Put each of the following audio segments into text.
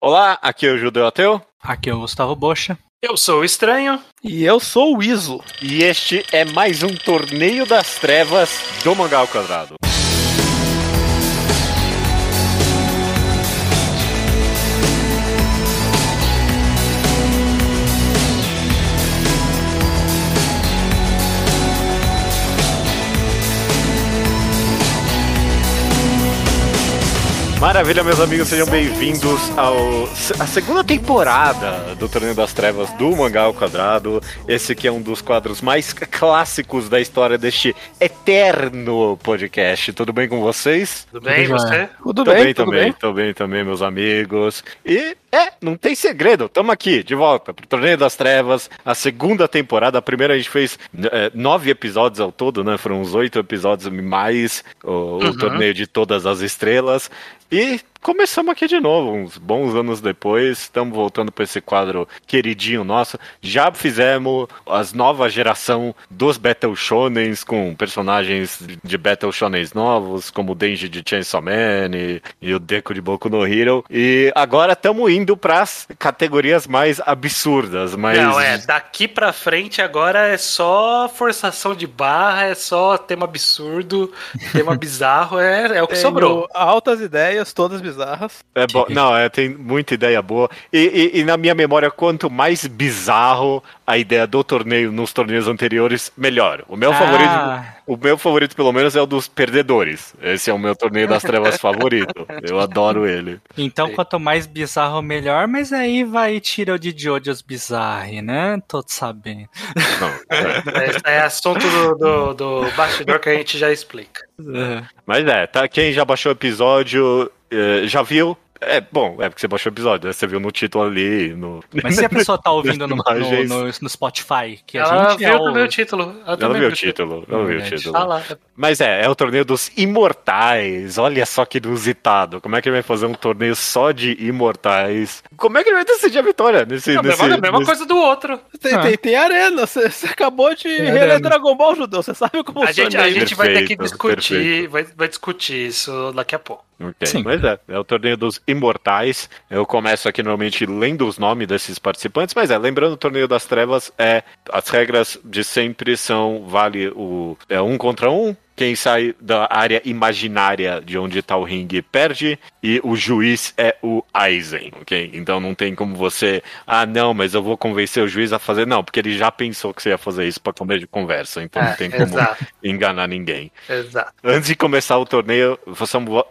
Olá, aqui é o Judeu Ateu. Aqui é o Gustavo Bocha. Eu sou o Estranho. E eu sou o Iso. E este é mais um Torneio das Trevas do Mangá ao Quadrado. Maravilha, meus amigos, sejam bem-vindos à segunda temporada do Torneio das Trevas do Mangá ao Quadrado. Esse aqui é um dos quadros mais clássicos da história deste eterno podcast. Tudo bem com vocês? Tudo bem, Tudo você? Tudo Tô bem, bem tudo também, bem? tô bem também, meus amigos. E é, não tem segredo, tamo aqui, de volta pro Torneio das Trevas, a segunda temporada. A primeira a gente fez é, nove episódios ao todo, né? Foram uns oito episódios mais o, o Uhum. Torneio de Todas as Estrelas. E começamos aqui de novo, uns bons anos depois. Estamos voltando para esse quadro queridinho nosso. Já fizemos as nova geração dos Battle Shonens com personagens de Battle Shonens novos, como o Denji de Chainsaw Man e, e o Deku de Boku no Hero. E agora estamos indo para as categorias mais absurdas, mas Não, é, daqui pra frente agora é só forçação de barra, é só tema absurdo, tema bizarro, é, é o que Tenho sobrou. altas ideias, todas bizarras. É bom, não, é, tem muita ideia boa. E, e- e na minha memória, quanto mais bizarro a ideia do torneio nos torneios anteriores, melhor. O meu Ah. favorito, o meu favorito pelo menos é o dos perdedores. Esse é o meu torneio das trevas favorito. Eu adoro ele. Então, quanto mais bizarro, melhor, mas aí vai e tira o de Jojo's Bizarre, né? Todos sabendo. Não, é. Esse é assunto do, do, do bastidor que a gente já explica. É. Mas é, tá, quem já baixou o episódio, eh, já viu. É bom, é porque você baixou o episódio, né? Você viu no título ali, no. Mas se a pessoa tá ouvindo no, no, no- no Spotify, que a Ela gente viu é o o... meu título. Ela Ela também viu o título, ela viu o Verdade. título. Mas é, é o torneio dos imortais. Olha só que inusitado. Como é que ele vai fazer um torneio só de imortais? Como é que ele vai decidir a vitória nesse. Não, nesse, mesma, a mesma nesse- coisa do outro. Tem, Ah. tem, tem arena, você você acabou de reler. Dragon Ball, Judeu, você sabe como A gente, a gente vai ter que Perfeito, discutir, perfeito. vai, vai discutir isso daqui a pouco. Ok, Sim. Mas é, é o torneio dos imortais. Eu começo aqui normalmente lendo os nomes desses participantes, mas é, lembrando o torneio das trevas, é as regras de sempre são vale o é um contra um. Quem sai da área imaginária de onde tá o ringue perde e o juiz é o Aizen, ok? Então não tem como você, ah não, mas eu vou convencer o juiz a fazer, não, porque ele já pensou que você ia fazer isso para comer de conversa, então não É, tem como exato, enganar ninguém. exato. Antes de começar o torneio,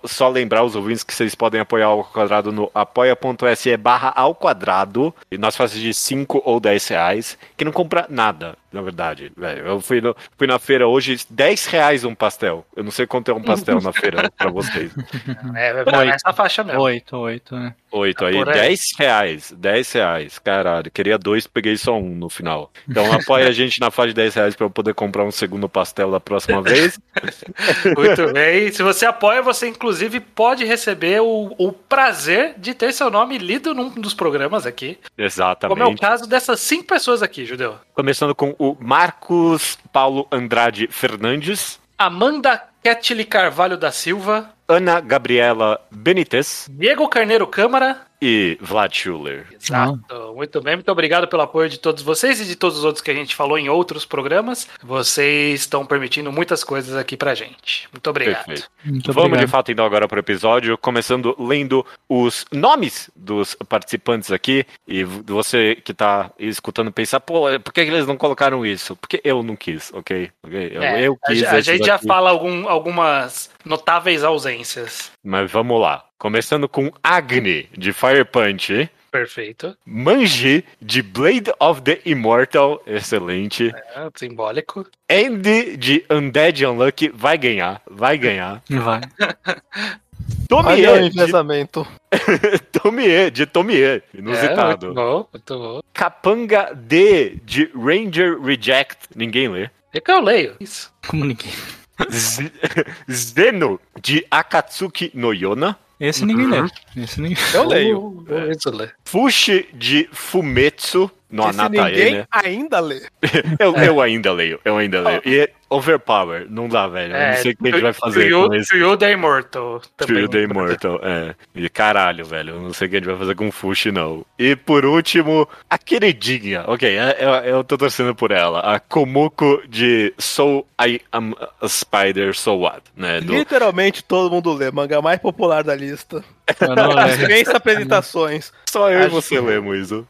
só lembrar os ouvintes que vocês podem apoiar ao quadrado no apoia.se barra ao quadrado. E nós fazemos de 5 ou 10 reais, que não compra nada, na verdade. velho. Eu fui, no- fui na feira hoje, 10 reais um pastel. Eu não sei quanto é um pastel na feira pra vocês. É, vai ficar Oito. nessa faixa mesmo. Oito, oito, né? Oito aí, Por aí. 10 reais. 10 reais. Caralho, queria dois, peguei só um no final. Então apoia a gente na faixa de 10 reais pra eu poder comprar um segundo pastel da próxima vez. Muito bem. Se você apoia, você inclusive pode receber o, o prazer de ter seu nome lido num dos programas aqui. Exatamente. Como é o caso dessas cinco pessoas aqui, Judeu. Começando com o Marcos Paulo Andrade Fernandes, Amanda Ketli Carvalho da Silva, Ana Gabriela Benítez Diego Carneiro Câmara. E Vlad Schuller. Exato. Muito bem, muito obrigado pelo apoio de todos vocês e de todos os outros que a gente falou em outros programas. Vocês estão permitindo muitas coisas aqui pra gente. Muito obrigado. Muito Vamos de obrigado. fato então agora para o episódio, começando lendo os nomes dos participantes aqui. E você que tá escutando pensar, pô, por que eles não colocaram isso? Porque eu não quis, ok? Ok? Eu, É, eu a, quis. a esses gente já aqui. fala algum- algumas notáveis ausências. Mas vamos lá. Começando com Agni, de Fire Punch. Perfeito. Manji, de Blade of the Immortal. Excelente. É, simbólico. Andy de Undead Unlucky vai ganhar, vai ganhar. Vai. Tomie, Olha de. Tomie, de Tomie, É, inusitado. muito bom, muito bom. Capanga D, de Ranger Reject, ninguém lê. É que eu leio. Isso. Como ninguém. Zeno, de Akatsuki no Yona. Esse ninguém lê. Esse ninguém... Eu leio. Isso lê. Fushi, de Fumetsu. no Esse Anata ninguém ele. ainda lê. Eu, É. eu ainda leio, eu ainda leio. E é overpower, não dá, velho. Eu não sei o que a gente vai fazer com esse. to the Immortal. também. Trio the Immortal, é. E caralho, velho, eu não sei o que a gente vai fazer com o Fushi, não. E por último, a queridinha. Ok, é- eu, eu tô torcendo por ela. A Komoko de So I Am a Spider, So What, né? Do, Literalmente todo mundo lê. Manga mais popular da lista. Eu não lembro. Três apresentações. só eu e Acho você que- lemos isso.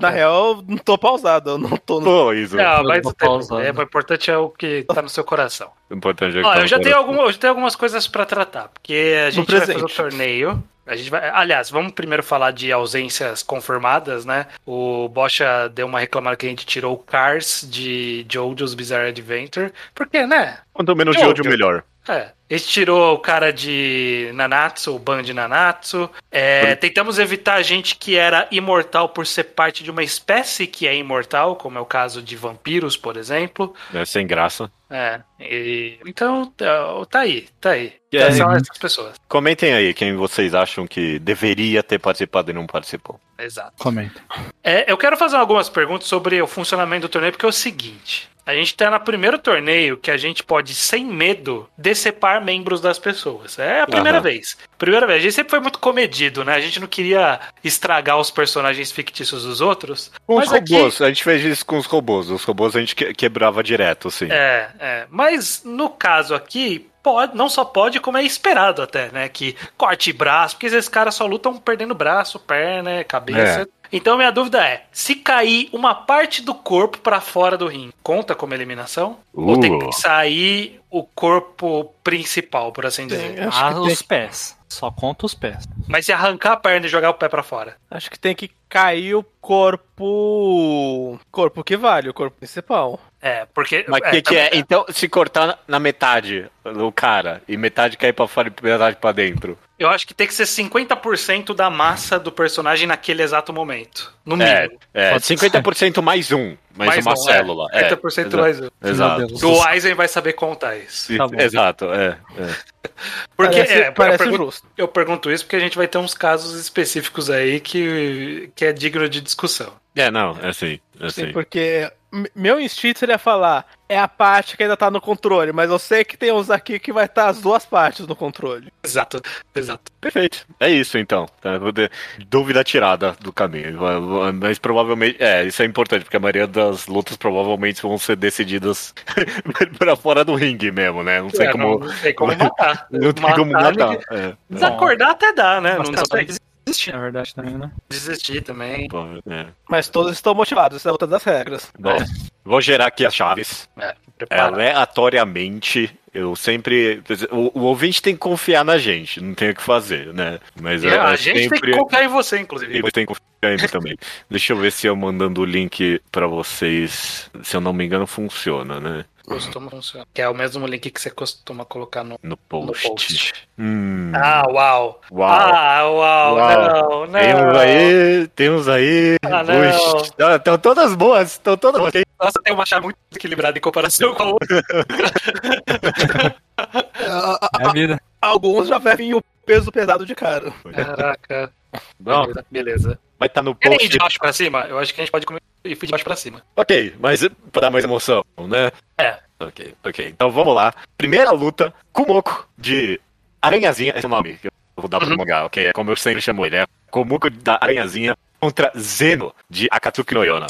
Na real, eu não tô pausado. Eu não tô no. Pô, isso. Não, mas não tem problema. O importante é o que tá no seu coração. O importante é que Ó, tá eu já tenho, alguma, eu já tenho algumas coisas pra tratar, porque a gente vai fazer o torneio. A gente vai, aliás, vamos primeiro falar de ausências confirmadas, né? O Bocha deu uma reclamada que a gente tirou o Cars de Jojo's Bizarre Adventure. Porque, né? Quanto menos de Jojo. ódio, melhor. É. A gente tirou o cara de Nanatsu, o Ban de Nanatsu. É, tentamos evitar gente que era imortal por ser parte de uma espécie que é imortal, como é o caso de vampiros, por exemplo. É sem graça. É. e- então, tá- tá aí, tá aí. E aí? São essas pessoas. Comentem aí quem vocês acham que deveria ter participado e não participou. Exato. Comenta. É, eu quero fazer algumas perguntas sobre o funcionamento do torneio, porque é o seguinte. A gente tá no primeiro torneio que a gente pode, sem medo, decepar membros das pessoas. É a primeira Aham. vez. Primeira vez. A gente sempre foi muito comedido, né? A gente não queria estragar os personagens fictícios dos outros. Com os Mas aqui- robôs, a gente fez isso com os robôs. Os robôs a gente que- quebrava direto, assim. É, é. Mas no caso aqui, pode, não só pode, como é esperado até, né? Que corte braço, porque esses caras só lutam perdendo braço, perna, cabeça. Então minha dúvida é, se cair uma parte do corpo pra fora do ringue, conta como eliminação? Ou tem Uh. que sair o corpo principal, por assim dizer? Tem, acho, Ah, que tem, os pés. Só conta os pés. Mas se arrancar a perna e jogar o pé pra fora? acho que tem que cair o corpo. Corpo que vale, o corpo principal. É, porque. Mas o que, que também- é? Então, se cortar na- metade o cara e metade cair pra fora e metade pra dentro. Eu acho que tem que ser 50% da massa do personagem naquele exato momento. No É, mínimo. é Pode 50% mais um, mais, Mais uma um, célula. É, É, 50% exato. mais um. Exato. O Aizen vai saber contar isso. Tá bom. Exato, é. é. Porque parece é, eu, parece pergunto, justo. eu pergunto isso porque a gente vai ter uns casos específicos aí que, que é digno de discussão. É, não, é assim. É Sim, assim. porque meu instinto seria falar, é a parte que ainda tá no controle, mas eu sei que tem uns aqui que vai estar as duas partes no controle. Exato, exato. Perfeito. É isso então. Tá? Dúvida tirada do caminho. Mas provavelmente. É, isso é importante, porque a maioria das lutas provavelmente vão ser decididas pra fora do ringue mesmo, né? Não sei É, como. Não, tem como matar. Não tem como Matar, matar. ninguém- É. Desacordar até dá, né? Mas não tá consegue Existe, na verdade, também, né? desistir também. Bom, é. Mas todos estão motivados, essa é outra das regras. Bom, vou gerar aqui as chaves. É. Aleatoriamente, eu sempre. O, o ouvinte tem que confiar na gente, não tem o que fazer, né? Mas eu, a eu gente tem sempre. que confiar em você, inclusive. E você tem que confiar em mim também. Deixa eu ver se eu mandando o link pra vocês. Se eu não me engano, funciona, né? Costuma funcionar. Que é o mesmo link que você costuma colocar no, No no post. post. Hum. Ah, uau. Uau. Ah, uau. Uau. Não, não. Tem uns aí, tem uns aí. Ah, não. Estão todas boas, estão todas boas. Nossa, tem uma chave muito equilibrada em comparação com a outra. É a vida. Alguns já vêm o peso pesado de cara. Caraca. Não, Beleza, beleza. Vai estar no Querem ir post. de baixo pra cima? Eu acho que a gente pode comer e fui de baixo pra cima. Ok, mas pra dar mais emoção, né? É. Ok, ok. Então vamos lá. Primeira luta, Kumoko de Aranhazinha, esse é o nome que eu vou dar pro Uhum. mangá, ok? É como eu sempre chamo ele, é Kumoko da Aranhazinha contra Zeno de Akatsuki no Yona.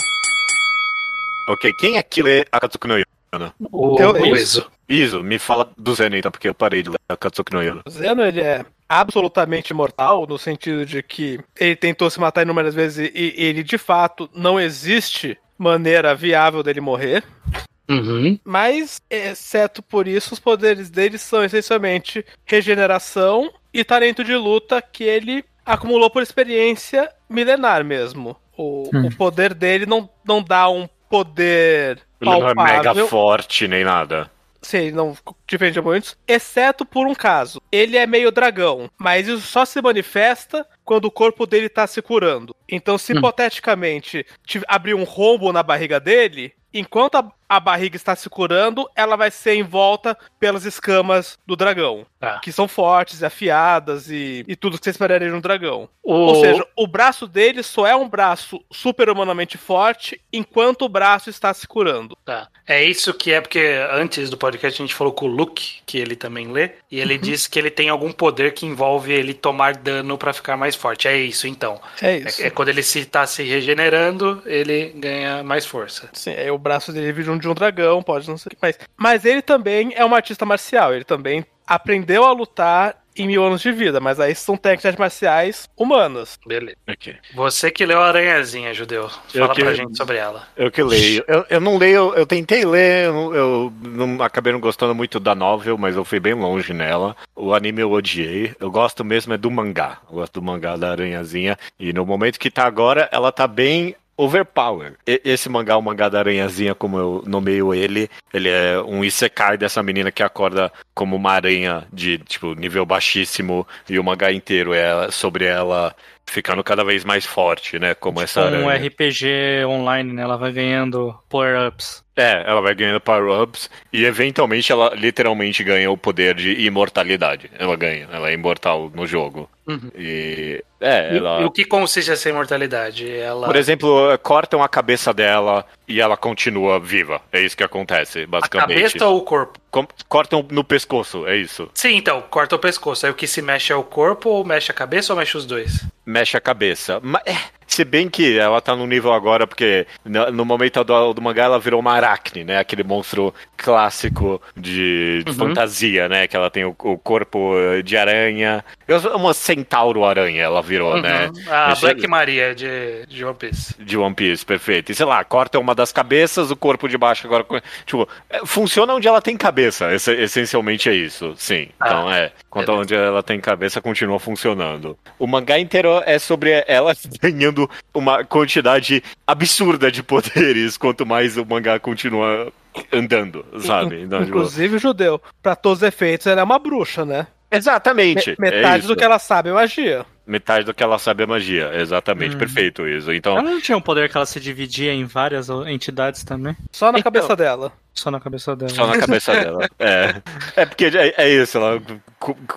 Ok, quem aqui lê Akatsuki no Yona? O, Teu- o Iso. Isso, me fala do Zeno então, porque eu parei de ler Akatsuki no Yona. O Zeno, ele é absolutamente imortal, no sentido de que ele tentou se matar inúmeras vezes e ele, de fato, não existe maneira viável dele morrer. Uhum. Mas, exceto por isso, os poderes dele são essencialmente regeneração e talento de luta que ele acumulou por experiência milenar mesmo. O, Hum. o poder dele não, não dá um poder Ele não é mega forte nem nada. Sim, ele não diferente de muitos, exceto por um caso. Ele é meio dragão, mas isso só se manifesta quando o corpo dele tá se curando. Então, se Hum. hipoteticamente abrir um rombo na barriga dele, enquanto a, a barriga está se curando, ela vai ser envolta pelas escamas do dragão. Tá. Que são fortes e afiadas e, e tudo que você esperaria de um dragão. O- Ou seja, o braço dele só é um braço super-humanamente forte enquanto o braço está se curando. Tá. É isso que é porque antes do podcast a gente falou com o Luke, que ele também lê, e ele disse que ele tem algum poder que envolve ele tomar dano pra ficar mais forte. É isso então. É isso. É, é quando ele se tá se regenerando, ele ganha mais força. Sim, aí o braço dele vira um de um dragão, pode não sei o que mais. Mas ele também é um artista marcial, ele também aprendeu a lutar em mil anos de vida, mas aí são técnicas marciais humanas. Beleza. Ok. Você que leu a Aranhazinha, Judeu. Eu Fala que- pra gente sobre ela. Eu que leio. Eu, eu não leio, eu tentei ler, eu, não- eu não, acabei não gostando muito da novel, mas eu fui bem longe nela. O anime eu odiei. Eu gosto mesmo é do mangá. Eu gosto do mangá da Aranhazinha. E no momento que tá agora, ela tá bem overpower. E- esse mangá, o mangá da Aranhazinha, como eu nomeio ele, ele é um isekai dessa menina que acorda como uma aranha de, tipo, nível baixíssimo. E o mangá inteiro é sobre ela ficando cada vez mais forte, né? Como essa um aranha. RPG online, né? Ela vai ganhando power-ups. É, ela vai ganhando power-ups e eventualmente ela literalmente ganha o poder de imortalidade. Ela ganha, ela é imortal no jogo. Uhum. E. É, E, ela. e o que consiste essa imortalidade? Ela... Por exemplo, cortam a cabeça dela e ela continua viva. É isso que acontece, a basicamente. cabeça ou o corpo? Com- Cortam no pescoço, é isso. Sim, então, corta o pescoço. Aí o que se mexe é o corpo, ou mexe a cabeça, ou mexe os dois? Mexe a cabeça. Mas, é, se bem que ela tá no nível agora, porque no, momento do, do mangá ela virou uma aracne, né? Aquele monstro clássico de, de Uhum. fantasia, né? Que ela tem o, o corpo eh, de aranha. Uma centauro-aranha ela virou, né? Uhum. A Esse- Black Maria de, de One Piece. De One Piece, perfeito. E sei lá, corta uma das cabeças, o corpo de baixo agora. Tipo, é, funciona onde ela tem cabeça. Esse- essencialmente é isso, sim. Ah, então é. Quanto beleza. onde ela tem cabeça, continua funcionando. O mangá inteiro é sobre ela ganhando uma quantidade absurda de poderes, quanto mais o mangá continua andando, sabe? Então, tipo, Inclusive, judeu, pra todos os efeitos, ela é uma bruxa, né? exatamente. Me- é metade do isso. que ela sabe é magia. Metade do que ela sabe é magia. Exatamente, Hum. perfeito isso. Então, Ela não tinha um poder que ela se dividia em várias entidades também? Só na Então- cabeça dela. Só na cabeça dela. Só na cabeça dela. É. É porque é, é isso, ela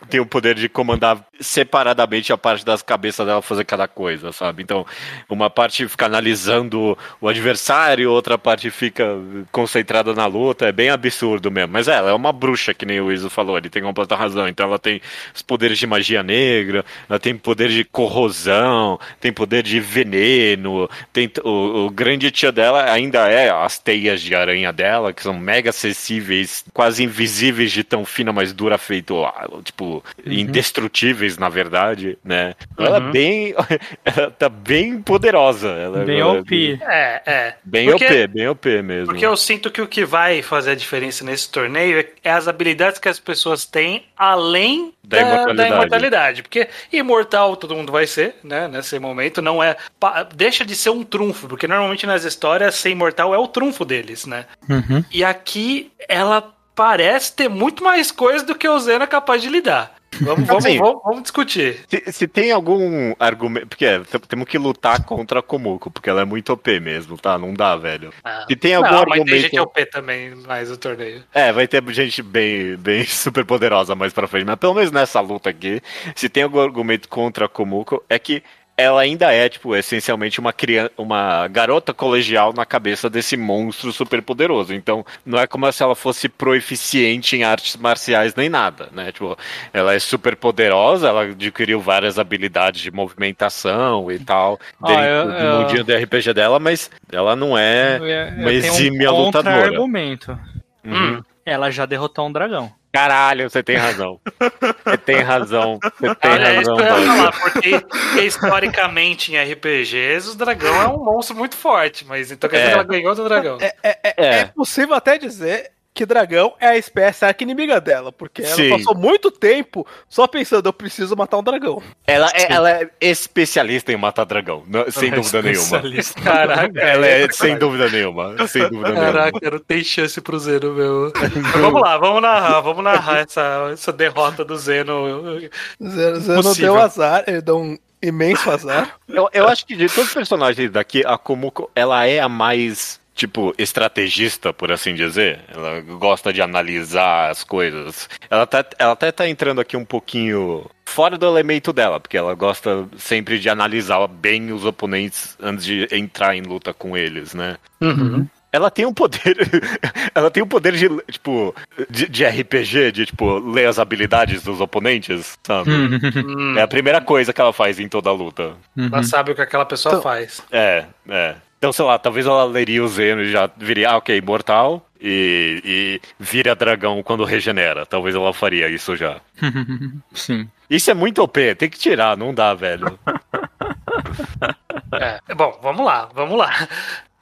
tem o poder de comandar separadamente a parte das cabeças dela fazer cada coisa, sabe? Então, uma parte fica analisando o adversário, outra parte fica concentrada na luta, é bem absurdo mesmo. Mas é, ela é uma bruxa, que nem o Iso falou, ele tem completa razão. Então ela tem os poderes de magia negra, ela tem poder de corrosão, tem poder de veneno, tem o, o grande tia dela ainda é as teias de aranha dela, que são mega acessíveis, quase invisíveis de tão fina, mas dura feito, tipo, indestrutíveis, na verdade, né? Ela é Uhum. bem. ela tá bem poderosa. Ela, Bem ela- OP. É, é. Bem Porque- OP, bem OP mesmo. Porque eu sinto que o que vai fazer a diferença nesse torneio é- é as habilidades que as pessoas têm além Da da, imortalidade. da imortalidade. Porque imortal todo mundo vai ser, né? Nesse momento não é. pa- Deixa de ser um trunfo, porque normalmente nas histórias ser imortal é o trunfo deles, né? Uhum. E aqui ela parece ter muito mais coisa do que o Zeno é capaz de lidar. Vamos, vamos, Assim, vamos, vamos discutir. Se, se tem algum argumento. Porque é, temos que lutar contra a Komuko, porque ela é muito OP mesmo, tá? Não dá, velho. Ah. Se tem algum Não, mas argumento. tem gente OP também mais o torneio. É, vai ter gente bem, bem super poderosa mais pra frente. Mas pelo menos nessa luta aqui, se tem algum argumento contra a Komuko, é que ela ainda é, tipo, essencialmente uma criança, uma garota colegial na cabeça desse monstro super poderoso. Então, não é como se ela fosse proeficiente em artes marciais nem nada, né? Tipo, ela é super poderosa, ela adquiriu várias habilidades de movimentação e tal, Ó, dentro eu- do eu- mundinho do RPG dela, mas ela não é. uma exímia lutadora. um argumento. Uhum. Ela já derrotou um dragão. Caralho, você tem razão. Você tem razão. Você tem Olha, é isso razão. que eu falar, porque, porque historicamente em RPGs o dragão é um monstro muito forte, mas então quer dizer É. que ela ganhou do dragão. É, é, é, É. é possível até dizer que dragão é a espécie arqui-inimiga dela, porque ela Sim. passou muito tempo só pensando, eu preciso matar um dragão. Ela, é, ela é especialista em matar dragão, não- sem Ela é dúvida nenhuma. especialista. Caraca, Ela é sem dúvida nenhuma. Sem dúvida nenhuma. Caraca, não tem chance pro Zeno, meu. Mas vamos lá, vamos narrar, vamos narrar essa, essa derrota do Zeno. Zeno, Zeno deu azar, ele deu um imenso azar. Eu, eu acho que de todos os personagens daqui, a Komuko, ela é a mais tipo, estrategista, por assim dizer. Ela gosta de analisar as coisas. Ela, tá, ela até tá entrando aqui um pouquinho fora do elemento dela, porque ela gosta sempre de analisar bem os oponentes antes de entrar em luta com eles, né? Uhum. Ela tem um poder. ela tem um poder de, tipo, de, de RPG, de, tipo, ler as habilidades dos oponentes, sabe? Hum, É a primeira coisa que ela faz em toda a luta. Ela sabe o que aquela pessoa Então- faz. É, é. Então, sei lá, talvez ela leria o Zeno e já viria, ah, ok, imortal, e, e vira dragão quando regenera. Talvez ela faria isso já. Sim. Isso é muito OP, tem que tirar, não dá, velho. É. Bom, vamos lá, vamos lá.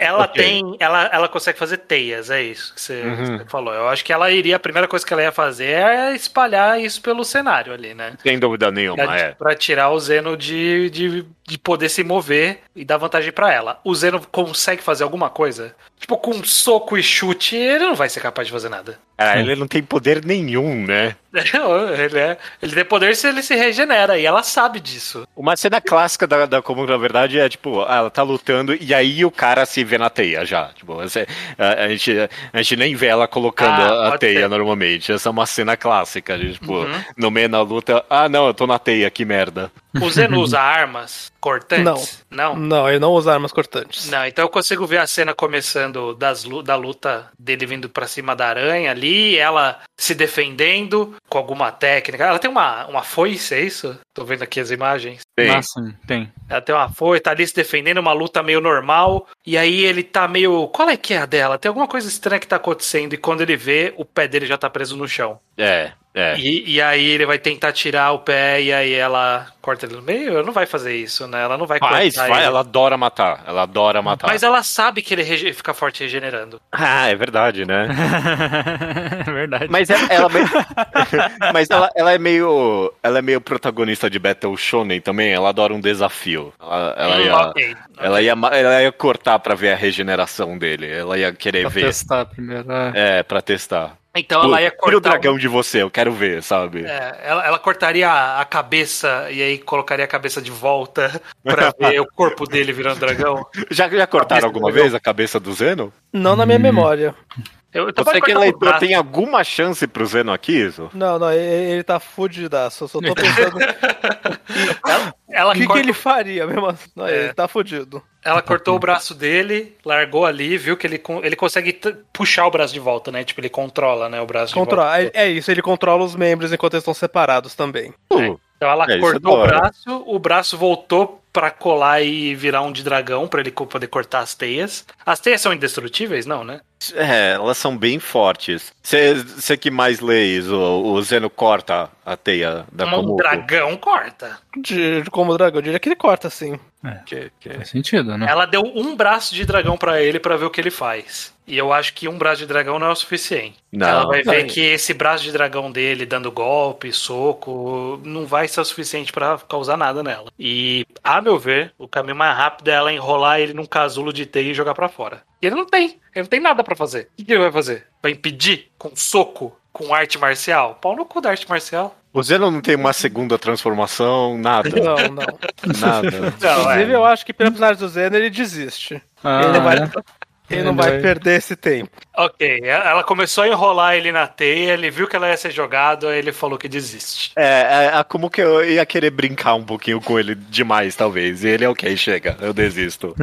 Ela Ok. tem. Ela, ela consegue fazer teias, é isso que você, Uhum. você falou. Eu acho que ela iria. A primeira coisa que ela ia fazer é espalhar isso pelo cenário ali, né? Sem dúvida nenhuma, Pra, é. pra tirar o Zeno de, de, de poder se mover e dar vantagem pra ela. O Zeno consegue fazer alguma coisa? Tipo, com soco e chute, ele não vai ser capaz de fazer nada. Ah, ele não tem poder nenhum, né? Ele, é, ele tem poder se ele se regenera, e ela sabe disso. Uma cena clássica da, da Comum, na verdade, é tipo, ela tá lutando e aí o cara se vê na teia já. Tipo, você- a, a gente, a gente nem vê ela colocando Ah, a, teia ser. normalmente. Essa é uma cena clássica. De, tipo, Uhum. no meio da luta, ah, não, eu tô na teia, que merda. O Zeno usa armas cortantes? Não. Não, ele não usa armas cortantes. Não, então eu consigo ver a cena começando das, da luta dele vindo pra cima da aranha ali, ela se defendendo com alguma técnica. Ela tem uma, uma foice, é isso? Tô vendo aqui as imagens. Tem. Ah, sim, tem. Ela tem uma foice, tá ali se defendendo, uma luta meio normal. E aí ele tá meio. Qual é que é a dela? Tem alguma coisa estranha que tá acontecendo. E quando ele vê, o pé dele já tá preso no chão. É, é. E, e aí ele vai tentar tirar o pé e aí ela corta ele no meio. Ela não vai fazer isso, né? Ela não vai cortar faz, ele. ela adora matar. Ela adora matar. Mas ela sabe que ele fica forte regenerando. Ah, é verdade, né? Verdade. Mas ela, ela meio- Mas ela, ela é meio. Ela é meio protagonista de Battle Shonen também. Ela adora um desafio. Ela, ela ia, ok. ela, ia, ela ia cortar pra ver a regeneração dele. Ela ia querer Pra ver. testar primeiro. é. É, pra testar. Então ela ia Tira o cortar. dragão de você, eu quero ver, sabe? É, ela, ela cortaria a cabeça e aí colocaria a cabeça de volta pra ver o corpo dele virando dragão. Já, já cortaram alguma vez a cabeça do Zeno? Não na minha Hum. memória. Eu, então Você que é leitor tem alguma chance pro Zeno aqui, isso? Não, não, ele, ele tá fudidaço. Eu só tô pensando o que, que corta- ele faria mesmo. assim. Não, É. Ele tá fudido. ela cortou o braço dele, largou ali, viu que ele, con- ele consegue puxar o braço de volta, né? Tipo, ele controla, né, o braço de Controla, volta. é, é isso, ele controla os membros enquanto eles estão separados também. Uh, Então ela É, é cortou o braço, o braço voltou pra colar e virar um de dragão pra ele poder cortar as teias. As teias são indestrutíveis, não, né? É, elas são bem fortes. Você que mais lê isso, o, Zeno corta a teia da um Komuko. dragão corta. De, como dragão, eu diria que ele corta assim. Que- que- Faz sentido, né? Ela deu um braço de dragão pra ele pra ver o que ele faz. E eu acho que um braço de dragão não é o suficiente. Não, Ela vai ver não. que esse braço de dragão dele dando golpe, soco, não vai ser o suficiente pra causar nada nela. E, a meu ver, o caminho mais rápido é ela enrolar ele num casulo de teia e jogar pra fora. E ele não tem. Ele não tem nada pra fazer. O que que ele vai fazer? Vai impedir com soco, com arte marcial? Pau no cu da arte marcial. O Zeno não tem uma segunda transformação, nada. Não, não. nada. Não, Inclusive, é. eu acho que pela personagem do Zeno ele desiste. Ah, ele não vai, é? ele não vai perder esse tempo. Ok, ela começou a enrolar ele na teia, ele viu que ela ia ser jogado, aí ele falou que desiste. É, é, é como que eu ia querer brincar um pouquinho com ele demais, talvez. E ele é ok, chega, eu desisto.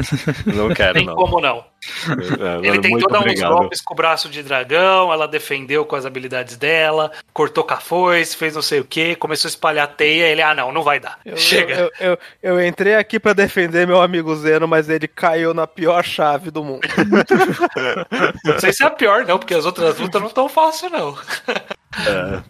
Não quero, Tem não. como não. É, Ele tentou muito dar uns obrigado. golpes com o braço de dragão, ela defendeu com as habilidades dela, cortou com a foice, fez não sei o que, começou a espalhar teia, ele, ah não, não vai dar. Eu, Chega. Eu, eu, eu entrei aqui pra defender meu amigo Zeno, mas ele caiu na pior chave do mundo. Não sei se é a pior não, porque as outras lutas não tão fácil não. É,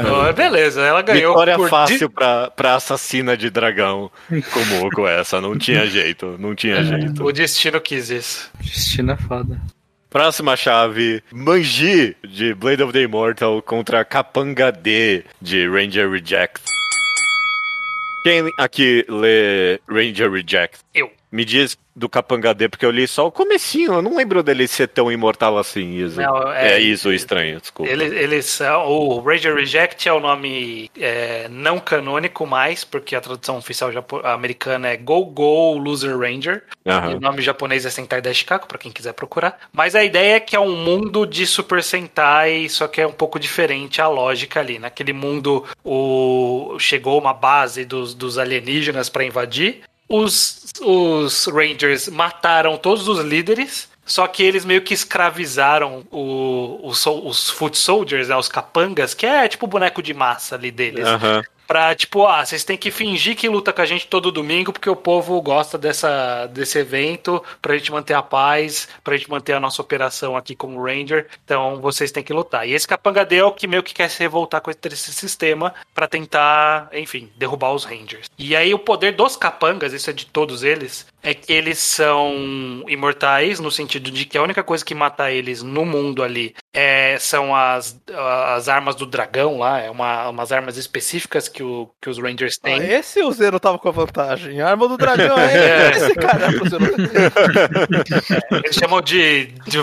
Então, beleza, ela ganhou. Vitória por fácil pra, pra assassina de dragão como com essa. Não tinha jeito, não tinha di- jeito. O destino quis isso. Destino é foda. Próxima chave: Manji de Blade of the Immortal contra Capanga D de Ranger Reject. Quem aqui lê Ranger Reject? Eu. Me diz do Capanga D, porque eu li só o comecinho, eu não lembro dele ser tão imortal assim, Iso. Não, é, é- Iso estranho, desculpa. Eles, eles são. O Ranger Reject é o nome é, não canônico mais, porque a tradução oficial americana é Go Go Loser Ranger. E o nome japonês é Sentai Dashikaku, pra quem quiser procurar. Mas a ideia é que é um mundo de Super Sentai, só que é um pouco diferente a lógica ali. Naquele mundo, o... chegou uma base dos, dos alienígenas pra invadir. Os, os Rangers mataram todos os líderes. Só que eles meio que escravizaram o, os, os Foot Soldiers, né, os capangas, que é tipo o boneco de massa ali deles. Aham. Pra, tipo, ah, vocês têm que fingir que luta com a gente todo domingo, porque o povo gosta dessa, desse evento, pra gente manter a paz, pra gente manter a nossa operação aqui como Ranger. Então, vocês têm que lutar. E esse Capanga é o que meio que quer se revoltar com esse sistema pra tentar, enfim, derrubar os Rangers. E aí, o poder dos capangas, isso é de todos eles, é que eles são imortais, no sentido de que a única coisa que mata eles no mundo ali é, são as, as armas do dragão lá, é uma, umas armas específicas que, o, que os Rangers Ah, têm. esse o Zero tava com a vantagem. A arma do dragão é esse cara. pro Zero. Eles chamam de, de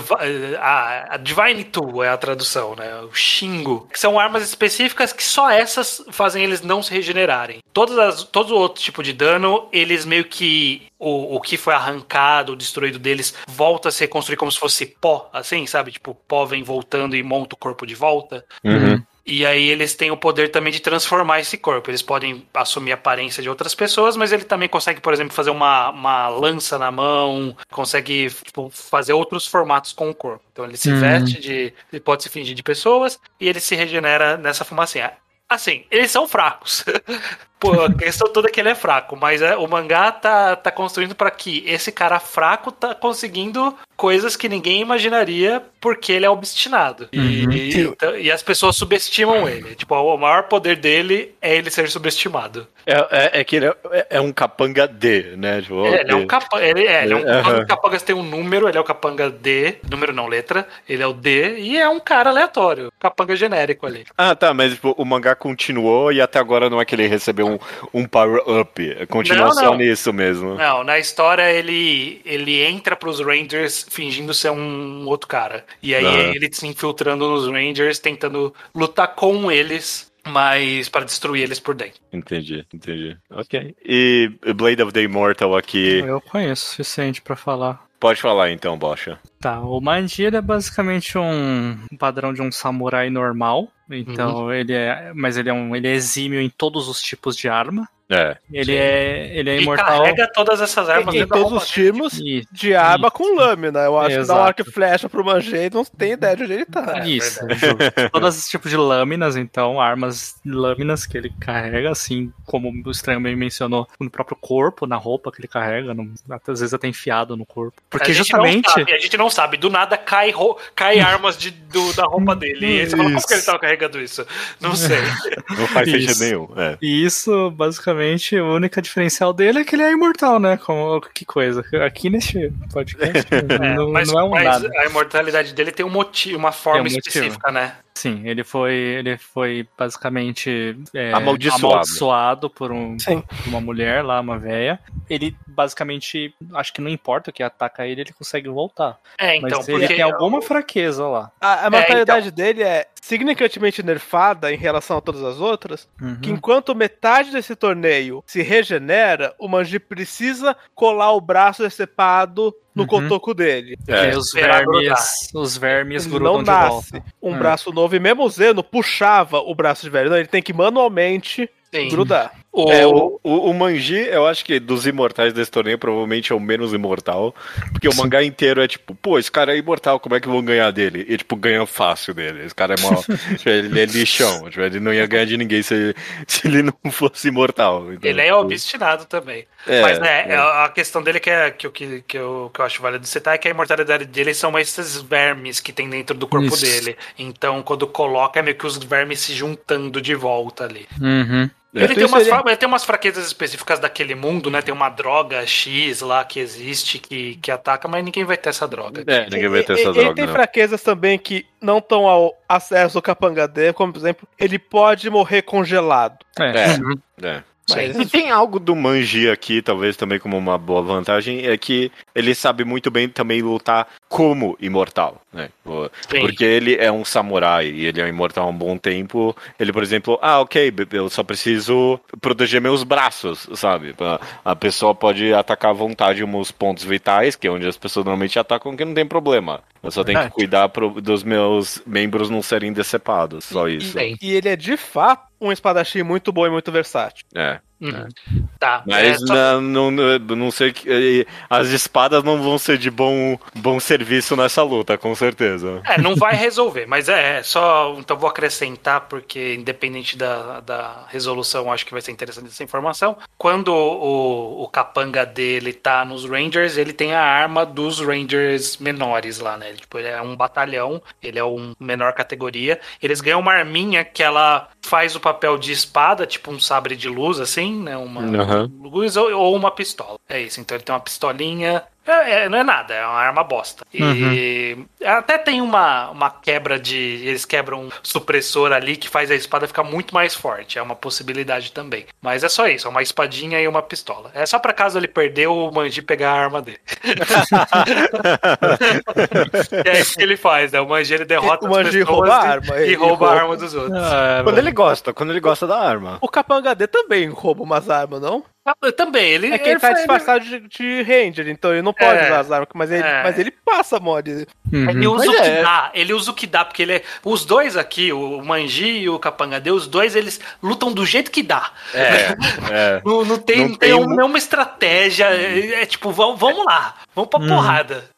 a, a Divine Tool é a tradução, né? O Shingo. Que são armas específicas que só essas fazem eles não se regenerarem. Todas as, todo outro tipo de dano, eles meio que o, o que foi arrancado, destruído deles, volta a se reconstruir como se fosse pó, assim, sabe? Tipo, pó vem voltando e monta o corpo de volta. Uhum. E aí eles têm o poder também de transformar esse corpo. Eles podem assumir a aparência de outras pessoas, mas ele também consegue, por exemplo, fazer uma, uma lança na mão, consegue tipo, fazer outros formatos com o corpo. Então ele se Hum. veste de. Ele pode se fingir de pessoas e ele se regenera nessa fumacinha. Assim, eles são fracos. Pô, a questão toda é que ele é fraco, mas é, o mangá tá, tá construindo pra que esse cara fraco tá conseguindo coisas que ninguém imaginaria porque ele é obstinado. E, Uhum. então- e as pessoas subestimam ele. Tipo, o maior poder dele é ele ser subestimado. É, é, é que ele é, é um capanga D, né? Tipo, ele é um capanga. Ele, é, ele é um. Todos os capangas têm um número, ele é o capanga D. Número não, letra. Ele é o D e é um cara aleatório. Capanga genérico ali. Ah, tá, mas tipo, o mangá continuou e até agora não é que ele recebeu um, um power-up. Continua Não, só não. nisso mesmo. Não, na história ele, ele entra pros Rangers fingindo ser um outro cara. E aí Ah. ele se infiltrando nos Rangers, tentando lutar com eles, mas para destruir eles por dentro. Entendi, entendi. Ok. E Blade of the Immortal aqui. Eu conheço o suficiente pra falar. Pode falar então, Bocha. Tá, o Manjiro é basicamente um padrão de um samurai normal. Então ele é. Mas ele é um. Ele é exímio em todos os tipos de arma. É. Ele Sim. é. Ele é Ele imortal. carrega todas essas armas Em dentro da todos os timos E- de arma com lâmina. Eu acho que dá um Exato. arco e flecha pro Manjei, não tem ideia de onde ele tá. É, Isso, justo. Todos os tipos de lâminas, então, armas lâminas que ele carrega, assim como o Estranho bem mencionou, no próprio corpo, na roupa que ele carrega, no- até- às vezes até enfiado no corpo. Porque a justamente. sabe, a gente não sabe. Do nada cai, ro- cai armas de, do- da roupa dele. E aí você fala, como Isso. que ele tava carregando isso? Não sei. Não faz sentido Isso. nenhum. É. E isso, basicamente, a única diferencial dele é que ele é imortal, né? Como, que coisa. Aqui neste podcast É, não, mas não é um mas nada. a imortalidade dele tem um motivo, uma forma um motivo. específica, né? Sim, ele foi, ele foi basicamente é, Amaldiçoado. amaldiçoado por, um, uma mulher lá, uma véia. Ele basicamente, acho que não importa o que ataca ele, ele consegue voltar. É, Mas então, ele porque tem alguma fraqueza lá. A, a mentalidade dele é significativamente nerfada em relação a todas as outras, Uhum. que enquanto metade desse torneio se regenera, o Manji precisa colar o braço decepado no Uhum. cotoco dele. É. os vermes, os vermes Ele grudam não de nasce volta. um Hum. braço novo, e mesmo o Zeno puxava o braço de velho. Não, ele tem que manualmente Sim. grudar. O, É, o, o, o Manji, eu acho que dos imortais desse torneio, provavelmente é o menos imortal. Porque o mangá inteiro é tipo, pô, esse cara é imortal, como é que vão ganhar dele? E, tipo, ganha fácil dele. Esse cara é mal. tipo, ele é lixão. Tipo, ele não ia ganhar de ninguém se, se ele não fosse imortal. Então, ele é tipo, obstinado também. é, Mas né, é. a questão dele que, é, que, eu- que, que, eu, que eu acho válido citar é que a imortalidade dele são esses vermes que tem dentro do corpo Isso. dele. Então, quando coloca, é meio que os vermes se juntando de volta ali. Uhum. É. Ele, tem umas, ele- fra- ele tem umas fraquezas específicas daquele mundo, né? Tem uma droga X lá que existe, que, que ataca, mas ninguém vai ter essa droga. É, ninguém vai ter essa e- droga. Ele tem não. fraquezas também que não estão ao acesso ao capanga dele, como por exemplo, ele pode morrer congelado. É. É. Uhum. É. Mas E tem algo do Manji aqui, talvez também como uma boa vantagem, é que ele sabe muito bem também lutar como imortal, né? Sim. Porque ele é um samurai e ele é um imortal há um bom tempo. Ele, por exemplo, ah, ok, eu só preciso proteger meus braços, sabe? A- pessoa pode atacar à vontade uns pontos vitais, que é onde as pessoas normalmente atacam, que não tem problema. Eu só tenho que cuidar pro- dos meus membros não serem decepados, só isso. Sim. E ele é de fato um espadachim muito bom e muito versátil. É. Uhum. Tá. Mas é, só- não, não, não sei que. As espadas não vão ser de bom, bom serviço nessa luta, com certeza. É, não vai resolver, mas é, é só. Então vou acrescentar, porque independente da, da resolução, acho que vai ser interessante essa informação. Quando o, o capanga dele tá nos Rangers, ele tem a arma dos Rangers menores lá, né? Ele, tipo, ele é um batalhão, ele é um menor categoria. Eles ganham uma arminha que ela faz o papel de espada, tipo um sabre de luz, assim, né? Uma Aham. luz ou, ou uma pistola. É isso, então ele tem uma pistolinha. É, é, não é nada, é uma arma bosta. E até tem uma, uma quebra de. Eles quebram um supressor ali que faz a espada ficar muito mais forte. É uma possibilidade também. Mas é só isso, é uma espadinha e uma pistola. É só pra caso ele perder o Manji pegar a arma dele. E é isso que ele faz, né? O Manji ele derrota O Manji as pessoas rouba a e- arma, e, ele rouba a rouba. arma dos outros. É, Quando ele gosta, quando ele gosta da arma. O Capanga D também rouba umas armas, não? Também, ele. É quem ele tá faz- disfarçado de, de Ranger, então ele não pode É. usar as armas, mas ele, É. mas ele passa mod. Ele Uhum. usa Mas o que é. dá, ele usa o que dá, porque ele é. Os dois aqui, o Manji e o Capangade, os dois eles lutam do jeito que dá. É, é. Não, não tem, Não não tem tem um- um- nenhuma estratégia. É, é tipo, vamos, vamos lá, vamos pra porrada.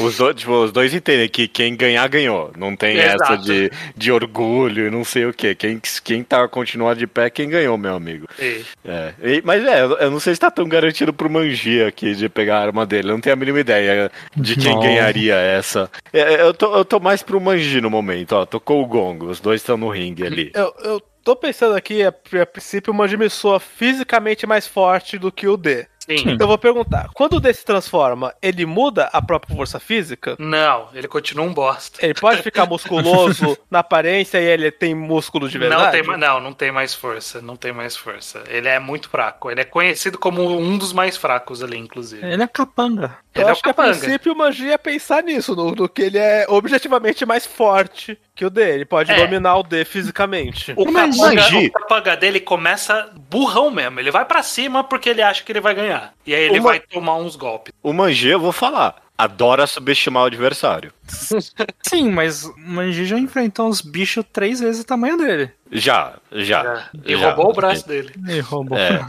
Os, dois, tipo, os dois entendem que quem ganhar, ganhou. Não tem Exato. essa de, de orgulho e não sei o que. Quem, quem tá continuando de pé, quem ganhou, meu amigo. E- É. E- mas é, eu não sei se tá tão garantido pro Manji aqui de pegar a arma dele. Eu não tenho a mínima ideia de quem Não. ganharia essa. É, eu, tô, eu tô mais pro Manji no momento, ó. Tocou o gongo, os dois estão no ringue ali. Eu, eu tô pensando aqui, a, a princípio, o Manji me soa fisicamente mais forte do que o D. Sim. Então eu vou perguntar, quando o D se transforma, ele muda a própria força física? Não, ele continua um bosta. Ele pode ficar musculoso na aparência e ele tem músculo de Não verdade? tem, ma- não, não tem mais força. Não tem mais força. Ele é muito fraco. Ele é conhecido como um dos mais fracos ali, inclusive. Ele é capanga. Eu Ele é o acho que a princípio o Manji ia pensar nisso, no, no que ele é objetivamente mais forte que o D. Ele pode É. dominar o D fisicamente. O capanga, Manji- o capanga dele começa burrão mesmo. Ele vai pra cima porque ele acha que ele vai ganhar. E aí ele Uma- vai tomar uns golpes. O Manji, eu vou falar, adora subestimar o adversário. Sim, mas o Manji já enfrentou uns bichos três vezes o tamanho dele. Já, já. E já. roubou o braço dele. E roubou. É.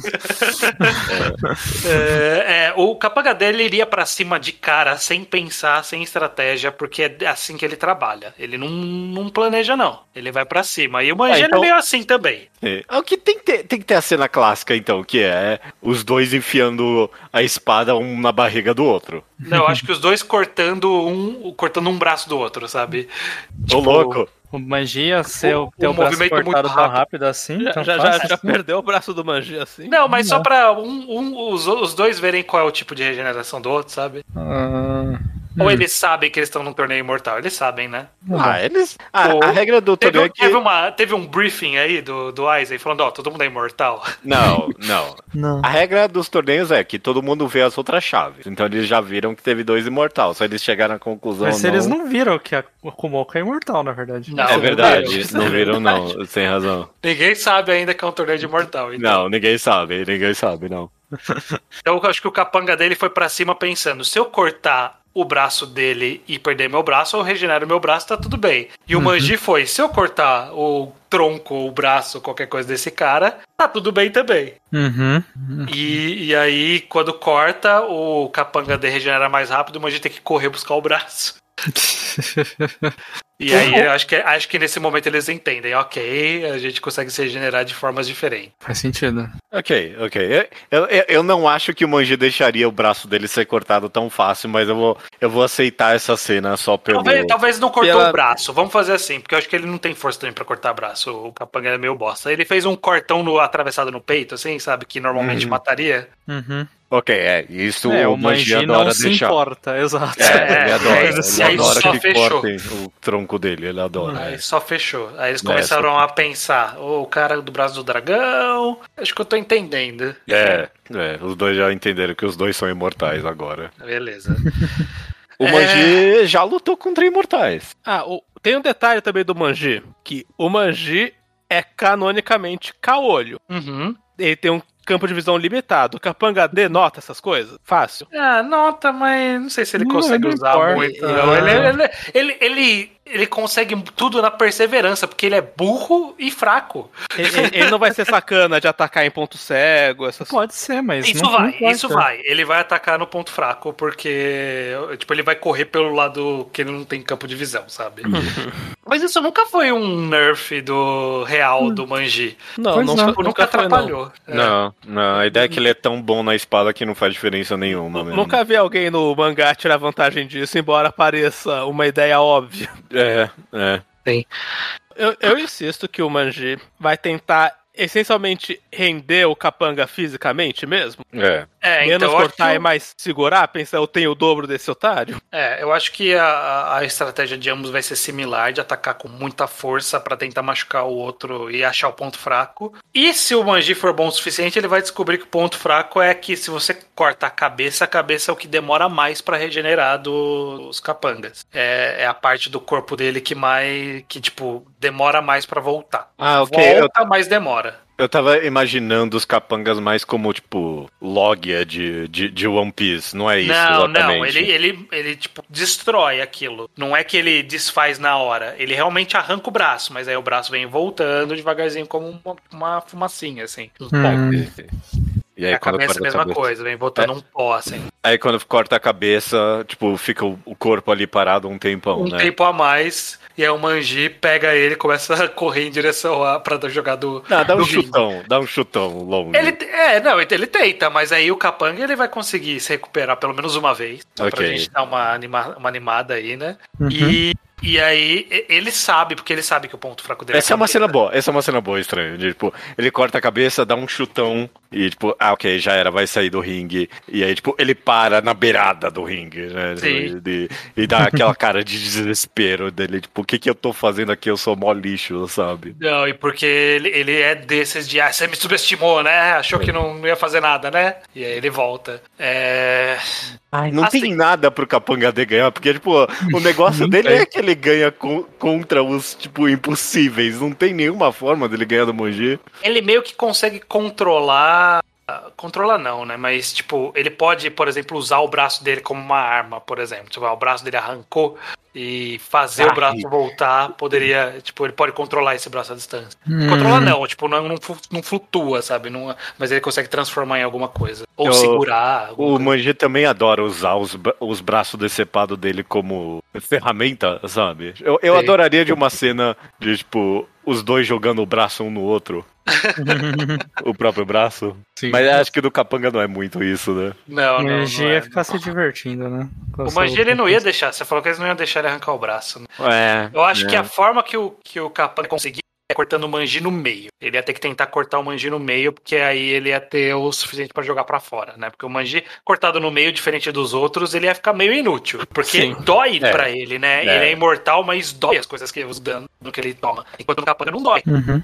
É, é, o capanga dele iria pra cima de cara, sem pensar, sem estratégia, porque é assim que ele trabalha. Ele não, não planeja, não. Ele vai pra cima. E o Manji Ah, então- é meio assim também. É. O que tem que, ter, tem que ter a cena clássica, então, que é os dois enfiando a espada um na barriga do outro. Não, eu acho que os dois cortando um, cortando um braço do outro, sabe? Ô, louco. O Manji ia ser O- ter o braço movimento cortado muito tão rápido. assim? Já, já, já, já assim? perdeu o braço do Manji assim? Não, mas só pra um, um- os, os dois verem qual é o tipo de regeneração do outro, sabe? Ah, Ou hum, eles sabem que eles estão num torneio imortal? Eles sabem, né? Ah, eles. A, Pô, a regra do Teve, torneio é que. teve, uma, teve um briefing aí do, do Isaac falando, ó, todo mundo é imortal. Não, não. Não. A regra dos torneios é que todo mundo vê as outras chaves. Então eles já viram que teve dois imortais. Só eles chegaram à conclusão. Mas eles não viram que a Kumoka é imortal, na verdade. Não, É não verdade, viram. não viram, não. Sem razão. Ninguém sabe ainda que é um torneio de imortal. Então. Não, ninguém sabe, ninguém sabe, não. Então eu acho que o capanga dele foi pra cima pensando: se eu cortar o braço dele e perder meu braço, eu regenero meu braço, tá tudo bem. E o Manji foi: se eu cortar o tronco, o braço, qualquer coisa desse cara, tá tudo bem também. Uhum. E, e aí, quando corta, o capanga regenera mais rápido, o Manji tem que correr buscar o braço. E aí, eu acho que, acho que nesse momento eles entendem, ok, a gente consegue se regenerar de formas diferentes. Faz sentido. Ok, ok. Eu, eu, eu não acho que o Manji deixaria o braço dele ser cortado tão fácil, mas eu vou, eu vou aceitar essa cena só pelo. Talvez, talvez não cortou Pela- o braço. Vamos fazer assim, porque eu acho que ele não tem força também pra cortar braço. O capanga é meio bosta. Ele fez um cortão no, atravessado no peito, assim, sabe? Que normalmente Uhum. mataria. Uhum. Ok, é. Isso é, o, Manji Manji não adora se deixar. importa, exato. É, ele adora. É, ele adora só que fechou. cortem o tronco arranco dele, ele adora. Aí só fechou. Aí eles É, começaram a pensar: "Ô, o cara do braço do dragão. Acho que eu tô entendendo. É, é, os dois já entenderam que os dois são imortais agora. Beleza. O É. Manji já lutou contra imortais. Ah, o- tem um detalhe também do Manji, que o Manji é canonicamente caolho. Uhum. Ele tem um campo de visão limitado. O Capanga D nota essas coisas? Fácil. Ah, nota, mas não sei se ele Não, consegue não usar importa. muito. Não. Ele, ele, ele, ele, ele consegue tudo na perseverança, porque ele é burro e fraco. Ele, ele- não vai ser sacana de atacar em ponto cego, essas Pode ser, mas. Isso não- não vai, importa. isso vai. Ele vai atacar no ponto fraco, porque tipo, ele vai correr pelo lado que ele não tem campo de visão, sabe? Mas isso nunca foi um nerf do real do Manji. Não, Pois não, não. Nunca, foi- nunca foi, não. atrapalhou. É. Não, não, a ideia é que ele é tão bom na espada que não faz diferença nenhuma mesmo. Nunca vi alguém no mangá tirar vantagem disso, embora pareça uma ideia óbvia. É, é. Eu, eu insisto que o Manji vai tentar essencialmente render o capanga fisicamente mesmo. É. É, Menos então eu acho, cortar que, e mais segurar, pensa, eu tenho o dobro desse otário. é, eu acho que a, a estratégia de ambos vai ser similar, de atacar com muita força pra tentar machucar o outro e achar o ponto fraco. E se o Manji for bom o suficiente, ele vai descobrir que o ponto fraco é que se você corta a cabeça, a cabeça é o que demora mais pra regenerar dos capangas. É, é a parte do corpo dele que mais, que tipo, demora mais pra voltar. Ah, ok. Eu, Volta, mas demora. Eu tava imaginando os capangas mais como, tipo, Logia de, de, de One Piece. Não é isso, não, exatamente. não, ele, ele, ele, tipo, destrói aquilo. Não é que ele desfaz na hora. Ele realmente arranca o braço, mas aí o braço vem voltando devagarzinho como uma, uma fumacinha, assim. Um pó. Hum. E aí, a quando cabeça é a mesma cabeça- coisa, vem voltando um pó, assim. Aí quando corta a cabeça, tipo, fica o, corpo ali parado um tempão, Um né? tempo a mais, e aí o Manji pega ele e começa a correr em direção a, pra jogar do. Não, dá um chutão, dá um chutão longo. Ele, é, não, ele tenta, mas aí o Capanga ele vai conseguir se recuperar pelo menos uma vez. Só pra gente dar uma, anima, uma animada aí, né? Uhum. E, e aí ele sabe, porque ele sabe que o ponto fraco dele Essa é uma cena boa, essa é uma cena boa, estranho. De, tipo, ele corta a cabeça, dá um chutão e, tipo, ah, ok, já era, vai sair do ringue. E aí, tipo, ele para na beirada do ringue, né? Sim. E, e dá aquela cara de desespero dele, tipo, o que que eu tô fazendo aqui? Eu sou mó lixo, sabe? Não, e porque ele, ele é desses de, ah, você me subestimou, né? Achou que não, não ia fazer nada, né? E aí ele volta. É. Ai, não Assim- tem nada pro Capanga D ganhar, porque, tipo, o negócio dele é que ele ganha co- contra os, tipo, impossíveis. Não tem nenhuma forma dele ganhar do Mongi. Ele meio que consegue controlar. Controlar não, né? Mas, tipo, ele pode, por exemplo, usar o braço dele como uma arma, por exemplo. Tipo, o braço dele arrancou e fazer Ai. o braço voltar poderia. Tipo, ele pode controlar esse braço à distância. Hum. Controlar não, tipo, não, não, flutua, sabe? Não, mas ele consegue transformar em alguma coisa. Ou Eu- segurar. alguma O coisa. Manji também adora usar os, os braços decepados dele como ferramenta, sabe? Eu, eu Sim. adoraria de uma cena de, tipo, os dois jogando o braço um no outro. o próprio braço. Sim. Mas acho que do Capanga não é muito isso, né? Não, O não. Manji não é. ia ficar se divertindo, né? Com O Manji ele não ia deixar. Você falou que eles não iam deixar ele arrancar o braço. Né? É. Eu acho é. que a forma que o, que o Capanga conseguir é cortando o Manji no meio. Ele ia ter que tentar cortar o Manji no meio, porque aí ele ia ter o suficiente pra jogar pra fora, né? Porque o Manji cortado no meio, diferente dos outros, ele ia ficar meio inútil. Porque Sim. dói É. pra ele, né? É. Ele é imortal, mas dói as coisas que os danos que ele toma. Enquanto o Capanga não dói. Uhum.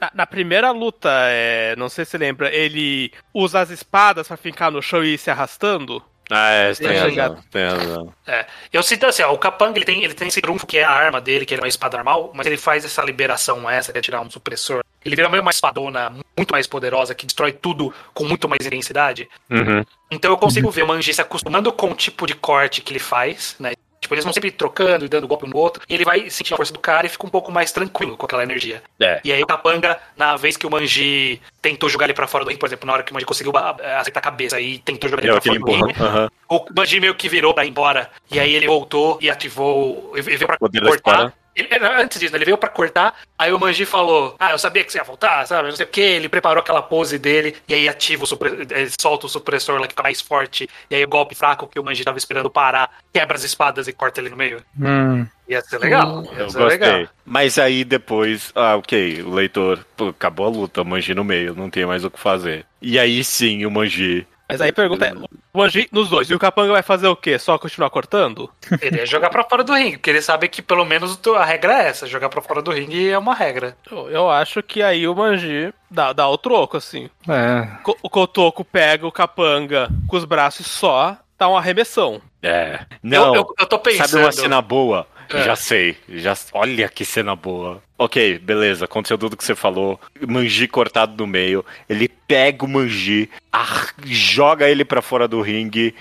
Na, na primeira luta, é, não sei se lembra, ele usa as espadas pra ficar no chão e ir se arrastando. Ah, é, tem Tá razão. Tem razão. É. Eu sinto assim, ó, o Capanga ele tem, ele tem esse trunfo que é a arma dele, que ele é uma espada normal, mas ele faz essa liberação essa, de tirar um supressor. Ele vira meio uma espadona muito mais poderosa, que destrói tudo com muito mais intensidade. Uhum. Então eu consigo ver o Manji se acostumando com o tipo de corte que ele faz, né? Tipo, eles vão sempre trocando e dando golpe um no outro. E ele vai sentir a força do cara e fica um pouco mais tranquilo com aquela energia. É. E aí o Capanga, na vez que o Manji tentou jogar ele pra fora do ringue, por exemplo, na hora que o Manji conseguiu acertar a cabeça e tentou jogar ele Deu pra fora do empurrão. ringue, Aham. o Manji meio que virou pra ir embora. E aí ele voltou e ativou. Ele veio pra cortar. Ele- antes disso, né, ele veio pra cortar. Aí o Manji falou: Ah, eu sabia que você ia voltar, sabe? Não sei o que. Ele preparou aquela pose dele. E aí ativa o supre- ele solta o supressor lá que fica mais forte. E aí o golpe fraco que o Manji tava esperando parar, quebra as espadas e corta ele no meio. Hum. Ia ser legal. Ia Eu ser gostei. legal. Mas aí depois, ah, ok, o leitor, pô, acabou a luta, o Manji no meio, não tem mais o que fazer. E aí sim o Manji Mas aí pergunta é, o Manji nos dois, e o Capanga vai fazer o quê? Só continuar cortando? Ele ia jogar pra fora do ringue, porque ele sabe que pelo menos a regra é essa, jogar pra fora do ringue é uma regra. Eu, eu acho que aí o Manji dá, dá o troco, assim. É. Co- O Kotoko pega o Capanga com os braços só, dá uma arremessão. É. Não, eu, eu, eu tô pensando. sabe uma cena boa? É. Já sei. Já... Olha que cena boa. Ok, beleza. Aconteceu tudo que você falou. Manji cortado no meio. Ele pega o Manji, ar- joga ele pra fora do ringue.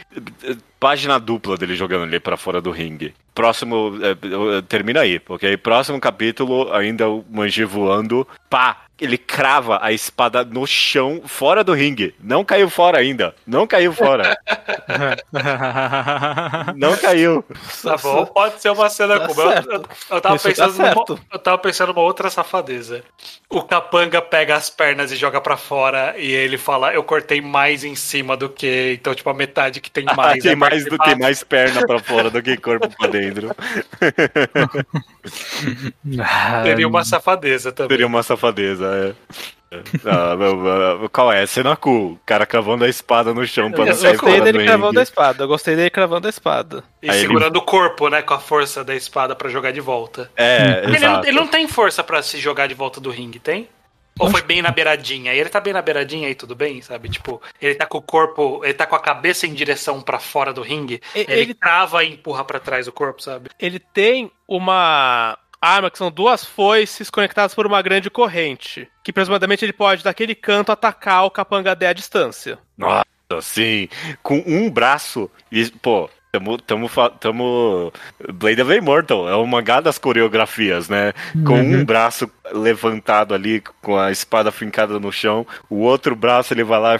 Página dupla dele jogando ele pra fora do ringue. Próximo. é, termina aí, ok? Próximo capítulo, ainda o Manji voando. Pá! Ele crava a espada no chão, fora do ringue. Não caiu fora ainda. Não caiu fora. Não caiu. Tá bom, pode ser uma cena Tá como. Eu, eu, eu tava tá pensando certo. eu tava pensando numa outra safadeza. O capanga pega as pernas e joga pra fora e ele fala: Eu cortei mais em cima do que. Então, tipo, a metade que tem mais. tem é mais do que mais perna pra fora do que corpo pra dentro. Teria uma safadeza também. Seria uma safadeza, é. Ah, meu, meu, qual é? Cena cool. O cara cravando a espada no chão pra Eu não sair gostei fora dele do cravando a ringue. espada, eu gostei dele cravando a espada. E Aí ele- segurando o corpo, né? Com a força da espada pra jogar de volta. É, Ele não, ele não tem força pra se jogar de volta do ringue, tem? Ou foi bem na beiradinha? E ele tá bem na beiradinha aí, tudo bem, sabe? Tipo, ele tá com o corpo, ele tá com a cabeça em direção pra fora do ringue. E- Ele, ele- trava e empurra pra trás o corpo, sabe? Ele tem uma arma que são duas foices conectadas por uma grande corrente. Que presumadamente ele pode, daquele canto, atacar o Capanga à distância. Nossa, sim. Com um braço. E, pô, tamo, tamo, tamo. Blade of Immortal. É o mangá das coreografias, né? Com um braço levantado ali, com a espada fincada no chão. O outro braço ele vai lá,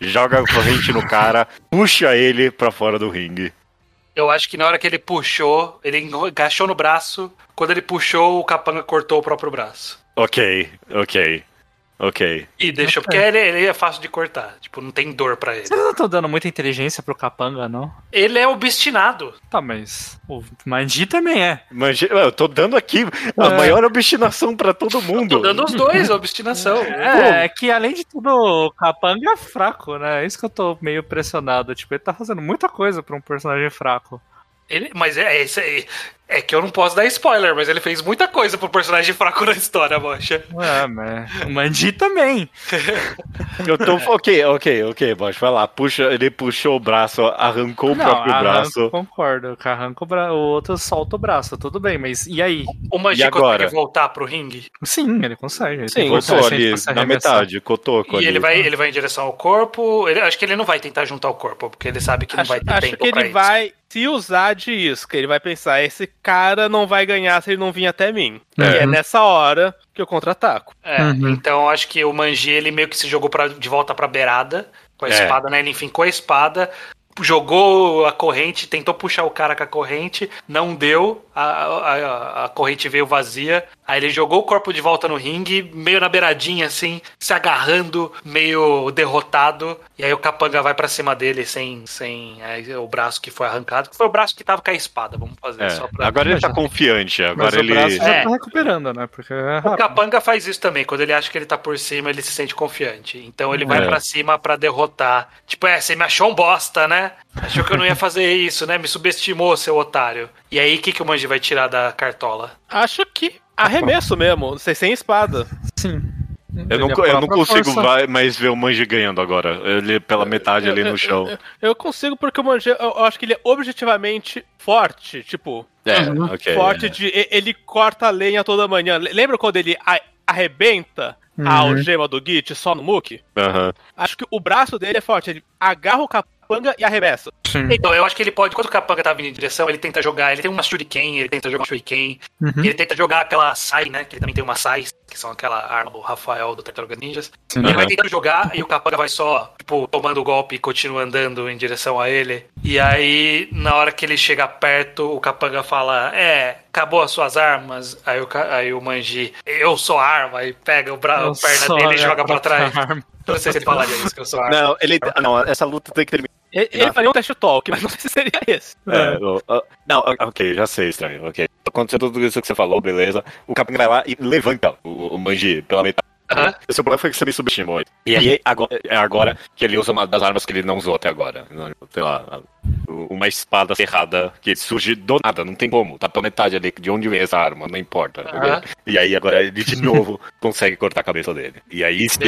joga a corrente no cara, puxa ele pra fora do ringue. Eu acho que na hora que ele puxou, ele encaixou no braço. Quando ele puxou, o capanga cortou o próprio braço. Ok, ok, ok. E deixou, porque ele, ele é fácil de cortar. Tipo, não tem dor pra ele. Vocês não estão dando muita inteligência pro capanga, não? Ele é obstinado. Tá, mas o Manji também é. Mas eu tô dando aqui a É. maior obstinação pra todo mundo. Tô dando os dois, a obstinação. É, é que além de tudo, o capanga é fraco, né? É isso que eu tô meio pressionado. Tipo, ele tá fazendo muita coisa pra um personagem fraco. Ele, mas é, é, isso aí. É que eu não posso dar spoiler, mas ele fez muita coisa pro personagem fraco na história, mocha. É, mas o Manji também. Eu tô. Ok, ok, ok, Bosch, vai lá. Puxa, ele puxou o braço, arrancou o próprio arranca- braço. concordo. Que arranca o, bra... o outro solta o braço, tudo bem, mas e aí? O Manji E agora? consegue voltar pro ringue Sim, ele consegue. Ele Sim, vontade ali, na metade, cotoco e ali. ele vai, ele vai em direção ao corpo. Ele, acho que ele não vai tentar juntar o corpo, porque ele sabe que não Acho, vai ter acho tempo que pra ele isso. vai se usar de isca. Ele vai pensar, esse cara não vai ganhar se ele não vir até mim. É. E é nessa hora que eu contra-ataco. É, Uhum. então acho que o Manji ele meio que se jogou pra, de volta pra beirada com a É. espada, né? Ele fincou a espada, jogou a corrente, tentou puxar o cara com a corrente, não deu, a, a, a corrente veio vazia. Aí ele jogou o corpo de volta no ringue, meio na beiradinha assim, se agarrando, meio derrotado. E aí o capanga vai pra cima dele sem, sem aí, o braço que foi arrancado, que foi o braço que tava com a espada. Vamos fazer É, só pra. Agora ele tá confiante, Mas agora o ele. braço já É. tá recuperando, né? Porque é O. Capanga faz isso também, quando ele acha que ele tá por cima, ele se sente confiante. Então ele vai É. pra cima pra derrotar. Tipo, é, você me achou um bosta, né? Achou que eu não ia fazer isso, né? Me subestimou, seu otário. E aí, o que, que o Manji vai tirar da cartola? Acho que arremesso mesmo, sem espada. Sim. Eu não, é eu não consigo vai- mais ver o Manji ganhando agora. Ele pela metade ali Eu- no eu- chão. Eu, eu consigo porque o Manji, eu, eu acho que ele é objetivamente forte, tipo, É, Uhum. ok. forte é. de ele corta a lenha toda manhã. Le- Lembra quando ele a- arrebenta a Uhum. algema do Git só no Muki? Aham. Acho que o braço dele é forte, ele agarra o capanga e arremessa. Sim. Então, eu acho que ele pode, quando o Capanga tá vindo em direção, ele tenta jogar, ele tem uma Shuriken, ele tenta jogar um Shuriken, Uhum. ele tenta jogar aquela Sai, né? Que ele também tem uma Sai, que são aquela arma do Rafael do Tartaruga Ninjas. Sim. Ele vai tentando jogar e o Capanga vai só, tipo, tomando o golpe e continua andando em direção a ele. E aí, na hora que ele chega perto, o Capanga fala: É, acabou as suas armas. Aí o, aí o Manji, eu sou a arma, e pega o bra Eu a perna dele e joga pra trás. arma. Não sei se ele falaria isso, que eu sou a arma. Não, ele. Não, essa luta tem que terminar. Ele, ele faria um teste talk, mas não sei se seria esse. É, o- o- não, ok, já sei, estranho, ok. Aconteceu tudo isso que você falou, beleza. O Capanga vai lá e levanta o, o Manji pela metade. Aham. O seu problema foi que você me subestimou. E aí, agora, é agora que ele usa uma das armas que ele não usou até agora. Sei lá, uma espada cerrada que surge do nada, não tem como. Tá pela metade ali, de onde vem essa arma, não importa. Aham. E aí agora ele de novo consegue cortar a cabeça dele. E aí sim,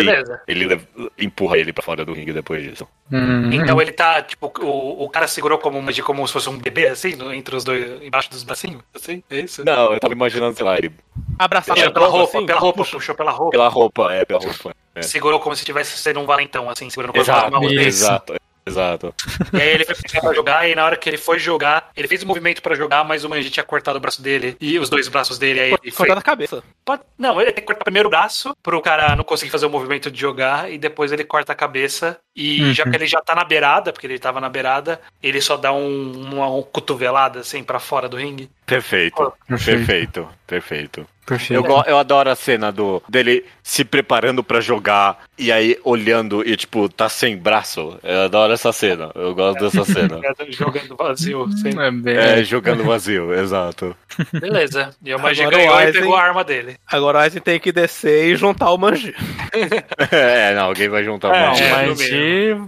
ele empurra ele pra fora do ringue depois disso. Uhum. Então ele tá, tipo, o, o cara segurou como, uma- de como se fosse um bebê, assim, entre os dois, embaixo dos bracinhos, assim, é isso? Não, eu tava imaginando, sei lá, ele Abraçado pela roupa, assim? pela roupa, puxou pela roupa. pela roupa, é, pela roupa. É. Segurou como se estivesse sendo um valentão, assim, segurando com as Exato. Isso. exato, exato. E aí ele foi pegar pra jogar, e na hora que ele foi jogar, ele fez o movimento pra jogar, mas o Manji tinha cortado o braço dele, e os dois braços dele, aí ele foi... Cortando a cabeça. Pode- Não, ele tem que cortar primeiro o braço, pro cara não conseguir fazer o movimento de jogar, e depois ele corta a cabeça, e Uhum. já que ele já tá na beirada, porque ele tava na beirada, ele só dá um, uma, um cotovelada, assim, pra fora do ringue. Perfeito, Perfeito. perfeito, perfeito. Eu, Perfeito. go- eu adoro a cena do dele se preparando pra jogar e aí olhando e tipo, tá sem braço. Eu adoro essa cena. Eu gosto dessa cena. Jogando vazio, assim. É bem... É, jogando vazio, exato. Beleza. E o Manji ganhou o e pegou a arma dele. Agora o Aizen tem que descer e juntar o Manji. É, não, alguém vai juntar mais. é,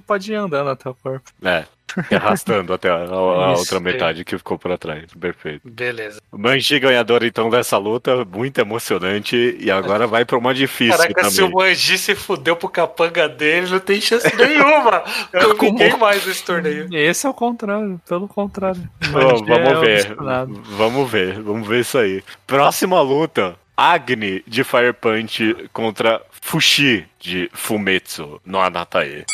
pode ir andando até o corpo. É. Arrastando até a, a- a outra é. metade que ficou pra trás. Perfeito. Beleza. Manji ganhador então dessa luta, muito emocionante. E agora vai pra uma difícil Caraca, se o também. Manji se fudeu pro capanga dele, não tem chance nenhuma. Com Como? ninguém mais nesse torneio. Esse é o contrário, pelo contrário. É vamos ver. obstinado. Vamos ver, vamos ver isso aí. Próxima luta. Agni de Fire Punch contra Fushi de Fumetsu no Anatae.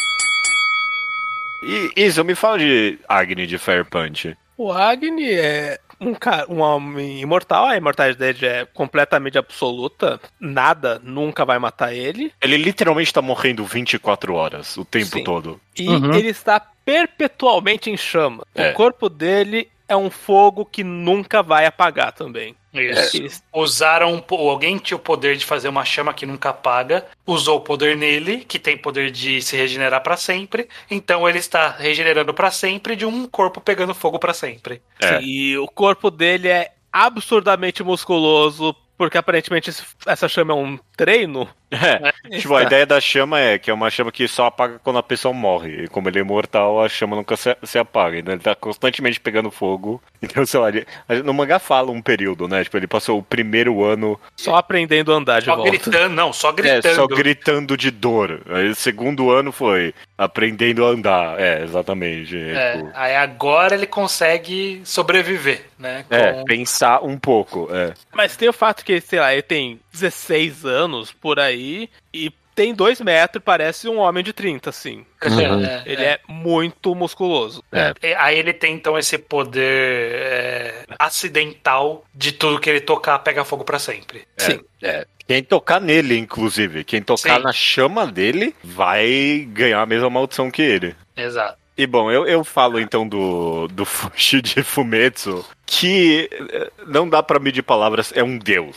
E isso, me fala de Agni de Fire Punch. O Agni é um, cara, um homem imortal, a imortalidade é completamente absoluta, nada nunca vai matar ele, Ele literalmente tá morrendo 24 horas, o tempo Sim. todo. e Uhum. ele está perpetualmente em chama. É. O corpo dele é um fogo que nunca vai apagar também. Isso. Ele- Usaram. um po- Alguém tinha o poder de fazer uma chama que nunca apaga. Usou o poder nele, que tem poder de se regenerar pra sempre. Então ele está regenerando pra sempre de um corpo pegando fogo pra sempre. É. E o corpo dele é absurdamente musculoso, porque aparentemente essa chama é um treino. É, tipo, a ideia da chama é que é uma chama que só apaga quando a pessoa morre. E como ele é imortal, a chama nunca se, se apaga. Então ele tá constantemente pegando fogo. Então, sei lá, ele, no mangá fala um período, né? Tipo, ele passou o primeiro ano Só aprendendo a andar de Só volta. gritando, não, só é, gritando. só gritando de dor. Aí o segundo ano foi aprendendo a andar. É, exatamente. É, tipo, aí agora ele consegue sobreviver, né? é, com- pensar um pouco. É. Mas tem o fato que, sei lá, ele tem 16 anos por aí e tem 2 metros e parece um homem de 30, assim. Uhum. É, Ele é. é muito musculoso. É, Aí ele tem então esse poder é, acidental de tudo que ele tocar pega fogo pra sempre. Sim. É. Quem tocar nele, inclusive, quem tocar Sim. na chama dele, vai ganhar a mesma maldição que ele. Exato. E bom, eu, eu falo então do, do Fushi de Fumetsu, que eh, não dá pra medir palavras, é um deus.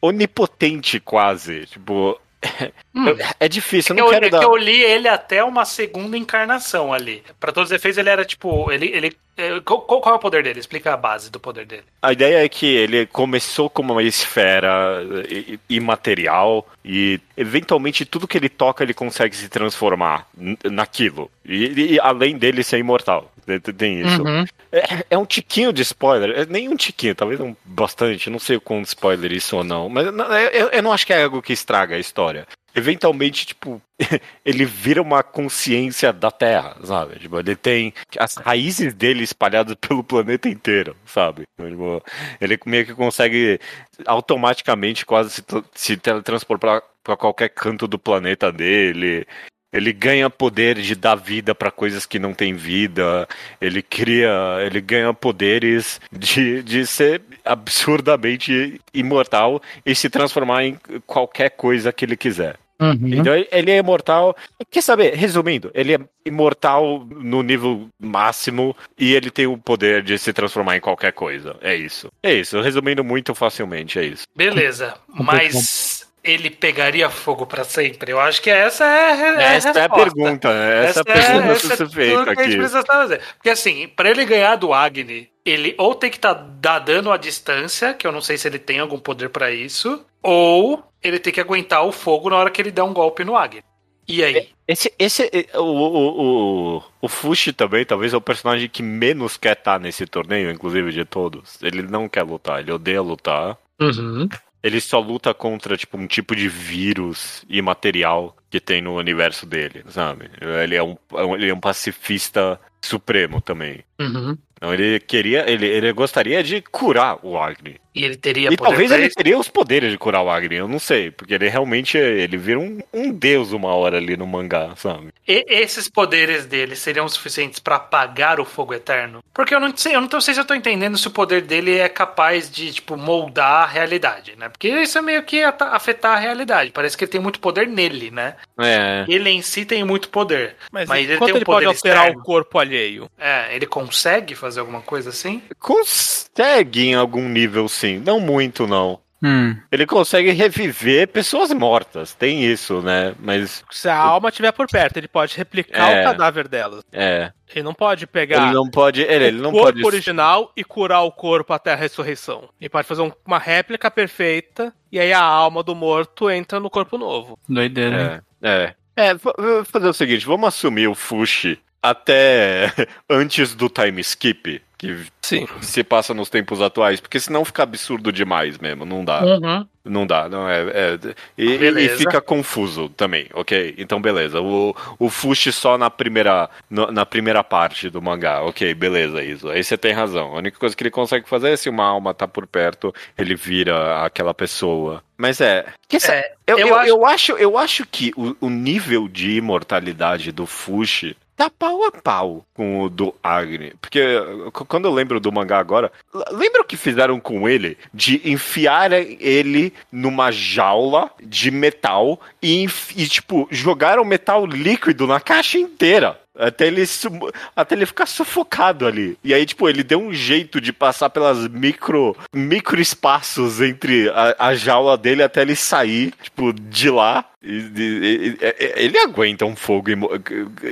Onipotente quase. Tipo, Hum. eu- é difícil, eu Eu, não quero é dar. que eu li ele até uma segunda encarnação ali. Pra todos os efeitos, ele era tipo. Ele, ele, qual, qual qual é o poder dele? Explica a base do poder dele. A ideia é que ele começou como uma esfera eh, imaterial e eventualmente tudo que ele toca ele consegue se transformar naquilo. E, e além dele ser imortal. Tem- isso. Uhum. É, é um tiquinho de spoiler, é nem um tiquinho, talvez um bastante, não sei o quão spoiler isso ou não, mas é- eu, eu não acho que é algo que estraga a história. Eventualmente, tipo, ele vira uma consciência da Terra, sabe? Tipo, ele tem as raízes dele espalhadas pelo planeta inteiro, sabe? Então, tipo, ele meio que consegue automaticamente quase se, se teletransportar para qualquer canto do planeta dele. Ele ganha poder de dar vida para coisas que não têm vida. Ele cria, ele ganha poderes de, de ser absurdamente imortal e se transformar em qualquer coisa que ele quiser. Uhum. Então ele é imortal. Quer saber? Resumindo, ele é imortal no nível máximo e ele tem o poder de se transformar em qualquer coisa. É isso. É isso. Resumindo muito facilmente, é isso. Beleza. Mas ele pegaria fogo pra sempre? Eu acho que essa é, é Essa é a resposta. pergunta. né? Essa, é a pergunta a essa ser é tudo feita que a gente aqui. precisa fazer. Porque assim, pra ele ganhar do Agni, ele ou tem que tá, dar dano à distância, que eu não sei se ele tem algum poder pra isso, ou ele tem que aguentar o fogo na hora que ele der um golpe no Agni. E aí? Esse, esse, o, o, o, o Fushi também, talvez é o personagem que menos quer estar nesse torneio, inclusive de todos. Ele não quer lutar, ele odeia lutar. Uhum. Ele só luta contra, tipo, um tipo de vírus imaterial que tem no universo dele, sabe? Ele é um, ele é um pacifista supremo também. Uhum. Então ele queria, ele, ele gostaria de curar o Agni. E ele teria E poder talvez ele isso? teria os poderes de curar o Agni, eu não sei, porque ele realmente ele vira um, um deus uma hora ali no mangá, sabe? E esses poderes dele seriam suficientes pra apagar o fogo eterno? Porque eu não sei, eu não sei se eu tô entendendo se o poder dele é capaz de, tipo, moldar a realidade, né? Porque isso é meio que afetar a realidade. Parece que ele tem muito poder nele, né? É. Ele em si tem muito poder. Mas, Mas ele tem um ele pode poder alterar externo. o corpo alheio? É, ele consegue fazer alguma coisa assim? Consegue em algum nível, sim. Não muito, não. Hum. Ele consegue reviver pessoas mortas, tem isso, né? Mas, Se a alma estiver por perto, ele pode replicar É. o cadáver delas. é. Ele não pode pegar Ele não pode. Ele, ele o não corpo pode. original e curar o corpo até a ressurreição. Ele pode fazer um- uma réplica perfeita e aí a alma do morto entra no corpo novo. Doideira? É. É. É, v- vou fazer o seguinte: vamos assumir o Fushi até antes do time skip, que Sim. se passa nos tempos atuais, porque senão fica absurdo demais mesmo, não dá. Uhum. Não dá, não é. é- e, e- fica confuso também, ok? Então, beleza. O, o Fushi só na primeira, no- na primeira parte do mangá, ok, beleza, isso. Aí você tem razão. A única coisa que ele consegue fazer é se uma alma tá por perto, ele vira aquela pessoa. Mas é. que essa- É, eu, eu eu, acho- eu acho, eu acho que o, o nível de imortalidade do Fushi tá pau a pau com o do Agni. Porque quando eu lembro do mangá agora, lembra o que fizeram com ele? De enfiar ele numa jaula de metal e, e, tipo, jogaram metal líquido na caixa inteira. Até ele, até ele ficar sufocado ali. E aí, tipo, ele deu um jeito de passar pelas micro, micro espaços entre a, a jaula dele até ele sair, tipo, de lá. E- e- ele aguenta um fogo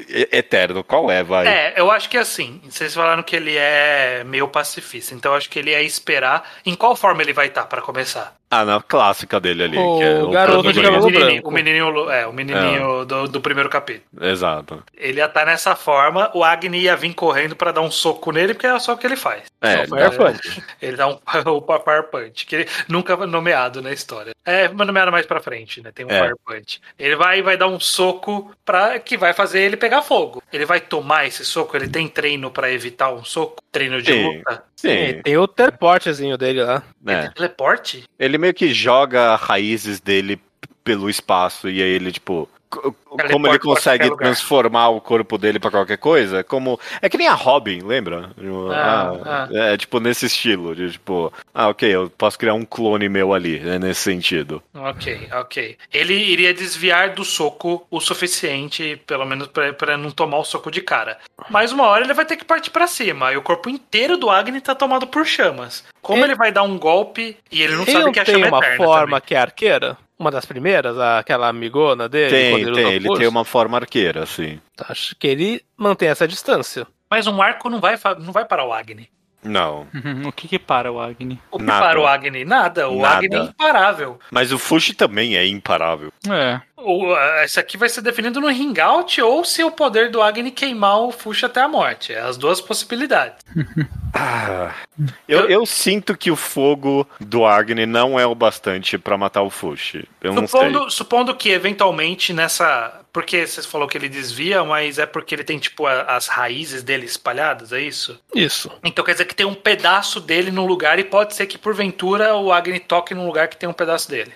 eterno. Qual é, vai? É, eu acho que é assim. Vocês falaram que ele é meio pacifista, então eu acho que ele é esperar. Em qual forma ele vai estar pra começar? Ah, na clássica dele ali. O que é garoto de cabelo o menininho, branco. o menininho, é, o menininho do, do primeiro capítulo. Exato. Ele ia estar nessa forma, o Agni ia vir correndo pra dar um soco nele, porque é só o que ele faz. É, Só Fire Punch. Ele dá um o Fire Punch, que ele nunca foi nomeado na história. É, mas nomeado mais pra frente, né? Tem um É. Fire Punch. Ele vai e vai dar um soco pra, que vai fazer ele pegar fogo. Ele vai tomar esse soco? Ele tem treino pra evitar um soco? Treino de Sim. luta? sim. Tem o teleportezinho dele lá. É. Teleporte? Ele meio que joga raízes dele pelo espaço e aí ele, tipo. Como ele consegue transformar o corpo dele pra qualquer coisa? Como. É que nem a Robin, lembra? Ah, É tipo nesse estilo. De, tipo, ah, ok, eu posso criar um clone meu ali, né, nesse sentido. Ok, ok. Ele iria desviar do soco o suficiente, pelo menos pra, pra não tomar o soco de cara. Mas uma hora ele vai ter que partir pra cima. E o corpo inteiro do Agni tá tomado por chamas. Como Ele- ele, vai dar um golpe e ele não ele sabe não que é tem chama uma forma também. que é arqueira? Uma das primeiras, aquela amigona dele? Tem, quando tem, ele força? tem uma forma arqueira, assim. Acho que ele mantém essa distância. Mas um arco não vai, não vai parar o Agni. Não. Uhum. O que que para o Agni? O que Nada. para o Agni? Nada. O Nada. Agni é imparável. Mas o Fushi também é imparável. É. O, esse aqui vai ser definido no Ringout ou se o poder do Agni queimar o Fush até a morte. É as duas possibilidades. Ah, eu, eu sinto que o fogo do Agni não é o bastante pra matar o Fushi. Eu não sei. Supondo, supondo que eventualmente nessa. Porque você falou que ele desvia, mas é porque ele tem, tipo, a- as raízes dele espalhadas, é isso? Isso. Então quer dizer que tem um pedaço dele num lugar e pode ser que porventura o Agni toque num lugar que tem um pedaço dele.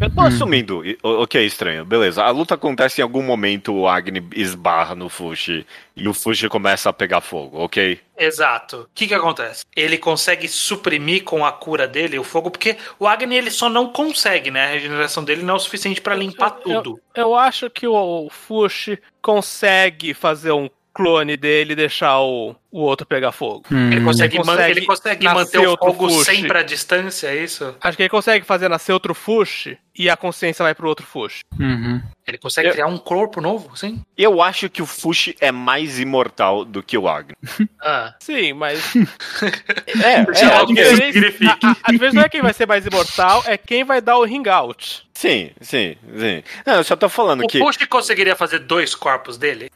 Eu tô assumindo. e- o- Ok, estranho. Beleza. A luta acontece em algum momento, o Agni esbarra no Fushi e o Fushi começa a pegar fogo, ok? Exato. O que que acontece? Ele consegue suprimir com a cura dele o fogo, porque o Agni ele só não consegue, né? A regeneração dele não é o suficiente pra limpar tudo. Eu acho que o Fushi consegue fazer um clone dele e deixar o, o outro pegar fogo. Ele consegue, Ele consegue ele consegue manter o outro fogo Fushi. sempre à distância, é isso? Acho que ele consegue fazer nascer outro Fushi e a consciência vai pro outro Fushi. Uhum. Ele consegue Eu- criar um corpo novo, sim? Eu acho que o Fushi é mais imortal do que o Agni. Ah. Sim, mas É, diferença- isso signifique. a- a- às vezes não é quem vai ser mais imortal, é quem vai dar o ring out. Sim, sim, sim. Não, eu só tô falando O que. Push conseguiria fazer dois corpos dele?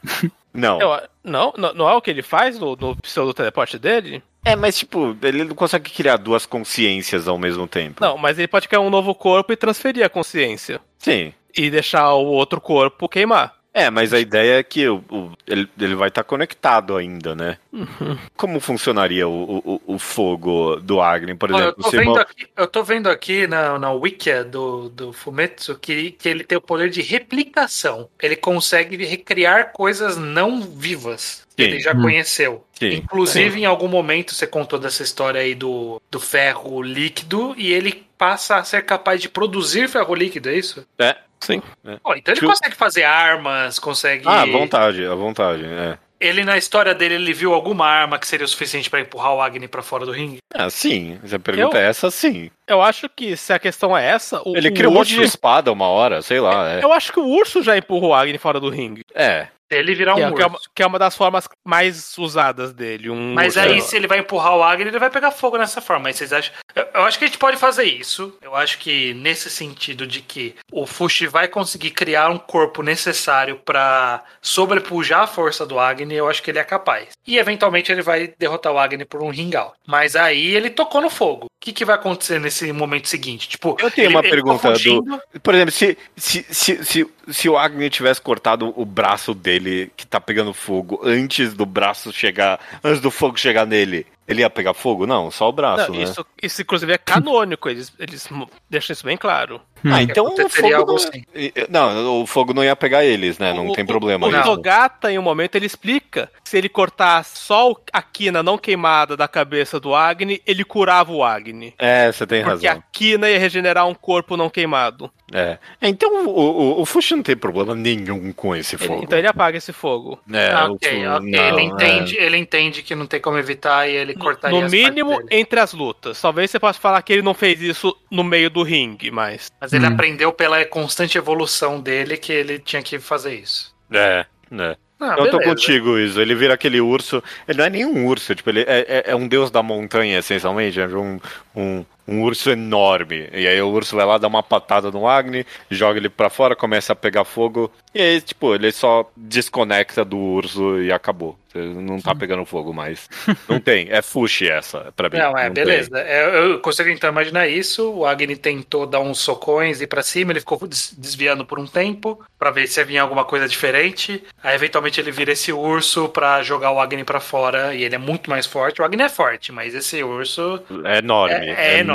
Não. Eu- não, não, não é o que ele faz no, no pseudo-teleporte dele? É, mas tipo, ele não consegue criar duas consciências ao mesmo tempo. Não, mas ele pode criar um novo corpo e transferir a consciência. Sim. E deixar o outro corpo queimar. É, mas a ideia é que o, o- ele, ele vai estar conectado ainda, né? Uhum. Como funcionaria o, o, o fogo do Agni, por Ó, eu, exemplo? tô vendo aqui, eu tô vendo aqui na, na Wikia do, do Fumetsu que, que ele tem o poder de replicação. Ele consegue recriar coisas não vivas que Sim. ele já conheceu. Sim. Inclusive, em algum momento, você contou dessa história aí do, do ferro líquido e ele passa a ser capaz de produzir ferro líquido, é isso? É. Sim. Pô, então ele Tio- consegue fazer armas, consegue. Ah, à vontade, à vontade, é. Ele, na história dele, ele viu alguma arma que seria o suficiente pra empurrar o Agni pra fora do ringue? Ah, sim. Se a pergunta Eu- é essa, sim. Eu acho que se a questão é essa, o, Ele o cria um monte urso... de espada uma hora, sei lá. É. Eu acho que o urso já empurra o Agni fora do ringue. É. Se ele virar um que, é, urso. que é uma, que é uma das formas mais usadas dele. Um Mas urso. aí, se ele vai empurrar o Agni, ele vai pegar fogo nessa forma. Mas vocês acham. Eu, eu acho que a gente pode fazer isso. Eu acho que nesse sentido de que o Fushi vai conseguir criar um corpo necessário pra sobrepujar a força do Agni, eu acho que ele é capaz. E eventualmente ele vai derrotar o Agni por um ringal. Mas aí ele tocou no fogo. O que, que vai acontecer nesse momento seguinte? Tipo, Eu tenho ele- uma ele tá pergunta do- fugindo, Por exemplo, se, se, se, se, se o Agni tivesse cortado o braço dele, que tá pegando fogo, antes do braço chegar. Antes do fogo chegar nele, ele ia pegar fogo? Não, só o braço, Não, né? isso, isso, inclusive, é canônico. Eles, eles deixam isso bem claro. Ah, então o fogo. algo Não... assim. não, o fogo não ia pegar eles, né? Não O- tem o- problema. O, nisso. Togata, em um momento, ele explica se ele cortar só o- a quina não queimada da cabeça do Agni, ele curava o Agni. É, você tem Porque razão. a quina ia regenerar um corpo não queimado. É. Então o, o, o Fushi não tem problema nenhum com esse Ele- fogo. então ele apaga esse fogo. É, Ah, o ok, fogo- ok. não, ele, é. entende, ele entende que não tem como evitar e ele cortaria no mínimo, dele. entre as lutas. Talvez você possa falar que ele não fez isso no meio do ringue, mas. Mas ele Hum. aprendeu pela constante evolução dele que ele tinha que fazer isso. É, né? Ah, eu tô beleza. contigo, Iso. Ele vira aquele urso. Ele não é nem um urso, tipo, ele é, é, é um deus da montanha, essencialmente. É um, um, um urso enorme. E aí o urso vai lá, dá uma patada no Agni, joga ele pra fora, começa a pegar fogo. E aí, tipo, ele só desconecta do urso e acabou. Não tá pegando fogo mais. Não tem. É Fushi essa, pra mim. Não, é, tem. beleza. É, eu consigo então imaginar isso. O Agni tentou dar uns socões e ir pra cima, ele ficou des- desviando por um tempo pra ver se havia alguma coisa diferente. Aí eventualmente ele vira esse urso pra jogar o Agni pra fora e ele é muito mais forte. O Agni é forte, mas esse urso É enorme. É- É, é enorme.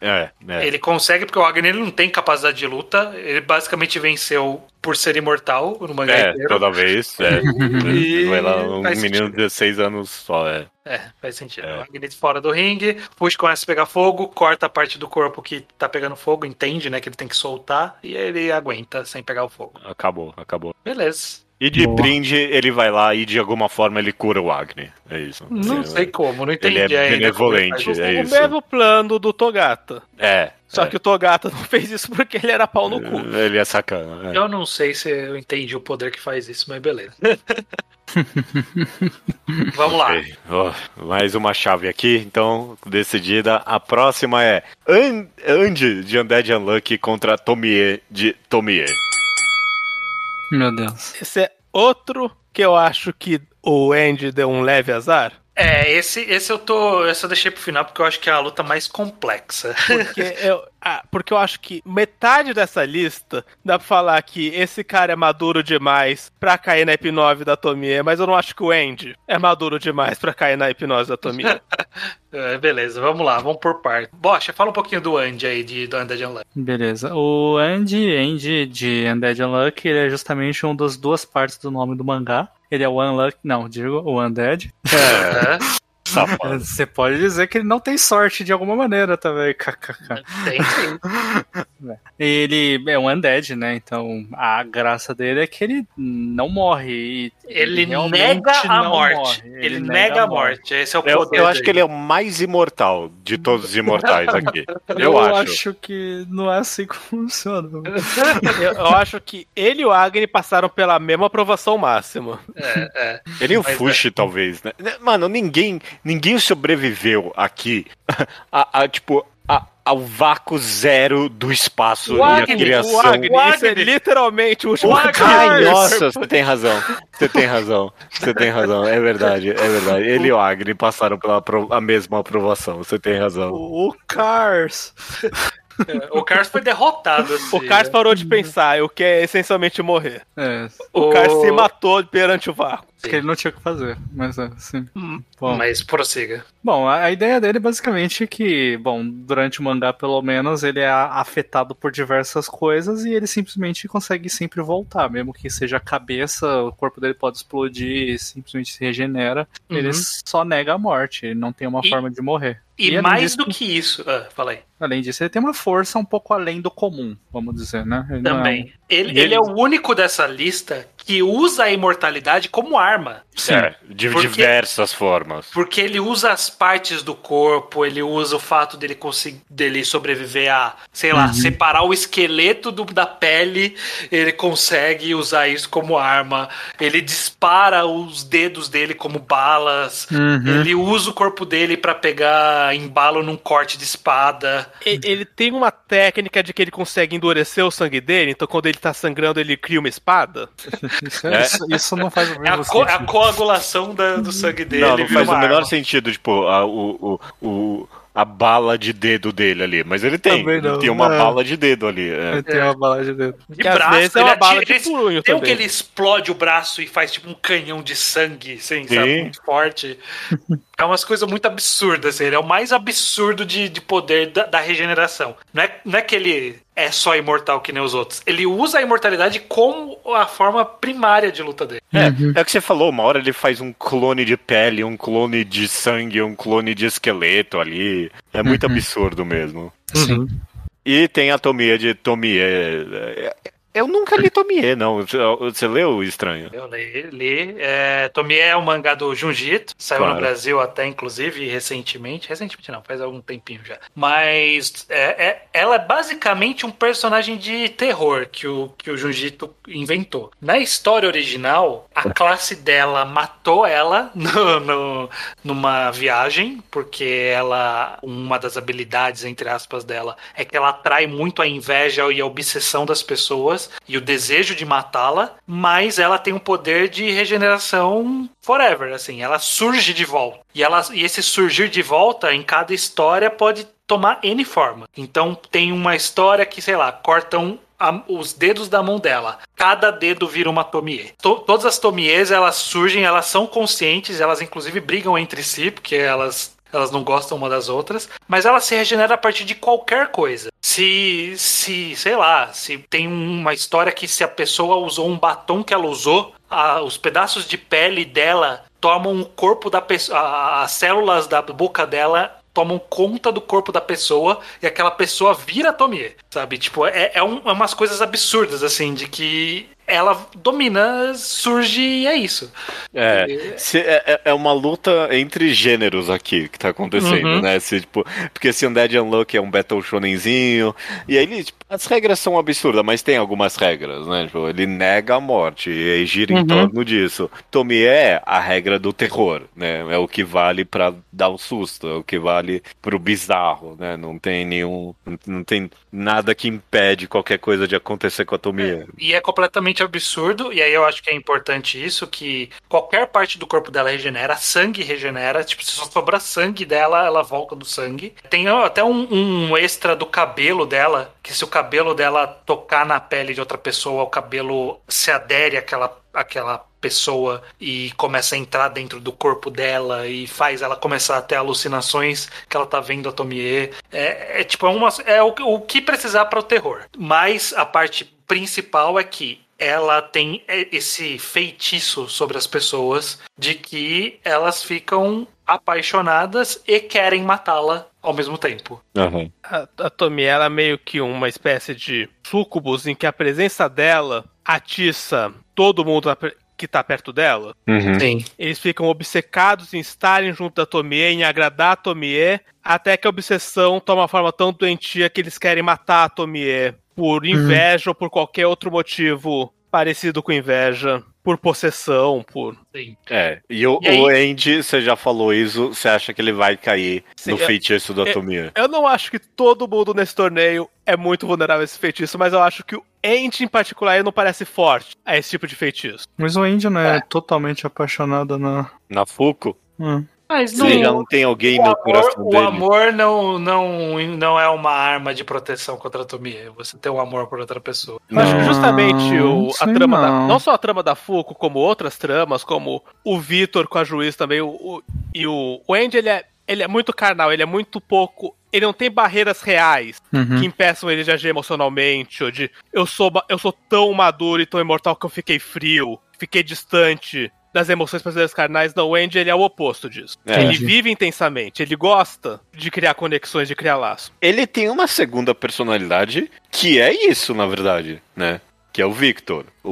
É, é. ele consegue porque o Agni ele não tem capacidade de luta. Ele basicamente venceu por ser imortal no mangá É, inteiro. toda vez. É. E Vai lá, um faz menino sentido. de 16 anos só, é. É, faz sentido. É. O Agni fora do ringue, Push começa a pegar fogo, corta a parte do corpo que tá pegando fogo, entende, né, que ele tem que soltar, e ele aguenta sem pegar o fogo. Acabou, acabou. Beleza. E de Boa. brinde, ele vai lá e de alguma forma ele cura o Agni. É isso. Não É, sei como, não entendi Ele é ele benevolente, faz isso. É o mesmo plano do Togata. É. Só é. que o Togata não fez isso porque ele era pau no cu. Ele é sacana. é. Eu não sei se eu entendi o poder que faz isso, mas beleza. Vamos lá. Ó, mais uma chave aqui, então, decidida. A próxima é An Andy de Undead Unlucky contra Tomie de Tomie. Meu Deus. Esse é outro que eu acho que o Andy deu um leve azar. É, esse, esse eu tô. Esse eu deixei pro final porque eu acho que é a luta mais complexa. Porque eu, ah, porque eu acho que metade dessa lista dá pra falar que esse cara é maduro demais pra cair na hipnose da Tomie, mas eu não acho que o Andy é maduro demais pra cair na hipnose da Tomie. É, beleza, vamos lá, vamos por parte. Bocha, fala um pouquinho do Andy aí, de, do Undead Unlucky. Beleza. O Andy, Andy de Undead Unlucky, ele é justamente uma das duas partes do nome do mangá. Ele é o Unlucky, não, digo, o Undead. É, É, safado. Você pode dizer que ele não tem sorte de alguma maneira também, kkk. tem sim. Ele é um Undead, né? Então a graça dele é que ele não morre. Ele realmente nega a morte. morre. Ele, nega a morte. Esse é o Eu, poder. eu acho que dele. ele é o mais imortal de todos os imortais aqui. Eu, Eu, acho. acho. que não é assim que funciona. eu, eu acho que ele e o Agni passaram pela mesma aprovação máxima. É, é. Ele e o Fushi, talvez, né? Mano, ninguém, ninguém sobreviveu aqui a, a, tipo, a, ao vácuo zero do espaço O e a criação. O Agni, O isso é literalmente o último O. Ai, nossa, você tem razão. Você tem razão. Você tem razão. É verdade, é verdade. Ele e o Agni passaram pela a mesma aprovação. Você tem razão. O Cars. O Cars foi derrotado. Assim, O Cars né? parou de pensar, o que é essencialmente morrer. É, O Cars se matou perante o vácuo. que ele não tinha o que fazer, mas é, sim. Bom, Mas prossiga. bom, a a ideia dele basicamente é que, bom, durante o mangá pelo menos, ele é afetado por diversas coisas e ele simplesmente consegue sempre voltar, mesmo que seja a cabeça, o corpo dele pode explodir e simplesmente se regenera, ele Uhum. só nega a morte, ele não tem uma E- forma de morrer. E, além mais disso- do que isso. Ah, fala aí. Além disso, ele tem uma força um pouco além do comum, vamos dizer, né? Ele não é um- Também. Ele, E ele ele- é o único dessa lista que usa a imortalidade como arma. Sim. É, de Porque- diversas formas. Porque ele usa as partes do corpo, ele usa o fato dele conseguir dele sobreviver a, sei lá, separar o esqueleto do, da pele, ele consegue usar isso como arma. Ele dispara os dedos dele como balas. Uhum. Ele usa o corpo dele pra pegar embalo num corte de espada. Ele tem uma técnica de que ele consegue endurecer o sangue dele, então quando ele tá sangrando, ele cria uma espada. Isso, é- isso- isso não faz o É mesmo a, co- a sentido. coagulação da- do sangue dele. não, não faz o menor arma. sentido, tipo, a, o, o, o- a bala de dedo dele ali. Mas ele tem. Não, Ele tem uma não. bala de dedo ali. é. Ele tem uma bala de dedo. De Que braço, vezes é ele uma bala de punho Tem um também. que ele explode o braço e faz tipo um canhão de sangue, assim, Sim. sabe? Muito forte. É umas coisas muito absurdas, assim. Ele é o mais absurdo de, de poder da, da regeneração. Não é, não é que ele é só imortal que nem os outros. Ele usa a imortalidade como a forma primária de luta dele. É, é o que você falou, uma hora ele faz um clone de pele, um clone de sangue, um clone de esqueleto ali. É muito absurdo mesmo. Sim. E tem a Tomie de Tomie. É, Eu nunca li Tomie, não. Você- Você leu o Estranho? Eu li. li. É, Tomie é um mangá do Junjito. Saiu Claro. no Brasil até, inclusive, recentemente. Recentemente não, faz algum tempinho já. Mas é, é- ela é basicamente um personagem de terror que o, que o Junjito inventou. Na história original, a classe dela matou ela no, no- numa viagem, porque ela. Uma das habilidades, entre aspas, dela é que ela atrai muito a inveja e a obsessão das pessoas e o desejo de matá-la, mas ela tem um poder de regeneração forever, assim, ela surge de volta. E, ela, e esse surgir de volta em cada história pode tomar N forma. Então tem uma história que, sei lá, cortam a- os dedos da mão dela. Cada dedo vira uma Tomie. To- todas as Tomies, elas surgem, elas são conscientes, elas inclusive brigam entre si, porque elas elas não gostam uma das outras, mas ela se regenera a partir de qualquer coisa. Se, se sei lá, se tem uma história que se a pessoa usou um batom que ela usou, a- os pedaços de pele dela tomam o corpo da pessoa, as células da boca dela tomam conta do corpo da pessoa e aquela pessoa vira Tomie, sabe? Tipo, é, é, um- é umas coisas absurdas, assim, de que ela domina, surge e é isso. É, se- é, é- é uma luta entre gêneros aqui que tá acontecendo, Uhum. né? Se, tipo, porque se Undead Unluck é um Battle Shonenzinho, e aí ele, tipo, as regras são absurdas, mas tem algumas regras, né? Tipo, ele nega a morte e aí gira em Uhum. torno disso. Tomie é a regra do terror, né? É o que vale pra dar o susto, é o que vale pro bizarro, né? Não tem nenhum. Não tem nada que impede qualquer coisa de acontecer com a Tomie. E é completamente absurdo, e aí eu acho que é importante isso, que qualquer parte do corpo dela regenera, sangue regenera, tipo, se só sobrar sangue dela, ela volta do sangue. Tem até um, um extra do cabelo dela, que se o cabelo dela tocar na pele de outra pessoa, o cabelo se adere àquela, àquela pessoa e começa a entrar dentro do corpo dela e faz ela começar a ter alucinações que ela tá vendo a Tomie. É, é tipo, é, uma, é o, o que precisar para o terror. Mas a parte principal é que ela tem esse feitiço sobre as pessoas de que elas ficam apaixonadas e querem matá-la ao mesmo tempo. Aham. A, a Tomie, ela é meio que uma espécie de sucubus em que a presença dela atiça todo mundo que tá perto dela. Uhum. Sim. Eles ficam obcecados em estarem junto da Tomie, em agradar a Tomie, até que a obsessão toma uma forma tão doentia que eles querem matar a Tomie por inveja ou por qualquer outro motivo parecido com inveja. por possessão, por. Sim. É, e o, E aí- o Andy, você já falou isso, você acha que ele vai cair Sim, no é- feitiço da é- Tomia? Eu não acho que todo mundo nesse torneio é muito vulnerável a esse feitiço, mas eu acho que o Ent em particular não parece forte a esse tipo de feitiço. Mas o Andy não é, totalmente apaixonado na. Na Fuco? Hum. Mas Você já não tem alguém o no amor, coração o dele? amor não, não, não é uma arma de proteção contra a Tomia. Você tem um amor por outra pessoa. Eu acho que Não, justamente o, a trama da. não. Não só a trama da Fuco, como outras tramas, como o Vitor com a juiz também. O, o- e o, o Andy, ele é, ele é muito carnal, ele é muito pouco. Ele não tem barreiras reais Uhum. que impeçam ele de agir emocionalmente, ou de eu sou, eu sou tão maduro e tão imortal que eu fiquei frio, fiquei distante das emoções prazeres carnais. Não, o Andy ele é o oposto disso. É. Ele vive intensamente, ele gosta de criar conexões, de criar laço. Ele tem uma segunda personalidade que é isso, na verdade, né? Que é o Victor. O,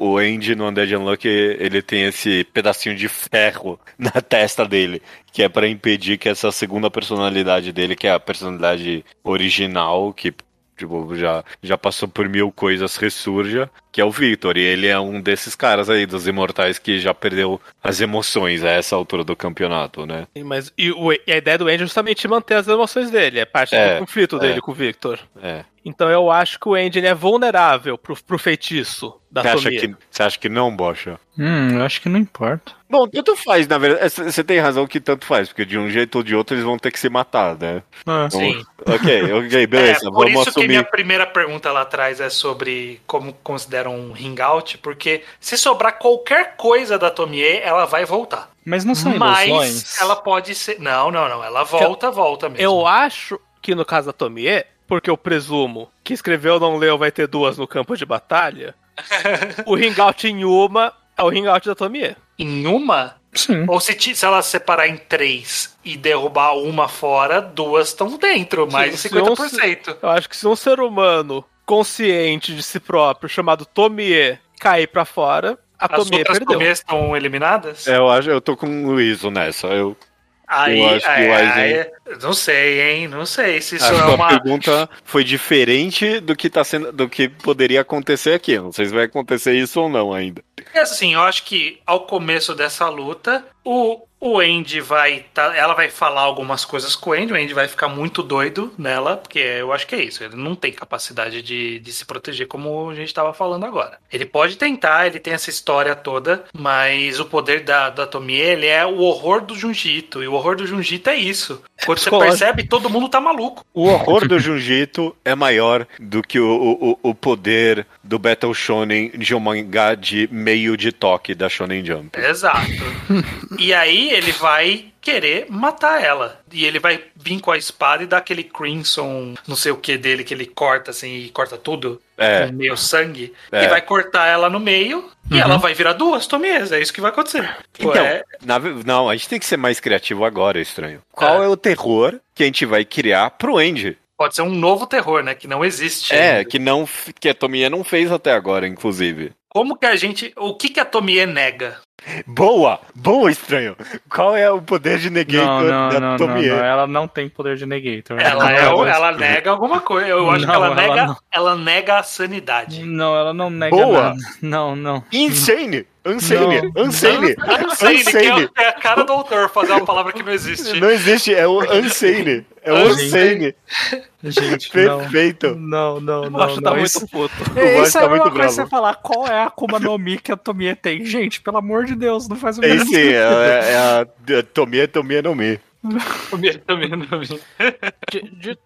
o, o Andy no Undead Unluck, ele tem esse pedacinho de ferro na testa dele, que é pra impedir que essa segunda personalidade dele, que é a personalidade original, que tipo, já, já passou por mil coisas, ressurja, que é o Victor. E ele é um desses caras aí, dos imortais, que já perdeu as emoções a essa altura do campeonato, né? Sim, Mas e, o- e a ideia do Andy é justamente manter as emoções dele, é parte É, do conflito é. dele com o Victor. É. Então eu acho que o Andy ele é vulnerável pro, pro feitiço da Você acha, que, você acha que não, Bocha? Hum, eu acho que não importa. Bom, tanto faz, na verdade. Você tem razão que tanto faz, porque de um jeito ou de outro eles vão ter que se matar, né? É. Então, Sim. Ok, ok, beleza. é, por vamos isso que assumir. minha primeira pergunta lá atrás é sobre como consideram um hangout, porque se sobrar qualquer coisa da Tomie, ela vai voltar. Mas não são Mas ilusões. ela pode ser. Não, não, não. Ela volta, volta mesmo. Eu acho que no caso da Tomie, porque eu presumo que escreveu ou não leu vai ter duas no campo de batalha, o hangout em uma é o hangout da Tomie. Em uma, Sim. ou se, se ela separar em três e derrubar uma fora, duas estão dentro, mais de se 50%. Eu acho que se um ser humano consciente de si próprio, chamado Tomie, cair pra fora, a As Tomie outras perdeu. Tomias estão eliminadas? É, eu acho, eu tô com o Luizo nessa. Eu Aí, eu acho que aí, o Aizen- aí- não sei, hein? Não sei se isso acho é que a uma. pergunta foi diferente do que tá sendo, do que poderia acontecer aqui. Não sei se vai acontecer isso ou não ainda. É assim, eu acho que ao começo dessa luta, o, o Andy vai. Tá, ela vai falar algumas coisas com o Andy, o Andy vai ficar muito doido nela, porque eu acho que é isso. Ele não tem capacidade de, de se proteger como a gente estava falando agora. Ele pode tentar, ele tem essa história toda, mas o poder da, da Tomie, ele é o horror do Junjito. E o horror do Junjito é isso. Quando você percebe, todo mundo tá maluco. O horror do Junjito é maior do que o, o, o poder do Battle Shonen de um mangá de meio de toque da Shonen Jump. Exato. e aí ele vai querer matar ela. E ele vai vir com a espada e dar aquele crimson, não sei o que dele, que ele corta assim e corta tudo. É. Com meio sangue. É. E vai cortar ela no meio. E ela vai virar duas tomias. É isso que vai acontecer. Pô, Então, é- na não, a gente tem que ser mais criativo agora, estranho. Qual é. o terror que a gente vai criar pro Andy? pode ser um novo terror, né? Que não existe. É, ainda. que não que a Tomie não fez até agora, inclusive. Como que a gente. O que, que a Tomie nega? Boa! Boa, estranho! Qual é o poder de negator não, da não, não, Tomie? não, Ela não tem poder de negator. Ela, é, ela nega alguma coisa. Eu acho Não, que ela ela nega, não. ela nega a sanidade. Não, ela não nega Boa. nada. Não, não. Insane! Insane, que Insane! é, é a cara do autor fazer uma palavra que não existe. Não existe, é o Insane! É o. Insane! Gente, não. Perfeito! Não, não, Eu não. acho que tá muito Isso, puto. Isso tá é muito mesma coisa bravo. você falar qual é a Akuma no Mi que a Tomie tem. Gente, pelo amor de Deus, não faz o É menor sim, é, é a Tomie, Tomie no Mi. Di- Dito,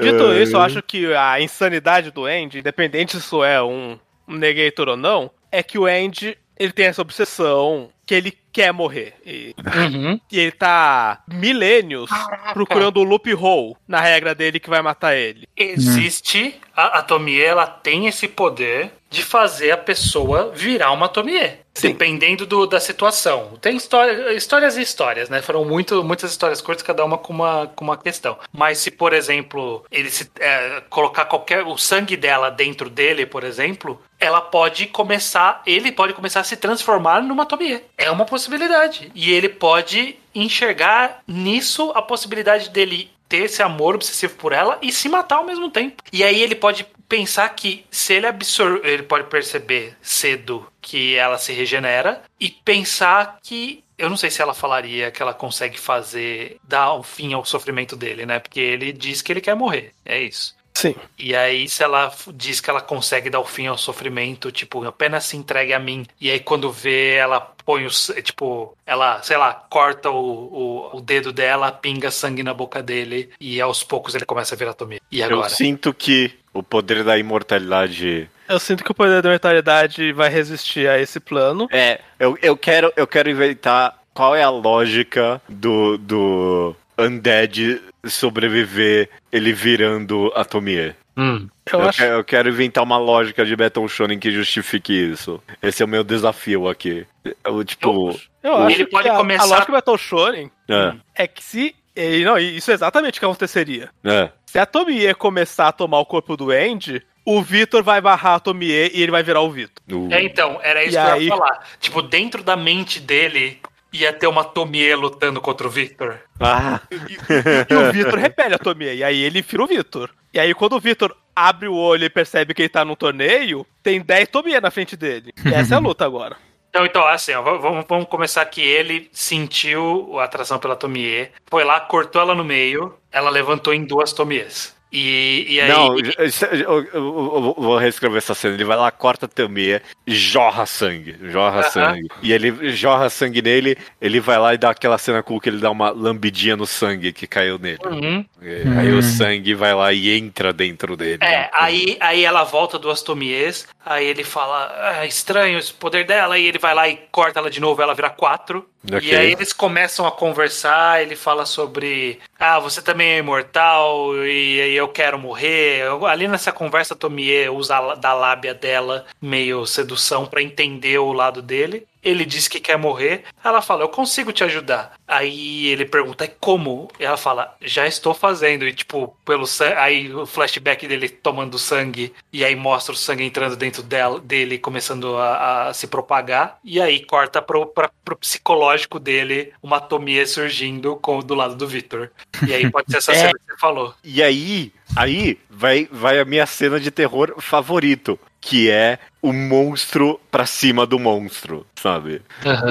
dito isso, eu acho que a insanidade do Andy, independente se isso é um, um negator ou não, é que o Andy ele tem essa obsessão que ele quer morrer. E, Uhum. e ele tá milênios procurando o loophole na regra dele que vai matar ele. Existe, a, a Tomie, ela tem esse poder de fazer a pessoa virar uma Tomie. Sim. Dependendo do- da situação. Tem história, histórias e histórias, né? Foram muito, muitas histórias curtas, cada uma com uma, com uma questão. Mas se, por exemplo, ele se, é, colocar qualquer. o sangue dela dentro dele, por exemplo, ela pode começar. Ele pode começar a se transformar numa Tomie. É uma possibilidade. E ele pode enxergar nisso a possibilidade dele ter esse amor obsessivo por ela e se matar ao mesmo tempo. E aí ele pode pensar que se ele absorver, ele pode perceber cedo que ela se regenera e pensar que eu não sei se ela falaria que ela consegue fazer dar um fim ao sofrimento dele, né? Porque ele diz que ele quer morrer. É isso. Sim. E aí, se ela diz que ela consegue dar o fim ao sofrimento, tipo, apenas se entregue a mim. E aí, quando vê, ela põe o. Tipo, ela, sei lá, corta o, o, o dedo dela, pinga sangue na boca dele. E aos poucos ele começa a virar Tommy. E agora? Eu sinto que o poder da imortalidade. Eu sinto que o poder da mentalidade vai resistir a esse plano. É, eu, eu, quero, eu quero inventar qual é a lógica do, do Undead sobreviver ele virando a Tomie. Hum. Eu, Eu, acho. que- eu quero inventar uma lógica de Battle Shonen que justifique isso. Esse é o meu desafio aqui. Eu, tipo. Eu acho Ele pode que a, começar- a lógica do Battle Shonen É, é que se. e não, isso é exatamente o que aconteceria. é. Se a Tomie começar a tomar o corpo do Andy, o Vitor vai barrar a Tomie e ele vai virar o Vitor. Uh, É, então, era isso E que eu aí? ia falar. Tipo, dentro da mente dele ia ter uma Tomie lutando contra o Victor. Ah, E o Vitor repele a Tomie. E aí ele vira o Vitor. E aí quando o Vitor abre o olho e percebe que ele tá num torneio, tem 10 Tomie na frente dele. E essa é a luta agora. Então, então assim, ó, vamos, vamos começar que ele sentiu a atração pela Tomie, foi lá, cortou ela no meio, ela levantou em duas Tomies. E, e aí. não, isso- eu, eu- eu vou reescrever essa cena. Ele vai lá, corta a Tomie, jorra sangue. Jorra Aham. sangue. E ele jorra sangue nele, ele vai lá e dá aquela cena cool que ele dá uma lambidinha no sangue que caiu nele. Uhum. E Aí o sangue vai lá e entra dentro dele. É, aí, aí ela volta duas Tomies, aí ele fala, ah, estranho esse poder dela, e ele vai lá e corta ela de novo, ela vira quatro. Ok. E aí eles começam a conversar, ele fala sobre, ah, você também é imortal, e aí eu quero morrer. Eu- ali nessa conversa, Tomie usa a- da lábia dela, meio sedução, pra entender o lado dele. Ele diz que quer morrer. Ela fala, eu consigo te ajudar. Aí ele pergunta, "E como? E ela fala, já estou fazendo. E tipo, pelo sangue. Aí o flashback dele tomando sangue. E aí mostra o sangue entrando dentro dela, dele, começando a, a se propagar. E aí corta pro, pra, pro psicológico dele uma Tomie surgindo com, do lado do Victor. E aí pode ser essa É. cena que você falou. E aí, aí vai, vai a minha cena de terror favorito, que é o monstro pra cima do monstro, sabe?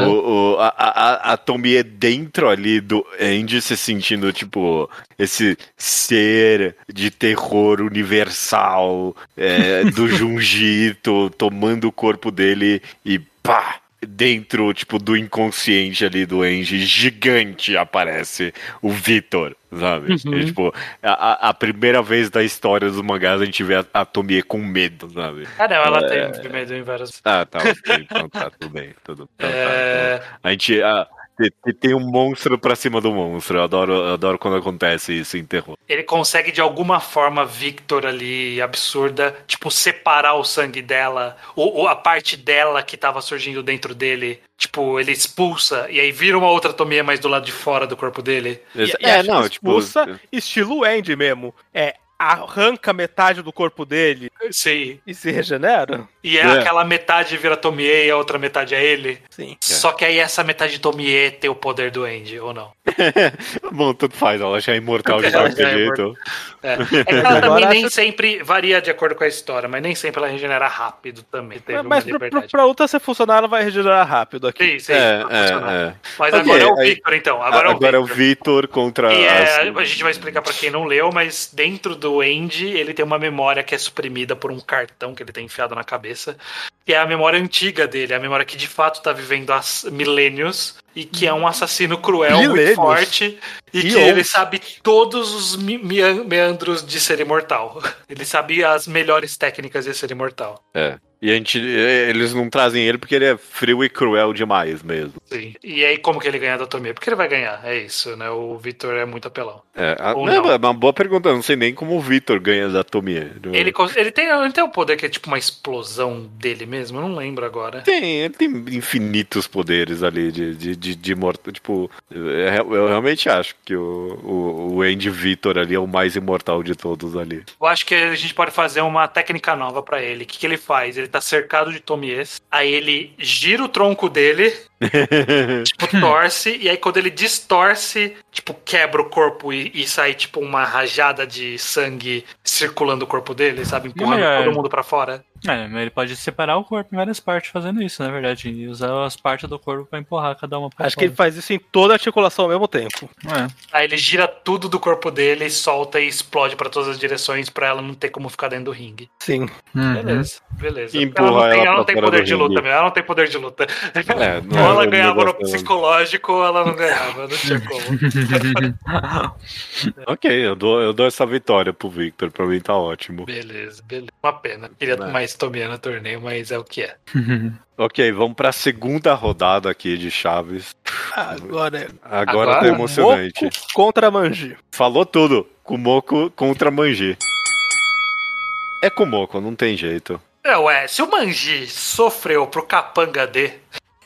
O, o, a, a, a Tomie dentro ali do Andy se sentindo, tipo, esse ser de terror universal é, do Junjito tomando o corpo dele e pá! Dentro, tipo, do inconsciente ali do Andy, gigante aparece o Vitor, sabe? Uhum. É, tipo, a, a- a primeira vez da história dos mangás a gente vê a, a Tomie com medo, sabe? Ah, não, ela tem medo em várias. Ah, tá, ok, então tá, tudo bem, tudo então tá, É, então A gente. te- te- tem um monstro pra cima do monstro. Eu adoro, eu adoro quando acontece isso em terror. ele consegue de alguma forma, Victor ali, absurda, tipo, separar o sangue dela, ou, ou a parte dela que tava surgindo dentro dele, tipo, ele expulsa, e aí vira uma outra Tomie mais do lado de fora do corpo dele. E, e é, que não, tipo. expulsa, estilo Andy mesmo. É, arranca metade do corpo dele Sim. e se regenera. E é, É. aquela metade vira Tomie e a outra metade é ele. Sim. Só que aí essa metade Tomie tem o poder do Andy, ou não? Bom, tudo faz, ela já é imortal de Ela qualquer é jeito. É, é que ela também nem acho- sempre varia de acordo com a história, mas nem sempre ela regenera rápido também. Mas pra, pra, pra outra se funcionar, ela vai regenerar rápido aqui. Sim, sim, É, vai funcionar. é, é. Mas Ok, agora é o aí- Victor, então. Agora, Agora, é é o Victor. Vitor contra. E é, as- a gente vai explicar pra quem não leu, mas dentro do Andy, ele tem uma memória que é suprimida por um cartão que ele tem enfiado na cabeça. Que é a memória antiga dele, a memória que de fato tá vivendo há milênios e que é um assassino cruel, muito Milênios? forte e E que ele onde? sabe todos os meandros de ser imortal. Ele sabe as melhores técnicas de ser imortal. É. E a gente, eles não trazem ele porque ele é frio e cruel demais mesmo. Sim. E aí, como que ele ganha da Tomia? Porque ele vai ganhar, é isso, né? O Victor é muito apelão. É, a- Ou não, não. é uma boa pergunta. Eu não sei nem como o Vitor ganha da Tomie. Ele, ele, tem, ele tem um poder que é tipo uma explosão dele mesmo, eu não lembro agora. Tem, ele tem infinitos poderes ali de, de, de, de morto. Tipo, eu, eu realmente acho que o, o, o Andy Vitor ali é o mais imortal de todos ali. Eu acho que a gente pode fazer uma técnica nova pra ele. O que, que ele faz? Ele tá cercado de Tomies. Aí ele gira o tronco dele, tipo, torce, e aí quando ele distorce, tipo, quebra o corpo e, e sai, tipo, uma rajada de sangue circulando o corpo dele, sabe? Empurrando É. todo mundo pra fora. É, mas ele pode separar o corpo em várias partes fazendo isso, na verdade. E usar as partes do corpo pra empurrar cada uma pra Acho que ele faz isso em toda a articulação ao mesmo tempo. É. Aí ele gira tudo do corpo dele, solta e explode pra todas as direções pra ela não ter como ficar dentro do ringue. Sim. Uhum. Beleza, beleza. E ela empurra não tem, ela ela não tem fora poder de luta, mesmo, ela não tem poder de luta. É, ou não, ela ganhava não no psicológico ou ela não ganhava, não tinha como. Ok, eu dou, eu dou essa vitória pro Victor, pra mim tá ótimo. Beleza, beleza. Uma pena. Queria É. mais Tomia no torneio, mas é o que é. Ok, vamos pra segunda rodada aqui de Chaves. Agora é. Agora, Agora, tá emocionante. Moco contra Manji. Falou tudo. Kumoko contra Manji. É Kumoko, não tem jeito. É, ué, se o Manji sofreu pro Capanga D,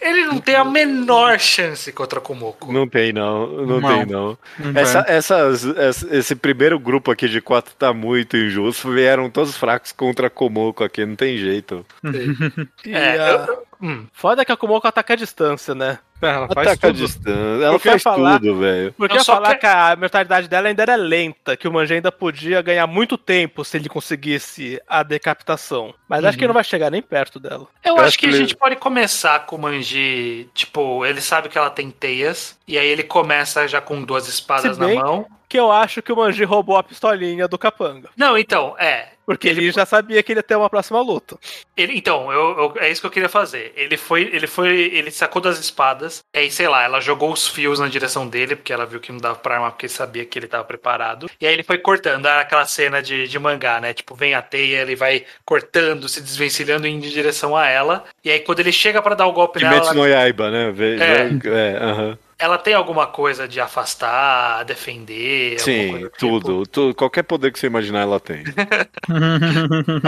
ele não tem a menor chance contra Kumoko. Não tem não, não, Não. tem não. Não Essa, essas, essa- esse primeiro grupo aqui de quatro tá muito injusto. Vieram todos fracos contra Komoko aqui, não tem jeito. E É, a- eu- Hum, Foda que a Kumoko ataca a distância, né? Ela faz Ataca a tudo. distância. Ela Porque faz falar- tudo, velho. Porque Eu falar que- que a mortalidade dela ainda era lenta, que o Manji ainda podia ganhar muito tempo se ele conseguisse a decapitação. Mas acho que ele não vai chegar nem perto dela. Eu, Eu acho acho que a que ele- gente pode começar com o Manji, tipo, ele sabe que ela tem teias, e aí ele começa já com duas espadas na mão. Que eu acho que o Manji roubou a pistolinha do Capanga. Não, então, é. Porque ele já sabia que ele ia ter uma próxima luta. Ele- então, eu, eu- é isso que eu queria fazer. Ele foi, ele foi, ele sacou das espadas, e aí, sei lá, ela jogou os fios na direção dele, porque ela viu que não dava pra armar, porque sabia que ele tava preparado. E aí ele foi cortando, era aquela cena de, de mangá, né? Tipo, vem a teia, ele vai cortando, se desvencilhando, indo em direção a ela. E aí, quando ele chega pra dar o golpe nela, Kimetsu ela, no Yaiba, né? Ve- É. ve- é, aham. Ela tem alguma coisa de afastar, defender, alguma Sim, coisa do tipo. tudo, tudo. Qualquer poder que você imaginar, ela tem.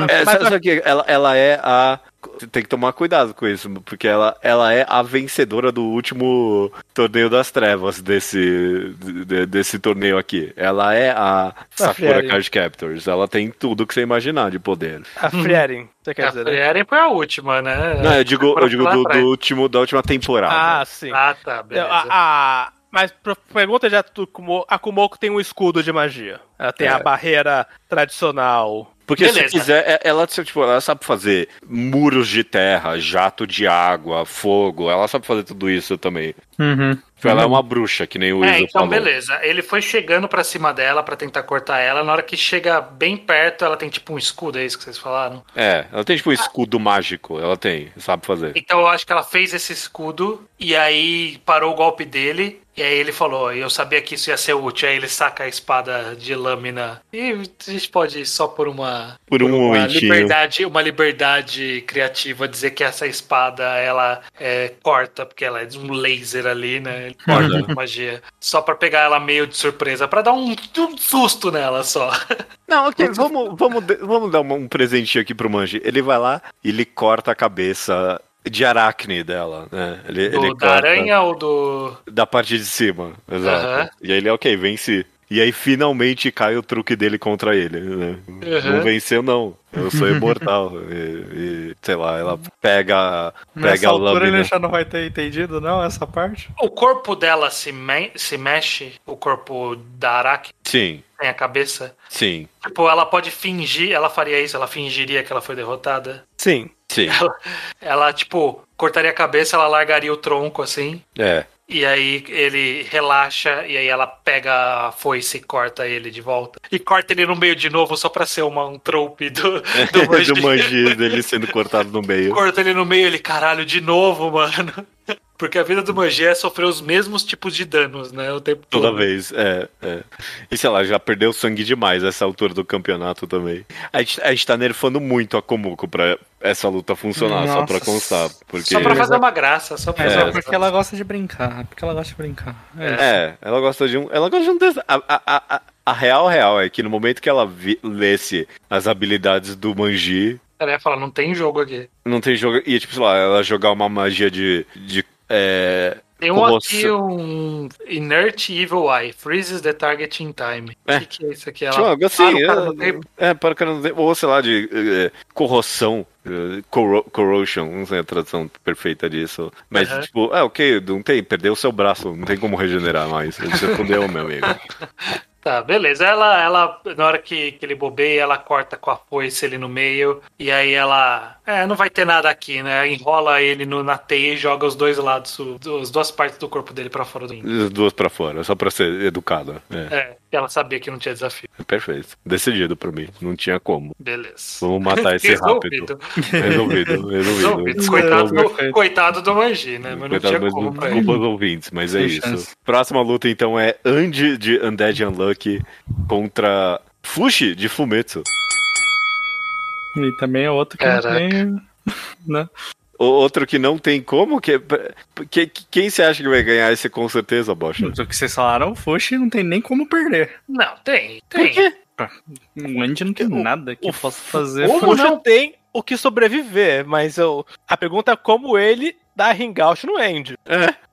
É, Mas- só, só que ela, ela é a. Tem que tomar cuidado com isso, porque ela, ela é a vencedora do último torneio das trevas desse, de- desse torneio aqui. Ela é a Sakura Frieren. Card Captors. Ela tem tudo que você imaginar de poder. A Frieren, você quer A dizer, né? Frieren foi a última, né? Não, eu digo, eu digo do, do último, da última temporada. Ah, sim. Ah, tá, beleza. A, a- mas pergunta já a Kumoko tem um escudo de magia. Ela tem É. a barreira tradicional. Porque se Beleza. quiser, é- ela, tipo, ela sabe fazer muros de terra, jato de água, fogo. Ela sabe fazer tudo isso também. Uhum. Tipo, Ela é uma bruxa, que nem o É, Iso então falou. beleza. Ele foi chegando pra cima dela pra tentar cortar ela. Na hora que chega bem perto, ela tem tipo um escudo, é isso que vocês falaram? É, ela tem tipo um escudo mágico, ela tem, sabe fazer. Então eu acho que ela fez esse escudo e aí parou o golpe dele. E aí ele falou, eu sabia que isso ia ser útil. Aí ele saca a espada de lâmina. E a gente pode só por uma, Por um uma momentinho. liberdade, uma liberdade criativa dizer que essa espada ela é, corta, porque ela é de um laser ali, né? Ele corta com magia. Só pra pegar ela meio de surpresa, pra dar um, um susto nela só. Não, ok, vamos, vamos, vamos dar um, um presentinho aqui pro Manji. Ele vai lá e ele corta a cabeça de aracne dela, né? Ele, Do, ele da aranha ou do. da parte de cima, exato. Aham. E aí ele, ok, venci. E aí finalmente cai o truque dele contra ele, né? Uhum. Não venceu, não. Eu sou imortal. e, e, sei lá, ela pega, Nessa pega a altura ele lâmina. já não vai ter entendido, não, essa parte? O corpo dela se, me- se mexe, o corpo da Araki Sim, tem a cabeça. sim, Tipo, ela pode fingir, ela faria isso, ela fingiria que ela foi derrotada. Sim. sim. Ela, ela, tipo, cortaria a cabeça, ela largaria o tronco assim. É. E aí ele relaxa e aí ela pega a foice e corta ele de volta. E corta ele no meio de novo só pra ser uma, um trope do, do Manji. Do Manji dele sendo cortado no meio. Corta ele no meio, ele, caralho, de novo, mano. Porque a vida do Manji é sofrer os mesmos tipos de danos, né? O tempo Toda todo. vez, é, é. E sei lá, já perdeu sangue demais essa altura do campeonato também. A gente, a gente tá nerfando muito a Komuko pra essa luta funcionar, só pra Nossa. constar. Porque... Só pra fazer uma graça, só pra É, fazer uma porque ela gosta de brincar. Porque ela gosta de brincar. É. isso. É, ela gosta de um. Ela gosta de um. A, a, a, a- a real real é que no momento que ela vi, lesse as habilidades do Manji, Ela ia falar, não tem jogo aqui. não tem jogo. E tipo, sei lá, ela jogar uma magia de. de é, Tem um corroção. aqui, um Inert Evil Eye, freezes the target in time. O É. que, que é isso aqui? Ela Tipo, assim, para o cara é, no tempo. é, para o cara não ou sei lá, de é, corroção, é, corro- corrosion, não sei a tradução perfeita disso. Mas, tipo, é ok, não tem, perdeu o seu braço, não tem como regenerar mais. Você fudeu, meu amigo. Tá, beleza. Ela, ela na hora que, que ele bobeia, ela corta com a foice ele no meio. E aí ela. É, não vai ter nada aqui, né? Enrola ele no, na teia e joga os dois lados, o- as duas partes do corpo dele pra fora do índio. As duas pra fora, só pra ser educada. É, É, ela sabia que não tinha desafio. perfeito. Decidido pra mim, não tinha como. Beleza. Vamos matar esse rápido. Resolvido. Resolvido, Resolvido. resolvido. Coitado, do, coitado do Manji, né? Mas não Coitado, tinha mas como não- pra ele. desculpa os ouvintes, mas é isso. chance. Próxima luta, então, é Andy de Undead Unlucky contra Fushi de Fumetsu. E também é outro que Caraca. não tem. Né? O outro que não tem como, que, que- que- quem você acha que vai ganhar esse com certeza, Bocha? O que vocês falaram, o Fushi não tem nem como perder. Não, tem, tem. O Andy não tem O- nada que o possa fazer. O Como Fuxa não? tem o que sobreviver, mas eu, a pergunta é como ele dá ringout no end.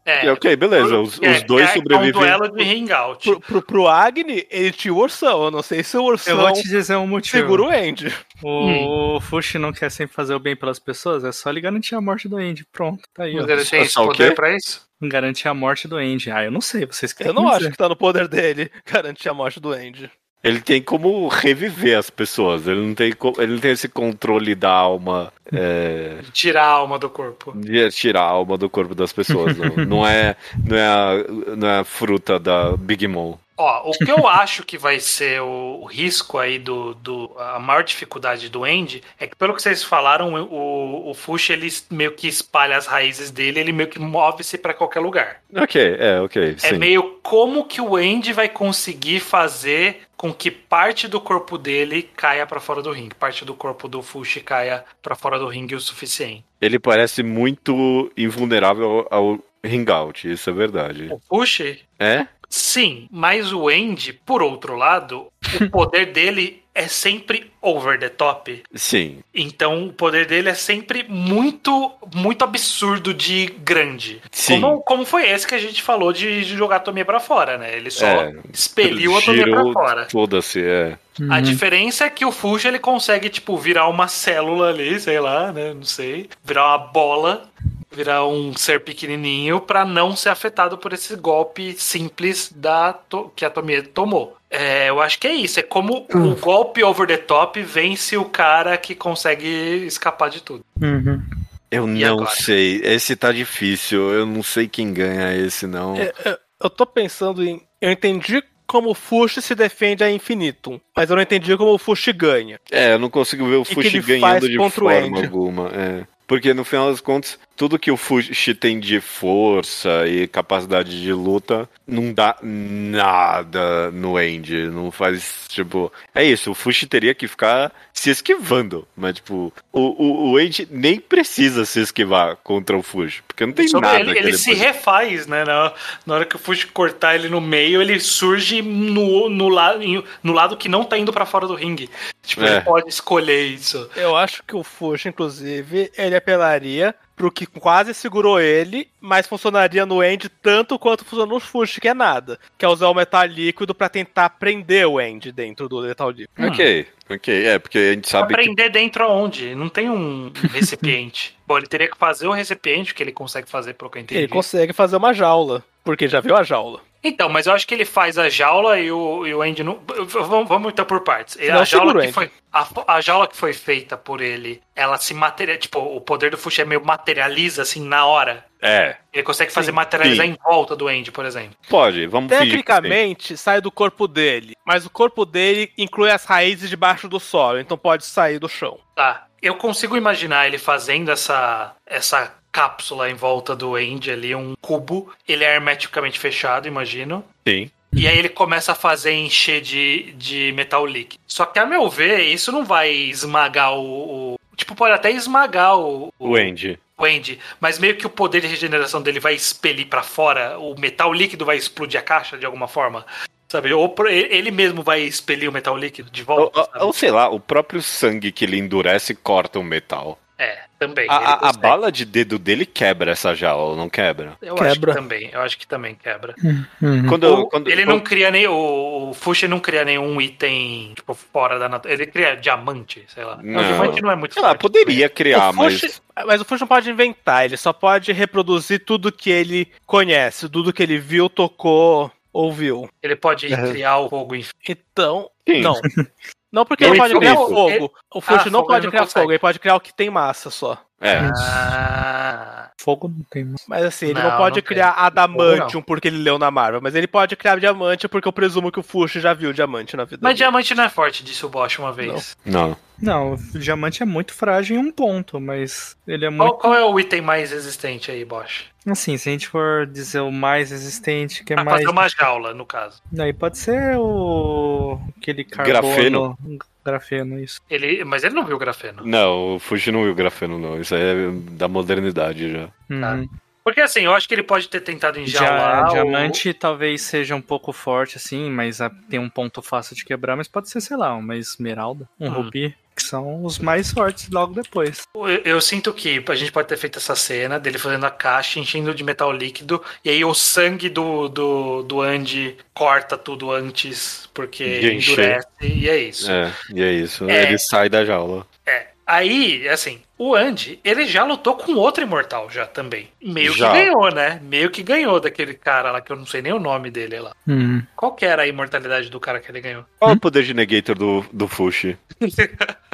É, ok, beleza. Os, é, os dois é, sobrevivem. É um duelo de hangout. Pro, pro, pro Agni, ele tinha o ursão. Eu não sei se o Eu ursão vou te dizer um motivo. segura o end. O Fushi não quer sempre fazer o bem pelas pessoas, é só ele garantir a morte do Andy. Pronto, tá aí, ó. Mas ele tem esse Só o poder pra isso? Garantir a morte do Andy. Ah, eu não sei, vocês querem Eu não dizer. acho que tá no poder dele garantir a morte do end. Ele tem como reviver as pessoas. Ele não tem, co- ele não tem esse controle da alma. É, Tirar a alma do corpo. tirar a alma do corpo das pessoas. Não, não é, não, é a, não é a fruta da Big Mom. Ó, o que eu acho que vai ser o, o risco aí do, do. A maior dificuldade do End é que, pelo que vocês falaram, o, o Fush ele meio que espalha as raízes dele, ele meio que move-se pra qualquer lugar. Ok, é, ok. É Sim. meio como que o End vai conseguir fazer com que parte do corpo dele caia pra fora do ringue, parte do corpo do Fushi caia pra fora do ringue o suficiente. Ele parece muito invulnerável ao, ao ring out, isso é verdade. O Fushi É? Sim, mas o Andy, por outro lado, o poder dele é sempre over the top. Sim. Então o poder dele é sempre muito, muito absurdo de grande. Sim. Como, como foi esse que a gente falou de jogar a Tomia pra fora, né? Ele só É, expeliu a Tomia pra fora. Foda-se, é. A Uhum. diferença é que o Fuji ele consegue, tipo, virar uma célula ali, sei lá, né? Não sei. Virar uma bola, virar um ser pequenininho pra não ser afetado por esse golpe simples da to- que a Tomie tomou. É, eu acho que é isso. É como o golpe over the top vence o cara que consegue escapar de tudo. Uhum. Eu E não agora? sei. Esse tá difícil. Eu não sei quem ganha esse, não. É, é, eu tô pensando em. Eu entendi como o Fush se defende a infinitum, mas eu não entendi como o Fush ganha. É, eu não consigo ver o Fushi ele ganhando de forma alguma. É. Porque no final das contas, tudo que o Fushi tem de força e capacidade de luta não dá nada no Andy. Não faz, tipo. É isso, o Fushi teria que ficar se esquivando. Mas, tipo, o, o, o Andy nem precisa se esquivar contra o Fushi. Porque não tem Sobre nada ele, que ele ele se pode- refaz, né? Na, na hora que o Fuji cortar ele no meio, ele surge no, no, la, no lado que não tá indo pra fora do ringue. Tipo, É. ele pode escolher isso. Eu acho que o Fush, inclusive, ele apelaria pro que quase segurou ele, mas funcionaria no End tanto quanto funciona no Fush, que é nada. Que é usar o metal líquido pra tentar prender o End dentro do metal líquido. Ok, ok. É, porque a gente sabe que. Aprender dentro aonde? Não tem um recipiente. Bom, ele teria que fazer o recipiente, que ele consegue fazer, pelo que eu entendi. Ele consegue fazer uma jaula, porque já viu a jaula. Então, mas eu acho que ele faz a jaula e o, e o Andy não. Vamos, vamos então por partes. Não, a, jaula que foi, a, a jaula que foi feita por ele, ela se materializa. Tipo, o poder do Fushi é meio materializa assim na hora. É, Ele consegue fazer Sim. materializar Sim. em volta do Andy, por exemplo. pode, vamos. Tecnicamente, sai do corpo dele, mas o corpo dele inclui as raízes debaixo do solo, então pode sair do chão. Tá. Eu consigo imaginar ele fazendo essa, essa cápsula em volta do Andy ali, um cubo. Ele é hermeticamente fechado, imagino. Sim. E aí ele começa a fazer encher de, de metal líquido. Só que, a meu ver, isso não vai esmagar o. o- tipo, pode até esmagar o, O Andy. o Andy, mas meio que o poder de regeneração dele vai expelir pra fora, o metal líquido vai explodir a caixa de alguma forma. Sabe? Ou ele mesmo vai expelir o metal líquido de volta. ou- ou sei lá, o próprio sangue que ele endurece corta o metal. É. Também. A, a- bala de dedo dele quebra essa jaula, não quebra? Eu acho que Quebra. também. Eu acho que também quebra. Uhum. Quando, O- quando, ele quando- não cria nem. O, o Fushi não cria nenhum item, tipo, fora da natureza. Ele cria diamante, sei lá. Não. O diamante não é muito Sei lá, poderia criar, o Fushi, mas. mas... o Fushi não pode inventar, ele só pode reproduzir tudo que ele conhece, tudo que ele viu, tocou, ouviu. Ele pode Uhum. criar o fogo infinito. Então, Sim. não. Não porque Não ele pode criar fogo. O Fushi Ah, não fogo pode ele não criar consegue. fogo, ele pode criar o que tem massa só. É. Ah. Fogo não tem mais. Mas assim, ele não, Não, pode não criar tem. adamantium porque ele leu na Marvel, mas ele pode criar diamante porque eu presumo que o Fushi já viu diamante na vida Mas dele. diamante não é forte, disse o Bosch uma vez. Não. Não, o diamante é muito frágil em um ponto, mas ele é Qual, muito. qual é o item mais resistente aí, Bosch? Assim, se a gente for dizer o mais resistente, que é Pra mais. fazer uma jaula, no caso. Aí pode ser o. aquele carbono. Grafeno? Grafeno, isso. Ele, mas ele não viu o grafeno. Não, o Fuji não viu grafeno, não. Isso aí é da modernidade já. Uhum. Porque assim, eu acho que ele pode ter tentado enjaular. Dia- o- diamante talvez seja um pouco forte, assim, mas ah, tem um ponto fácil de quebrar, mas pode ser, sei lá, uma esmeralda, um Hum. rubi, que são os mais fortes logo depois. Eu, eu sinto que a gente pode ter feito essa cena dele fazendo a caixa, enchendo de metal líquido, e aí o sangue do, do, do Andy corta tudo antes, porque De encher. endurece, e é isso. É, e é isso. É. Ele sai da jaula. É. Aí, assim, o Andy, ele já lutou com outro imortal já também. Meio Já. que ganhou, né? Meio que ganhou daquele cara lá, que eu não sei nem o nome dele lá. Hum. Qual que era a imortalidade do cara que ele ganhou? Qual é o poder de negator do, do Fushi?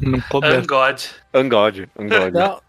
Não couber. Ungod. Ungod. Ungod. Não,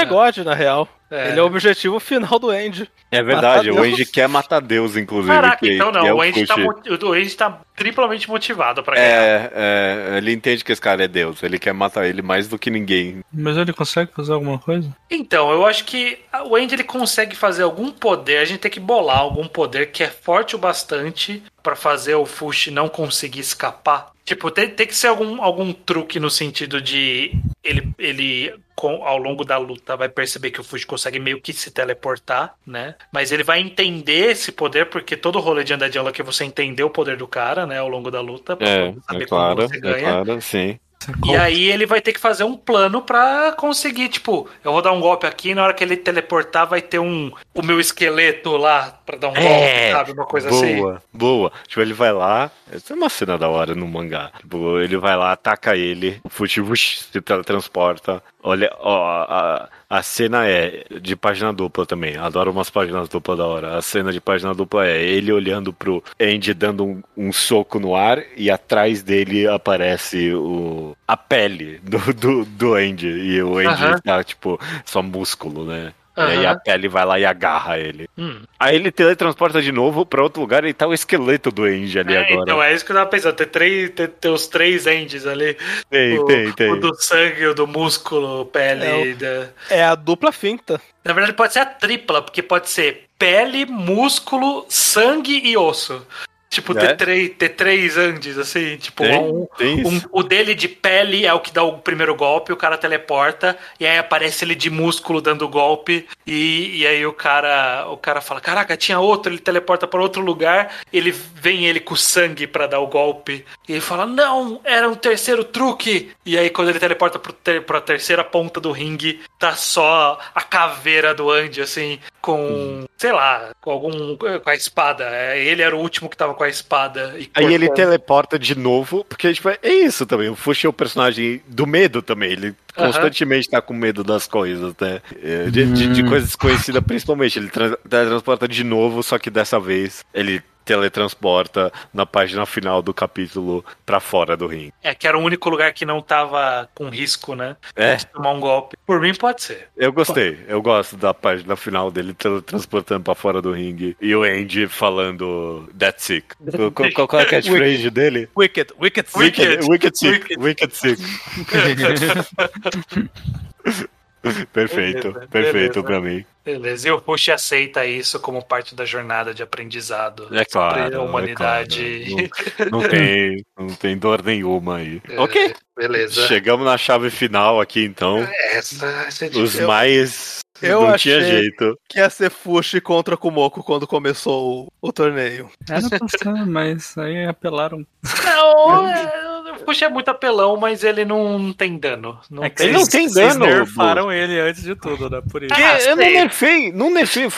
é God, na real. É. Ele é o objetivo final do Andy. É verdade, o. Andy quer matar Deus, inclusive. Caraca, que, então que não, é o, Andy tá, o Andy tá triplamente motivado pra ganhar. É, é, ele entende que esse cara é Deus. Ele quer matar ele mais do que ninguém. Mas ele consegue fazer alguma coisa? Então, eu acho que o Andy ele consegue fazer algum poder, a gente tem que bolar algum poder que é forte o bastante pra fazer o Fushi não conseguir escapar. Tipo, tem, tem que ser algum, algum truque no sentido de ele, ele com, ao longo da luta vai perceber que o Fushi consegue meio que se teleportar, né? Mas ele vai entender esse poder, porque todo rolê de andar de aula que você entender o poder do cara, né, ao longo da luta, pra É, saber é claro, como você é ganha. claro, sim. E aí ele vai ter que fazer um plano pra conseguir, tipo, eu vou dar um golpe aqui e na hora que ele teleportar vai ter um o meu esqueleto lá pra dar um golpe, sabe? Uma coisa assim. boa, boa. Tipo, ele vai lá. Essa é uma cena da hora no mangá. Tipo, ele vai lá, ataca ele, vush, se teletransporta. Olha, ó, a, a cena é de página dupla também. Adoro umas páginas duplas da hora. A cena de página dupla é ele olhando pro Andy dando um, um soco no ar e atrás dele aparece o, a pele do, do, do Andy. E o Andy Aham. tá, tipo, só músculo, né? E aí a pele vai lá e agarra ele. Hum. Aí ele teletransporta de novo pra outro lugar e tá o esqueleto do Andy ali É, agora. então é isso que eu tava pensando. Ter, três, ter, ter os três ends ali. tem, o, tem, tem. o do sangue, o do músculo, pele. É, o- da- É a dupla finta. Na verdade, pode ser a tripla, porque pode ser pele, músculo, sangue e osso. Tipo, É? ter, três, ter três Andes, assim, tipo, Tem, um, tem um- o dele de pele é o que dá o primeiro golpe, o cara teleporta, e aí aparece ele de músculo dando golpe, e, e aí o cara o cara fala, caraca, tinha outro, ele teleporta para outro lugar, ele vem ele com sangue pra dar o golpe, e ele fala, não, era um terceiro truque, e aí quando ele teleporta pro ter, pra terceira ponta do ringue, tá só a caveira do Andy, assim, com, sei lá, com algum, com a espada, É, ele era o último que tava com a espada. E Aí ele teleporta de novo, porque tipo, é isso também. O Fushi é o personagem do medo também. Ele Aham. constantemente tá com medo das coisas, né? É, De, de, de coisas desconhecidas, principalmente. Ele tra- teletransporta de novo, só que dessa vez ele teletransporta na página final do capítulo pra fora do ringue. É, que era o único lugar que não tava com risco, né? É. De tomar um golpe. Por mim, pode ser. Eu gostei, eu gosto da página final dele teletransportando pra fora do ringue e o Andy falando That's sick. Qual, qual, qual é a catchphrase dele? Wicked, Wicked Sick. Wicked. Wicked sick, Wicked. wicked sick. perfeito, Beleza, perfeito beleza. pra mim. Beleza. E o Push aceita isso como parte da jornada de aprendizado É claro. a humanidade. é claro. Não, não tem, não tem dor nenhuma aí. Ok, Beleza. chegamos na chave final aqui então. Essa, essa é Os mais. eu não tinha achei- jeito. Que ia ser Fushi contra Kumoko quando começou o, o torneio. Era pra mas aí apelaram. Não, Fushi é muito apelão, mas ele não tem dano. Não É que Ele não vocês- tem vocês dano, nerfaram ele antes de tudo, né? Por isso. Ah, eu não nerfei, não nerfei o.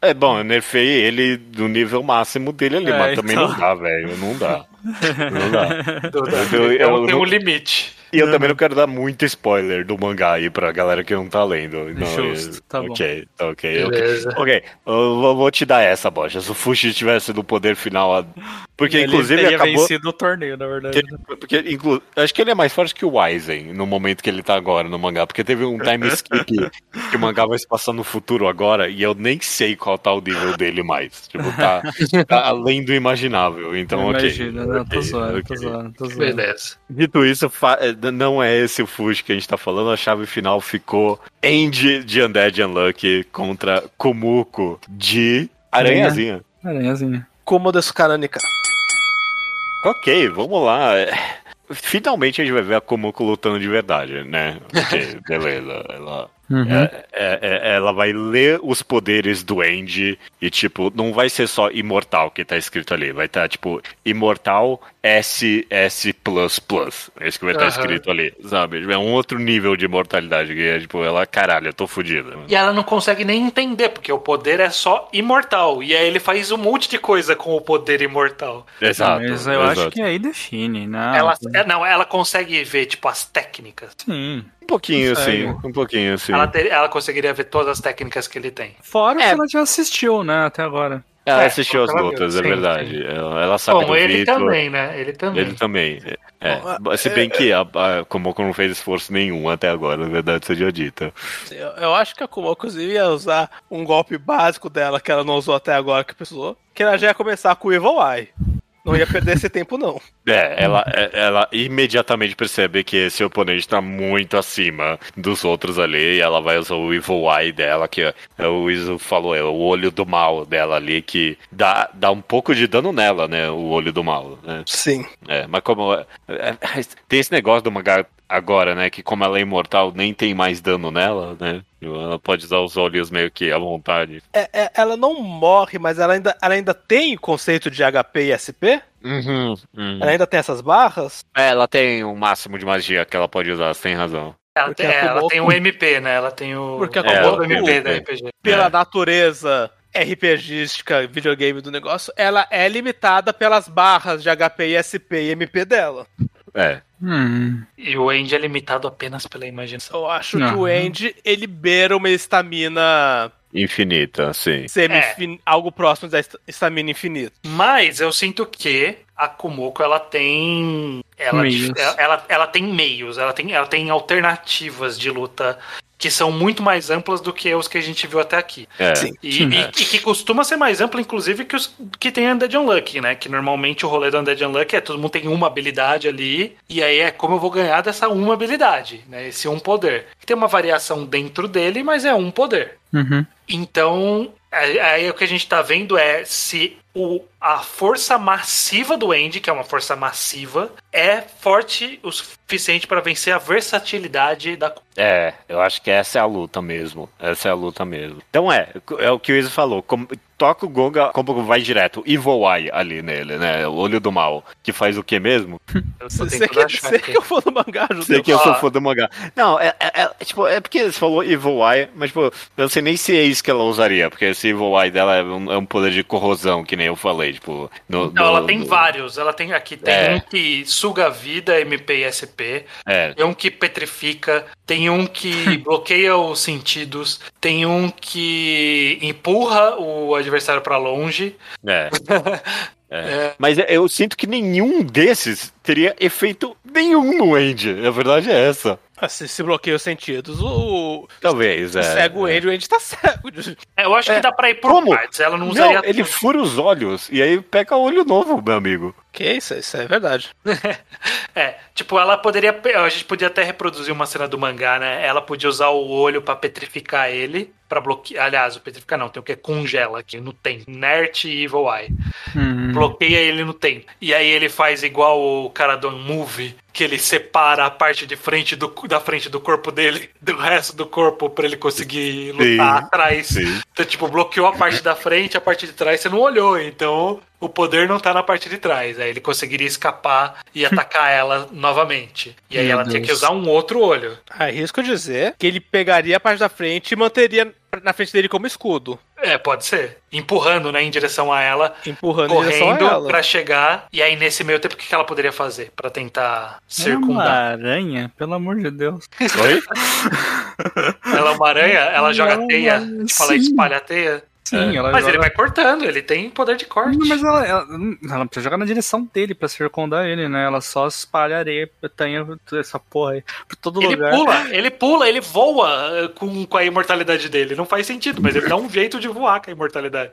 É bom, eu nerfei ele do nível máximo dele ali, É, mas também então. não dá, velho. Não dá. Não dá. Do- do- Eu- eu- então eu tem não- um limite. E eu também não quero dar muito spoiler do mangá aí pra galera que não tá lendo. Não, Justo, tá bom. Ok, tá ok. ok. Beleza. Ok, eu vou, te dar essa, Bocha. Se o Fushi tivesse no poder final. Porque ele inclusive teria acabou. vencido o torneio, na verdade. Porque, inclu... acho que ele é mais forte que o Aizen no momento que ele tá agora no mangá. Porque teve um time skip que o mangá vai se passar no futuro agora e eu nem sei qual tá o nível dele mais. Tipo, tá, tá além do imaginável. Então, ok. Imagina, não, tô zoando, tô ok. zoando, tô zoando. Beleza. Dito isso, fa- não é esse o Fuji que a gente tá falando. A chave final ficou End de Undead Unlucky contra Komuko de Aranhazinha. Aranhazinha. Como desu Karanika. Ok, vamos lá. Finalmente a gente vai ver a Komuko lutando de verdade, né? Ok, beleza. Ela, Uhum. é- é- é- ela vai ler os poderes do End e, tipo, não vai ser só imortal que tá escrito ali. Vai estar, tipo, imortal SS. É isso que vai estar Aham. escrito ali, sabe? É um outro nível de imortalidade. Que é, tipo, ela, caralho, eu tô fodida. E ela não consegue nem entender, porque o poder é só imortal. E aí ele faz um monte de coisa com o poder imortal. Exato. Mas eu exato. acho que aí define, né? ela, é, não, ela consegue ver, tipo, as técnicas. Sim. Um pouquinho, assim. Um pouquinho, assim. Ela, ter- ela conseguiria ver todas as técnicas que ele tem. Fora É. que ela já assistiu, né, até agora. Ela É, assistiu as lutas, é sim, verdade. Ela, ela sabe Bom, do ele também, né? Ele também. Ele também. É. Bom, Se bem que a, a Komoko não fez esforço nenhum até agora, na verdade seja dita. Eu, eu acho que a Kumoko inclusive ia usar um golpe básico dela que ela não usou até agora que precisou. Que ela já ia começar com o Evil Eye. Não ia perder esse tempo, não. É, ela, é- ela imediatamente percebe que esse oponente tá muito acima dos outros ali, e ela vai usar o Evil Eye dela, que é, o Iso falou, é o olho do mal dela ali, que dá, dá um pouco de dano nela, né? O olho do mal, né? Sim. É, mas como. é, é, tem esse negócio do mangá agora, né? Que como ela é imortal, nem tem mais dano nela, né? Ela pode usar os olhos meio que à vontade. É- é- ela não morre, mas ela ainda, ela ainda tem o conceito de HP e SP? Uhum. uhum. Ela ainda tem essas barras? É, ela tem um máximo de magia que ela pode usar, você tem razão. Ela, Porque tem, é, ela tem o MP, né? Ela tem o, Porque a o MP da. RPG. Pela É. natureza RPGística, videogame do negócio, ela é limitada pelas barras de HP e SP e MP dela. É. Hum. E o End é limitado apenas pela imaginação. Eu acho que o End, ele beira uma estamina Infinita, sim. semi É. algo próximo da est- estamina infinita. Mas eu sinto que a Kumoko ela tem. Ela, Meios. ela, ela, ela tem meios, ela tem, ela tem alternativas de luta que são muito mais amplas do que os que a gente viu até aqui. É. Sim. E, e- e que costuma ser mais ampla, inclusive, que os que tem Undead Unlucky, né? Que normalmente o rolê do Undead Unlucky é todo mundo tem uma habilidade ali, e aí é como eu vou ganhar dessa uma habilidade, né? Esse um poder. Tem uma variação dentro dele, mas é um poder. Uhum. Então, aí aí o que a gente tá vendo é se o, a força massiva do Andy, que é uma força massiva, é forte o suficiente para vencer a versatilidade da. É, eu acho que essa é a luta mesmo. Essa é a luta mesmo. Então é, é o que o Iso falou. como- toca o Gonga, como vai direto. Evil Eye ali nele, né? O olho do mal. Que faz o que mesmo? Eu tentando que, você aqui. que eu for no mangá, Sei Judeu. que eu sou Ó. fã do mangá. Não, é, é- é- tipo, é porque você falou Evil Eye, mas tipo, eu não sei nem se é isso que ela usaria, porque esse Evil Eye dela é um, é um poder de corrosão, que nem eu falei, tipo. No, Não, no- ela tem no- vários. Ela tem aqui tem É. um que suga a vida, MP e SP. É, Tem um que petrifica, tem um que bloqueia os sentidos, tem um que empurra o adversário pra longe. é. É. Mas eu sinto que nenhum desses teria efeito nenhum no End. A verdade é essa. Ah, Se, se bloqueia os sentidos, o, Talvez, o é. cego o é. O End tá cego. É, eu acho É. que dá pra ir por Como? partes. Ela não Não, usaria. ele fura os olhos e aí pega olho novo, meu amigo. Que isso, isso é verdade. É, tipo, ela poderia. A gente podia até reproduzir uma cena do mangá, né? Ela podia usar o olho pra petrificar ele, pra pra bloquear. Aliás, o petrifica não, tem o que? Congela aqui no tempo. Nert e Evil Eye. Uhum. Bloqueia ele no tempo. E aí ele faz igual o cara do Unmove, que ele separa a parte de frente do, da frente do corpo dele do resto do corpo pra ele conseguir lutar Sim. atrás. Sim. Então, tipo, bloqueou a parte da frente, a parte de trás você não olhou, então o poder não tá na parte de trás. Aí ele conseguiria escapar e atacar ela novamente. E aí Meu ela tinha Deus. que usar um outro olho. Arrisco dizer que ele pegaria a parte da frente e manteria na frente dele como escudo, É, pode ser. Empurrando, né, em direção a ela, empurrando correndo ela. pra chegar. E aí, nesse meio tempo, o que ela poderia fazer pra tentar Ela é uma circundar? aranha, pelo amor de Deus. Oi? Ela é uma aranha, ela joga Ela- teia. Tipo, ela espalha a teia. Sim, ela Mas joga... ele vai cortando, ele tem poder de corte. Não, mas ela, ela, ela não precisa jogar na direção dele pra circundar ele, né? Ela só espalha areia, tenha essa porra aí por todo Ele lugar. pula, ele pula, ele voa eh, com, com a imortalidade dele. Não faz sentido, mas ele dá um jeito de voar com a imortalidade.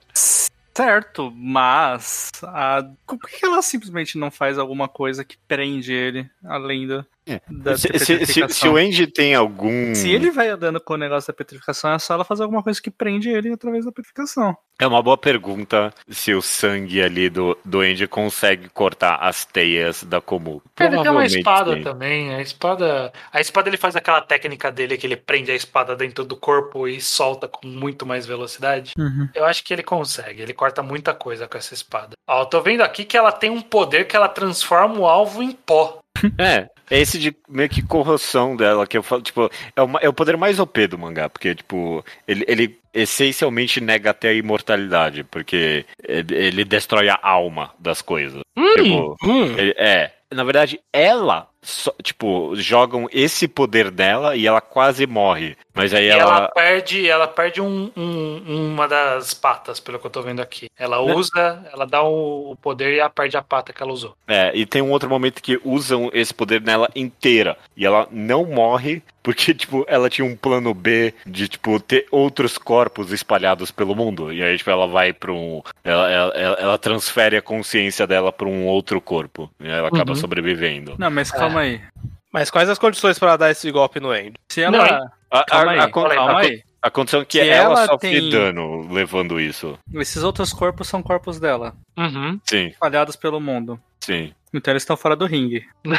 Certo, mas a... por que ela simplesmente não faz alguma coisa que prende ele, além da, da Se, se- se- o Andy tem algum. Se ele vai andando com o negócio da petrificação, é só ela fazer alguma coisa que prende ele através da petrificação. É uma boa pergunta se o sangue ali do, do Andy consegue cortar as teias da Komu. Ele tem uma espada sim. também. A espada. A espada ele faz aquela técnica dele que ele prende a espada dentro do corpo e solta com muito mais velocidade. Eu acho que ele consegue. Ele corta muita coisa com essa espada. Ó, eu tô vendo aqui que ela tem um poder que ela transforma o alvo em pó. É, é esse de meio que corrosão dela, que eu falo, tipo, é o, é o poder mais OP do mangá, porque, tipo, ele, ele essencialmente nega até a imortalidade, porque ele, destrói a alma das coisas. Tipo, Hum. ele- é. Na verdade, ela, só- tipo, jogam esse poder dela e ela quase morre. Mas aí E ela, ela. perde, ela perde um- um- uma das patas, pelo que eu tô vendo aqui. Ela Né? usa, ela dá o, o poder e ela perde a pata que ela usou. É, e tem um outro momento que usam esse poder nela inteira. E ela não morre, porque, tipo, ela tinha um plano B de, tipo, ter outros corpos espalhados pelo mundo. E aí, tipo, ela vai pra um. Ela, ela, ela- ela transfere a consciência dela pra um outro corpo. E aí ela acaba Uhum. sobrevivendo. Não, mas calma aí. Mas quais as condições pra ela dar esse golpe no Andy? Se ela. Não, hein? A, calma aí, a, calma a, aí. a condição é que Se ela, ela sofre tem- dano levando isso. Esses outros corpos são corpos dela, Uhum. Sim, espalhados pelo mundo. sim. Então eles estão fora do ringue. não,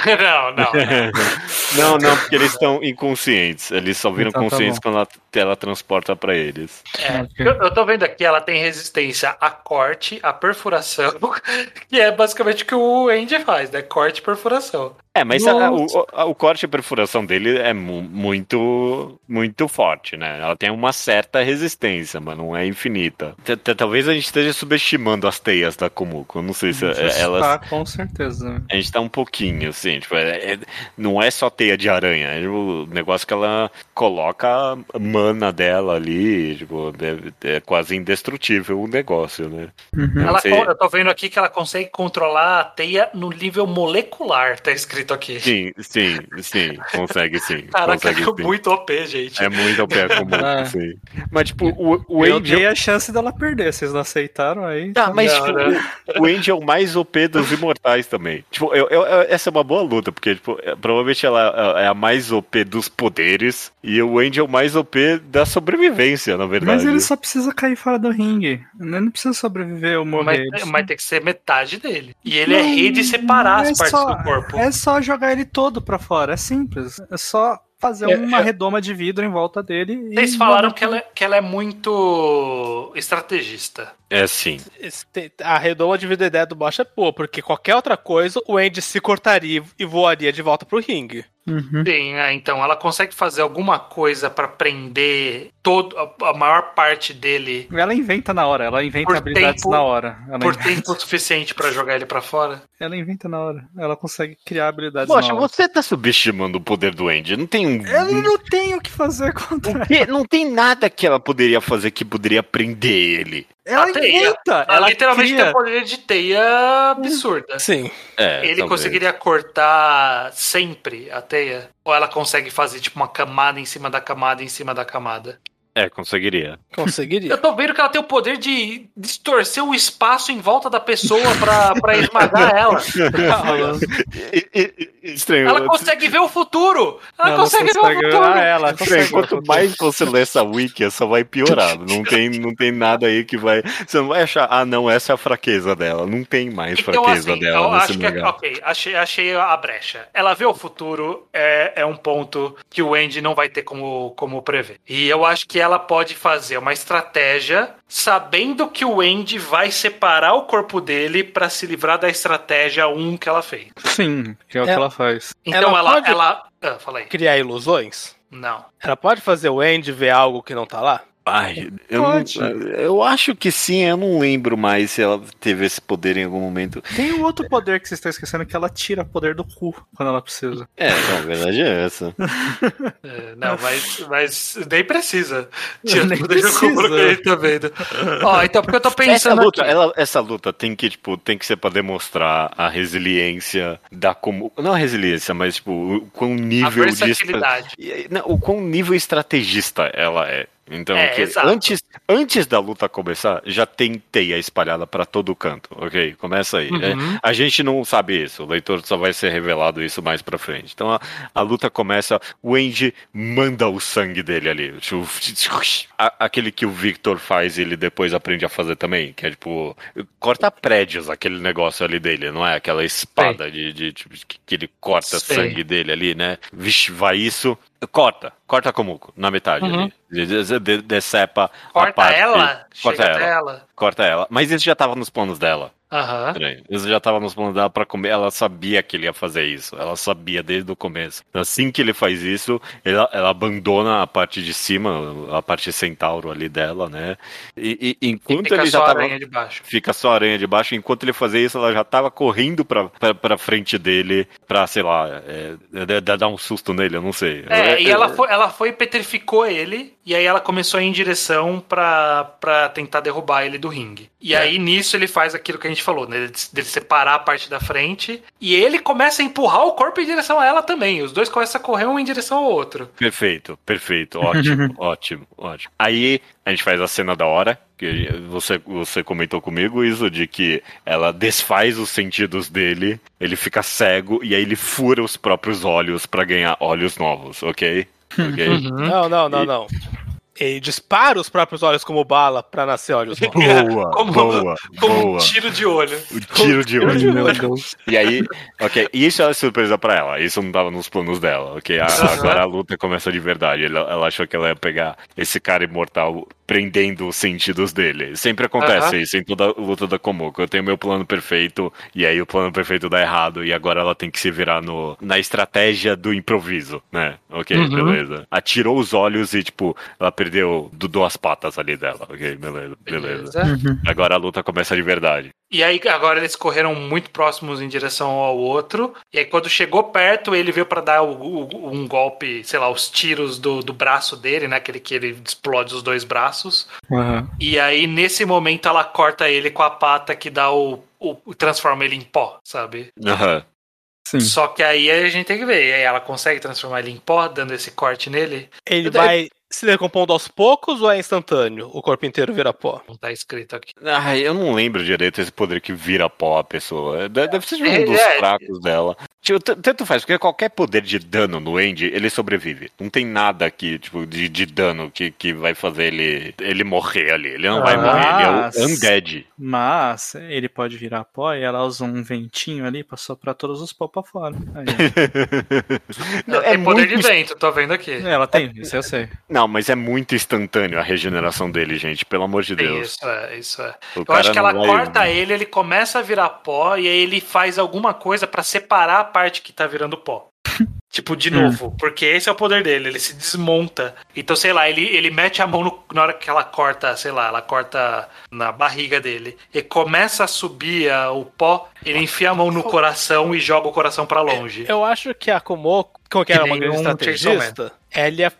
não. não, não, porque eles estão inconscientes. Eles só viram Então tá conscientes bom. quando ela, ela transporta pra eles. É, eu, eu tô vendo aqui, ela tem resistência a corte, a perfuração, que é basicamente o que o Andy faz, né? Corte e perfuração. É, mas a- o, o- o corte e perfuração dele é mu- muito muito forte, né? Ela tem uma certa resistência, mas não é infinita. T- t- Talvez a gente esteja subestimando as teias da Komuko. Eu não sei se é- elas. Tá, com certeza. A gente tá um pouquinho, assim, tipo, é- é- não é só teia de aranha, é o negócio que ela coloca a mana dela ali, tipo, deve- é quase indestrutível o negócio, né? Uhum. Ela, sei. eu tô vendo aqui que ela consegue controlar a teia no nível molecular, tá escrito aqui. Sim, sim, sim, consegue sim. Caraca, consegue, é sim. muito OP, gente. É muito pé comum, É. sim. Mas, tipo, o, o Eu Angel. dei a chance dela perder, vocês não aceitaram aí. Tá, mas Não, tipo, né? o, Angel é o mais OP dos imortais também. Tipo, eu, eu- essa é uma boa luta, porque, tipo, é- provavelmente ela é a mais OP dos poderes e o Angel mais OP da sobrevivência, na verdade. Mas ele só precisa cair fora do ringue. Ele não precisa sobreviver ou morrer. Mas, mas tem que ser metade dele. E ele é Não, rei de separar é as partes só- do corpo. É só jogar ele todo pra fora, é simples. É só fazer É, uma é- redoma de vidro em volta dele. e Vocês falaram que ela, é- que ela é muito estrategista. É sim. A redoma de vida ideia do Bosch é boa, porque qualquer outra coisa, o Andy se cortaria e voaria de volta pro ringue. Uhum. Sim, é, então ela consegue fazer alguma coisa pra prender todo, a, a maior parte dele Ela inventa na hora, ela inventa Por habilidades tempo- na hora. Ela, por inventa, tempo suficiente pra jogar ele pra fora. ela inventa na hora. Ela consegue criar habilidades Poxa, na hora. você tá subestimando o poder do Andy. Não tem um. Ela não tem o que fazer contra ela. Que- Não tem nada que ela poderia fazer que poderia prender ele. Ela A teia. inventa! Ela Ela literalmente cria. tem poder de teia absurda. Sim. É, Ele talvez. conseguiria cortar sempre a teia? Ou ela consegue fazer tipo uma camada em cima da camada em cima da camada? É, conseguiria. Conseguiria. Eu tô vendo que ela tem o poder de distorcer o espaço em volta da pessoa pra, pra esmagar ela. Estranho. Ela consegue ver o futuro! Ela, Ela consegue, ver o futuro! Ah, ela Estranho, quanto mais você lê essa wiki, só vai piorar. Não tem, não tem nada aí que vai. Você não vai achar, ah, não, essa é a fraqueza dela. Não tem mais Então, fraqueza assim, eu dela nesse acho que, lugar. ok, achei, achei a brecha. Ela vê o futuro, é, é um ponto que o Andy não vai ter como, como prever. E eu acho que ela pode fazer uma estratégia sabendo que o Andy vai separar o corpo dele pra se livrar da estratégia 1 que ela fez. Sim, que é o que É. ela faz. Então Ela ela. ela, pode- Ah, fala aí. Criar ilusões? Não. Ela pode fazer o Andy ver algo que não tá lá? Ai, eu, não, Pode. eu acho que sim, eu não lembro mais se ela teve esse poder em algum momento. Tem um outro poder que vocês estão esquecendo, que ela tira poder do cu quando ela precisa. É, não, a verdade é essa. É, não, mas, mas nem precisa. Tira Nem do precisa. que a gente tá vendo. Ó, então, porque eu tô Essa pensando. luta, aqui. ela- essa luta tem que, tipo, tem que ser pra demonstrar a resiliência da como. Não a resiliência, mas tipo, o quão A nível de. não, o quão nível estrategista ela é. Então, É, antes, antes da luta começar, já tem teia espalhada pra todo canto, ok? Começa aí. Uhum. É, a gente não sabe isso, o leitor só vai ser revelado isso mais pra frente. Então a, a luta começa, o Andy manda o sangue dele ali. Tipo, a- Aquele que o Victor faz e ele depois aprende a fazer também, que é tipo, corta prédios aquele negócio ali dele, não é? Aquela espada de, de, tipo, que que ele corta Sei. sangue dele ali, né? Vixe, vai isso. Corta, corta a Komuko, na metade Uhum. ali. De- de- de- Decepa a Corta parte- ela, Corta ela. ela. Corta ela. Mas isso já tava nos planos dela. Aham. Isso já planos dela pra comer. Ela sabia que ele ia fazer isso. Ela sabia desde o começo. Assim que ele faz isso, ela, ela abandona a parte de cima, a parte centauro ali dela, né? E, e enquanto Fica ele já só a tava. aranha de baixo. Fica só a aranha de baixo. Enquanto ele fazia isso, ela já tava correndo pra, pra, pra frente dele pra, sei lá, é, é, é, dar um susto nele, eu não sei. É, e ela foi, ela foi e petrificou ele, e aí ela começou a ir em direção pra, pra tentar derrubar ele do ringue. E É. aí nisso ele faz aquilo que a gente falou, né? De, de separar a parte da frente, e ele começa a empurrar o corpo em direção a ela também. Os dois começam a correr um em direção ao outro. Perfeito, perfeito, ótimo, ótimo, ótimo. Aí a gente faz a cena da hora, que você, você comentou comigo isso, de que ela desfaz os sentidos dele, ele fica cego e aí ele fura os próprios olhos pra ganhar olhos novos, ok? Ok? Não, não, não, E- não. Ele dispara os próprios olhos como bala pra nascer olhos novos. Boa, Como- boa, Como boa. um tiro de olho. O tiro de olho. Meu Deus. E aí, ok, isso é surpresa pra ela, isso não tava nos planos dela, ok? A- Aham. agora a luta começa de verdade. Ela, ela achou que ela ia pegar esse cara imortal prendendo os sentidos dele. Sempre acontece Aham. isso em toda luta da Komoko. Eu tenho meu plano perfeito, e aí o plano perfeito dá errado, e agora ela tem que se virar no, na estratégia do improviso, né? Ok, Uhum. beleza. Atirou os olhos e, tipo, ela perdeu do, duas patas ali dela, ok? Beleza, beleza. Beleza. Agora a luta começa de verdade. E aí agora eles correram muito próximos em direção ao outro. E aí quando chegou perto, ele veio pra dar o- o- um golpe, sei lá, os tiros do, do braço dele, né? Aquele que ele explode os dois braços. Aham. E aí nesse momento ela corta ele com a pata que dá o, o transforma ele em pó, sabe? Aham. Sim. Só que aí a gente tem que ver. E aí ela consegue transformar ele em pó, dando esse corte nele. Ele Eu daí- vai se decompondo aos poucos ou é instantâneo? O corpo inteiro vira pó? Não tá escrito aqui. Ai, eu não lembro direito esse poder que vira pó a pessoa. De- Deve ser de um É, dos é. fracos dela. Tipo, tanto faz, porque qualquer poder de dano no Andy, ele sobrevive. Não tem nada aqui, tipo, de, de dano que, que vai fazer ele, ele morrer ali. Ele não vai Ah, morrer, ele é o undead. Mas ele pode virar pó e ela usa um ventinho ali pra soprar todos os pó pra fora. Aí, Não, tem poder de muito- vento, tô vendo aqui. ela tem, isso eu sei. Não, mas é muito instantâneo a regeneração dele, gente, pelo amor de Deus. Isso é, isso é. O Eu acho que não ela vai- corta ele, ele começa a virar pó e aí ele faz alguma coisa pra separar a parte que tá virando pó. Tipo, de novo, porque esse é o poder dele, ele se desmonta. Então, sei lá, ele, ele mete a mão no- na hora que ela corta, sei lá, ela corta na barriga dele. E começa a subir a- o pó, ele enfia a mão no coração e joga o coração pra longe. Eu acho que a Komoko, como que era Que uma grande um estrategista, ela ia,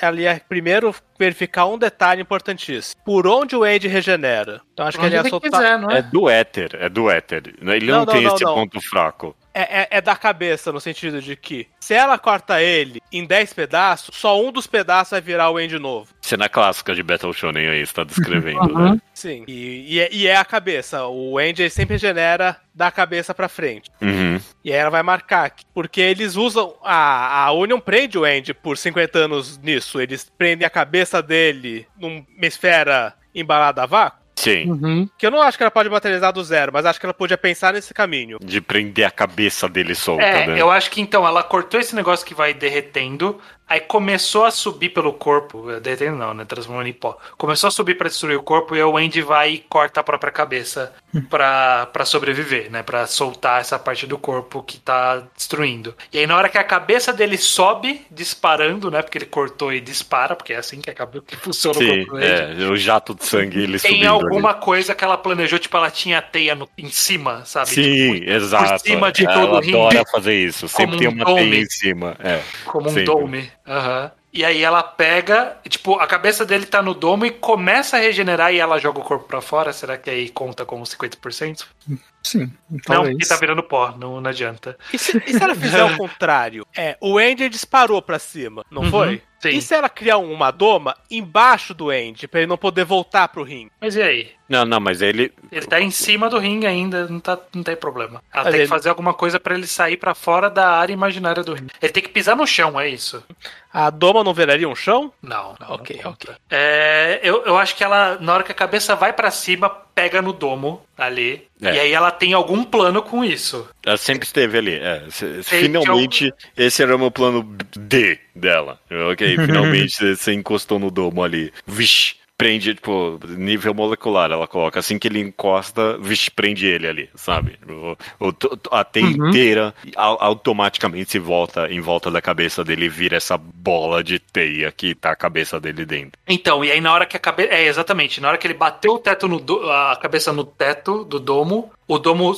ela ia primeiro verificar um detalhe importantíssimo. Por onde o Andy regenera. Então acho que ele ia soltar... quiser, não É é? do éter, é do éter. Ele não, Não, não, tem não, esse não. ponto fraco. É, é, é da cabeça, no sentido de que se ela corta ele em 10 pedaços, só um dos pedaços vai virar o End novo. Cena clássica de Battle Shonen aí, você tá descrevendo, né? Sim. E, e, é, e é a cabeça. O End sempre regenera da cabeça pra frente. Uhum. E aí ela vai marcar. Porque eles usam. A, a Union prende o End por 50 anos nisso. Eles prendem a cabeça dele numa esfera embalada a vácuo. Sim. Uhum. Que eu não acho que ela pode materializar do zero, mas acho que ela podia pensar nesse caminho. De prender a cabeça dele solta, É, né? eu acho que então ela cortou esse negócio que vai derretendo, aí começou a subir pelo corpo, derretendo não, né, transformando em pó. Começou a subir pra destruir o corpo e o Andy vai e corta a própria cabeça pra, pra sobreviver, né, Pra soltar essa parte do corpo que tá destruindo. E aí na hora que a cabeça dele sobe disparando, né, porque ele cortou e dispara, porque é assim que, acaba, que funciona o Sim, corpo dele. é, o jato de sangue ele Tem subindo alguma coisa que ela planejou, tipo, ela tinha a teia no- em cima, sabe? ali. Sim, Tipo, exato. cima de Ela todo o ringue. adora fazer isso. Sempre Como tem um uma dome. teia em cima. É. Como um Sempre. dome. Aham. E aí ela pega, tipo, a cabeça dele tá no domo e começa a regenerar e ela joga o corpo pra fora. Será que aí conta como 50%? Sim, Não, talvez. porque tá virando pó, não, não adianta. E se, e se ela fizer o contrário? É, o End disparou pra cima, não Uhum, foi? Sim. E se ela criar uma doma embaixo do End, pra ele não poder voltar pro ringue? Mas e aí? Não, não, mas ele. Ele tá em cima do ringue ainda, não, tá, não tem problema. Ela Mas tem ele- que fazer alguma coisa pra ele sair pra fora da área imaginária do ringue. Ele tem que pisar no chão, é isso? A doma não viraria um chão? Não. não Ok, não ok. É, eu, eu acho que ela, na hora que a cabeça vai pra cima, pega no domo ali. É. E aí ela tem algum plano com isso. Ela sempre esteve ali. É, finalmente, esse era o meu plano D dela. Ok, finalmente você encostou no domo ali. Vixe, prende, tipo, nível molecular. Ela coloca assim que ele encosta, vixe, prende ele ali, sabe? O, o- a teia Uhum. inteira au- automaticamente se volta em volta da cabeça dele e vira essa bola de teia que tá a cabeça dele dentro. Então, e aí na hora que a cabeça. É, exatamente. Na hora que ele bateu o teto no do- a cabeça no teto do domo, o domo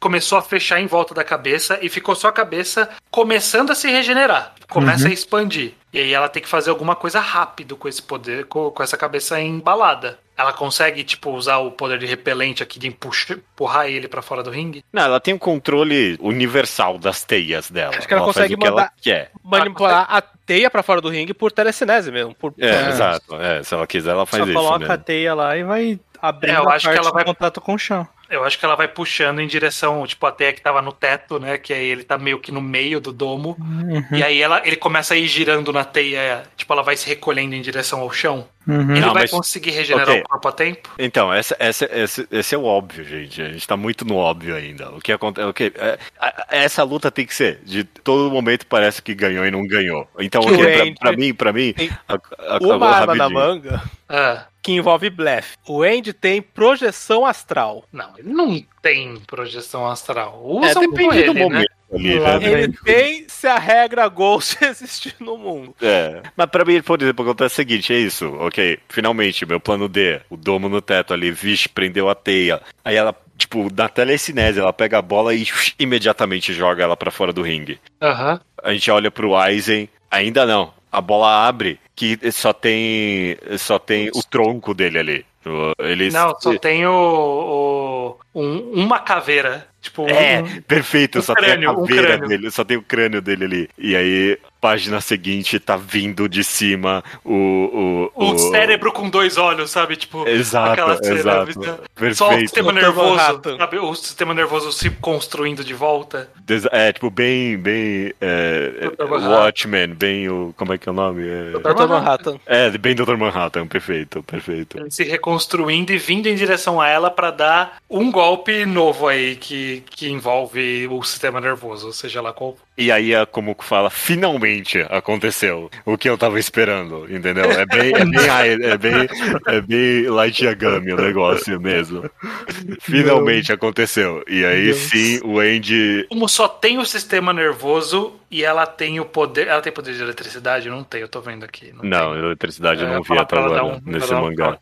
começou a fechar em volta da cabeça e ficou só a cabeça começando a se regenerar. Começa a expandir. E aí ela tem que fazer alguma coisa rápido com esse poder, com, com essa cabeça embalada. Ela consegue, tipo, usar o poder de repelente aqui de empuxar, empurrar ele pra fora do ringue? Não, ela tem um controle universal das teias dela. Acho que ela faz consegue o que ela. Manipular a teia pra fora do ringue por telecinese mesmo. Por... É, É. exato. É, se ela quiser, ela faz Só isso. coloca né? a teia lá e vai abrindo É, eu a acho que ela vai- contato com o chão. Eu acho que ela vai puxando em direção, tipo, a teia que tava no teto, né? Que aí ele tá meio que no meio do domo. Uhum. E aí ela, ele começa a ir girando na teia, tipo, ela vai se recolhendo em direção ao chão. Uhum. Ele Não, vai mas- conseguir regenerar ok. o corpo a tempo? Então, essa, essa, esse, esse é o óbvio, gente. A gente tá muito no óbvio ainda. O que acontece. O que, é, essa luta tem que ser. De todo momento parece que ganhou e não ganhou. Então, Que ok, o pra, pra mim, pra mim. tem a- a- Uma arma na manga Ah, que envolve blefe. O End tem projeção astral. não, ele não tem projeção astral. É, Usam com depende do ele, né? momento ali, né? vem. Ele tem se a regra Ghost existir no mundo. É. Mas pra mim, por exemplo, acontece o seguinte, é isso, ok, finalmente, meu plano D, o domo no teto ali, vixe, prendeu a teia. Aí ela, tipo, na telecinese, ela pega a bola e imediatamente joga ela pra fora do ringue. Aham. A gente olha pro Aizen, ainda não. A bola abre, que só tem só tem o tronco dele ali. Ele Não, só tem o, o- um- uma caveira. Tipo, É, um- perfeito, um só crânio, tem a um caveira crânio. dele, só tem o crânio dele ali. E aí, página seguinte, tá vindo de cima o. O, o cérebro com dois olhos, sabe? Tipo, Exato, aquela cena, exato. Só o Perfeito. sistema nervoso, sabe? O sistema nervoso se construindo de volta. Des- É, tipo, bem. bem é, Dr. é. Watchmen, bem o. Como é que é o nome? É, Dr. Dr. Manhattan. é bem Dr. Manhattan, perfeito, perfeito. Ele se reconstruindo e vindo em direção a ela pra dar um golpe novo aí que, que envolve o sistema nervoso, seja lá qual. E aí, a como que fala, finalmente aconteceu o que eu tava esperando, entendeu? É bem, é bem, é bem, é bem Light Yagami o negócio mesmo. Finalmente aconteceu. E aí Deus. sim, o Andy. Como só tem o sistema nervoso, e ela tem o poder. Ela tem poder de eletricidade? Não tem, eu tô vendo aqui. Não, Não, tem. eletricidade eu É, não vi até agora um- nesse um mangá.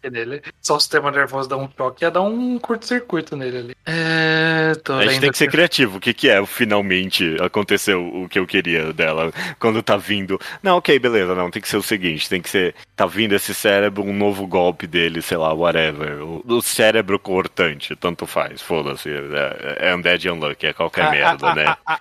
Só o sistema nervoso dá um choque, ia dar um curto-circuito nele ali. É, tô A gente tem que ser criativo. O que, que é finalmente aconteceu o que eu queria dela quando tá vindo? Não, ok, beleza, não. Tem que ser o seguinte: tem que ser. Tá vindo esse cérebro, um novo golpe dele, sei lá, whatever. O, o cérebro cortante, tanto faz, foda-se. É, é Undead Unlucky, é qualquer Ah, merda, ah, né? ah,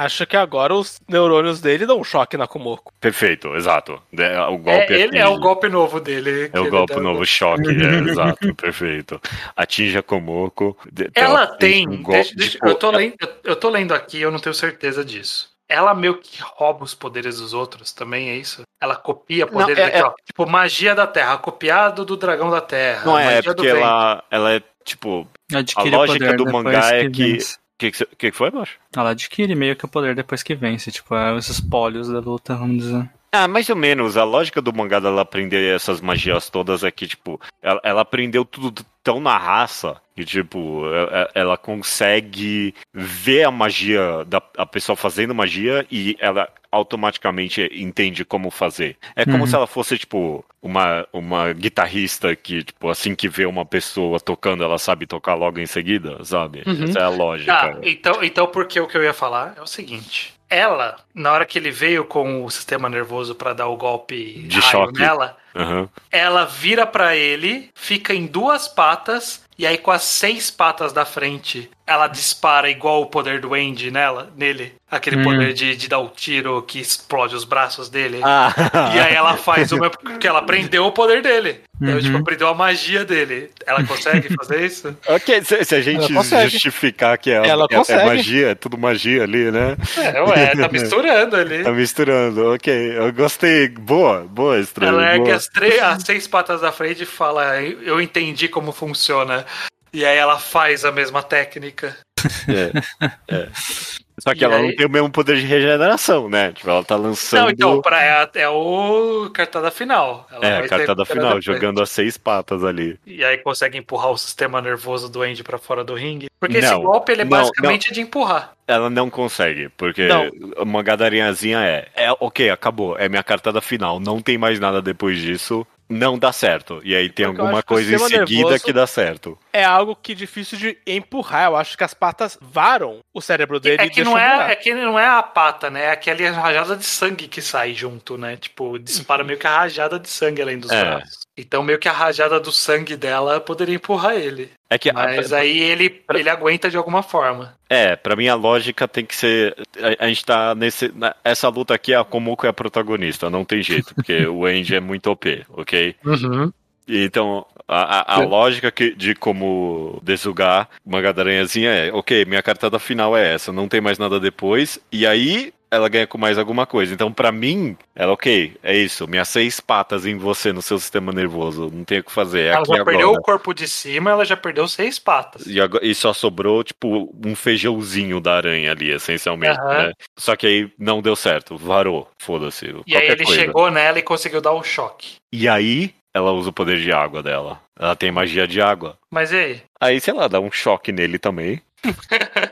Acho que agora os neurônios dele dão um choque na Kumoko. Perfeito, exato. É, o É, golpe ele é atinge- o golpe novo dele. É o ele golpe novo, choque, é, exato, perfeito. Atinge a Komoko. de- Ela tem. um golpe, deixa- deixa- tipo, eu, tô lendo, eu, eu tô lendo aqui, eu não tenho certeza disso. Ela meio que rouba os poderes dos outros, também é isso? Ela copia poderes Não, é- aqui, ó. Tipo, magia da Terra, copiado do dragão da Terra. Não é, magia é do porque vento. ela, ela é, tipo... Adquire A lógica poder do mangá é que- vence. Que, que, que foi, Baixo? Ela adquire meio que o poder depois que vence, tipo, é os espólios da luta, vamos dizer. Ah, mais ou menos. A lógica do mangá dela aprender essas magias todas é que, tipo, ela, ela aprendeu tudo tão na raça que, tipo, ela, ela consegue ver a magia da a pessoa fazendo magia e ela automaticamente entende como fazer. É como Uhum. se ela fosse, tipo, uma, uma guitarrista que, tipo, assim que vê uma pessoa tocando, ela sabe tocar logo em seguida, sabe? Uhum. Essa é a lógica. Tá, então, então porque o que eu ia falar é o seguinte. Ela, na hora que ele veio com o sistema nervoso pra dar o golpe De raio choque. nela, Aham. ela vira pra ele, fica em duas patas e aí com as seis patas da frente, ela dispara igual o poder do Andy nela, nele, aquele Hum. poder de, de dar o tiro que explode os braços dele. Ah. E aí ela faz uma porque ela aprendeu o poder dele. Ela, Uhum. tipo, aprendeu a magia dele. Ela consegue fazer isso? Ok, se, se a gente Ela justificar que é, Ela é- é, magia, é tudo magia ali, né? É, ué, tá misturando ali. Tá misturando, ok. Eu gostei. Boa, boa, estranho. Ela ergue boa. as, três, as seis patas da frente e fala: Eu entendi como funciona. E aí ela faz a mesma técnica. É, é. Só que E ela aí- não tem o mesmo poder de regeneração, né? Tipo, ela tá lançando. Não, então, pra, é, é o cartada final. Ela É, vai a cartada final, depois. jogando as seis patas ali. E aí consegue empurrar o sistema nervoso do Andy pra fora do ringue. Porque esse Não, golpe ele é não, basicamente de empurrar. Ela não consegue, porque Não. uma gadarinhazinha é, é. Ok, acabou. É minha cartada final. Não tem mais nada depois disso. Não dá certo. E aí tem Porque alguma coisa em seguida que dá certo. É algo que é difícil de empurrar. Eu acho que as patas varam o cérebro dele É e que, não é, é que não é a pata, né? É aquela rajada de sangue que sai junto, né? Tipo, dispara meio que a rajada de sangue além dos É. braços. Então, meio que a rajada do sangue dela poderia empurrar ele. É que Mas aí ele, ele aguenta de alguma forma. É, pra mim a lógica tem que ser. A, a gente tá nesse. na- Essa luta aqui, a Komoko é a protagonista, não tem jeito, porque o Andy é muito OP, ok? E Então, a, a- a lógica que, de como desugar uma gadaranhazinha é, ok, minha cartada final é essa, não tem mais nada depois, e aí ela ganha com mais alguma coisa. Então, pra mim, ela, ok, é isso, minhas seis patas em você, no seu sistema nervoso, não tem o que fazer, é ela já agora. perdeu o corpo de cima, ela já perdeu seis patas. E, agora- e só sobrou, tipo, um feijãozinho da aranha ali, essencialmente, Aham. né? Só que aí não deu certo, varou, foda-se. E aí ele coisa. chegou nela e conseguiu dar o choque. E aí ela usa o poder de água dela. Ela tem magia de água. Mas e aí? Aí, sei lá, dá um choque nele também.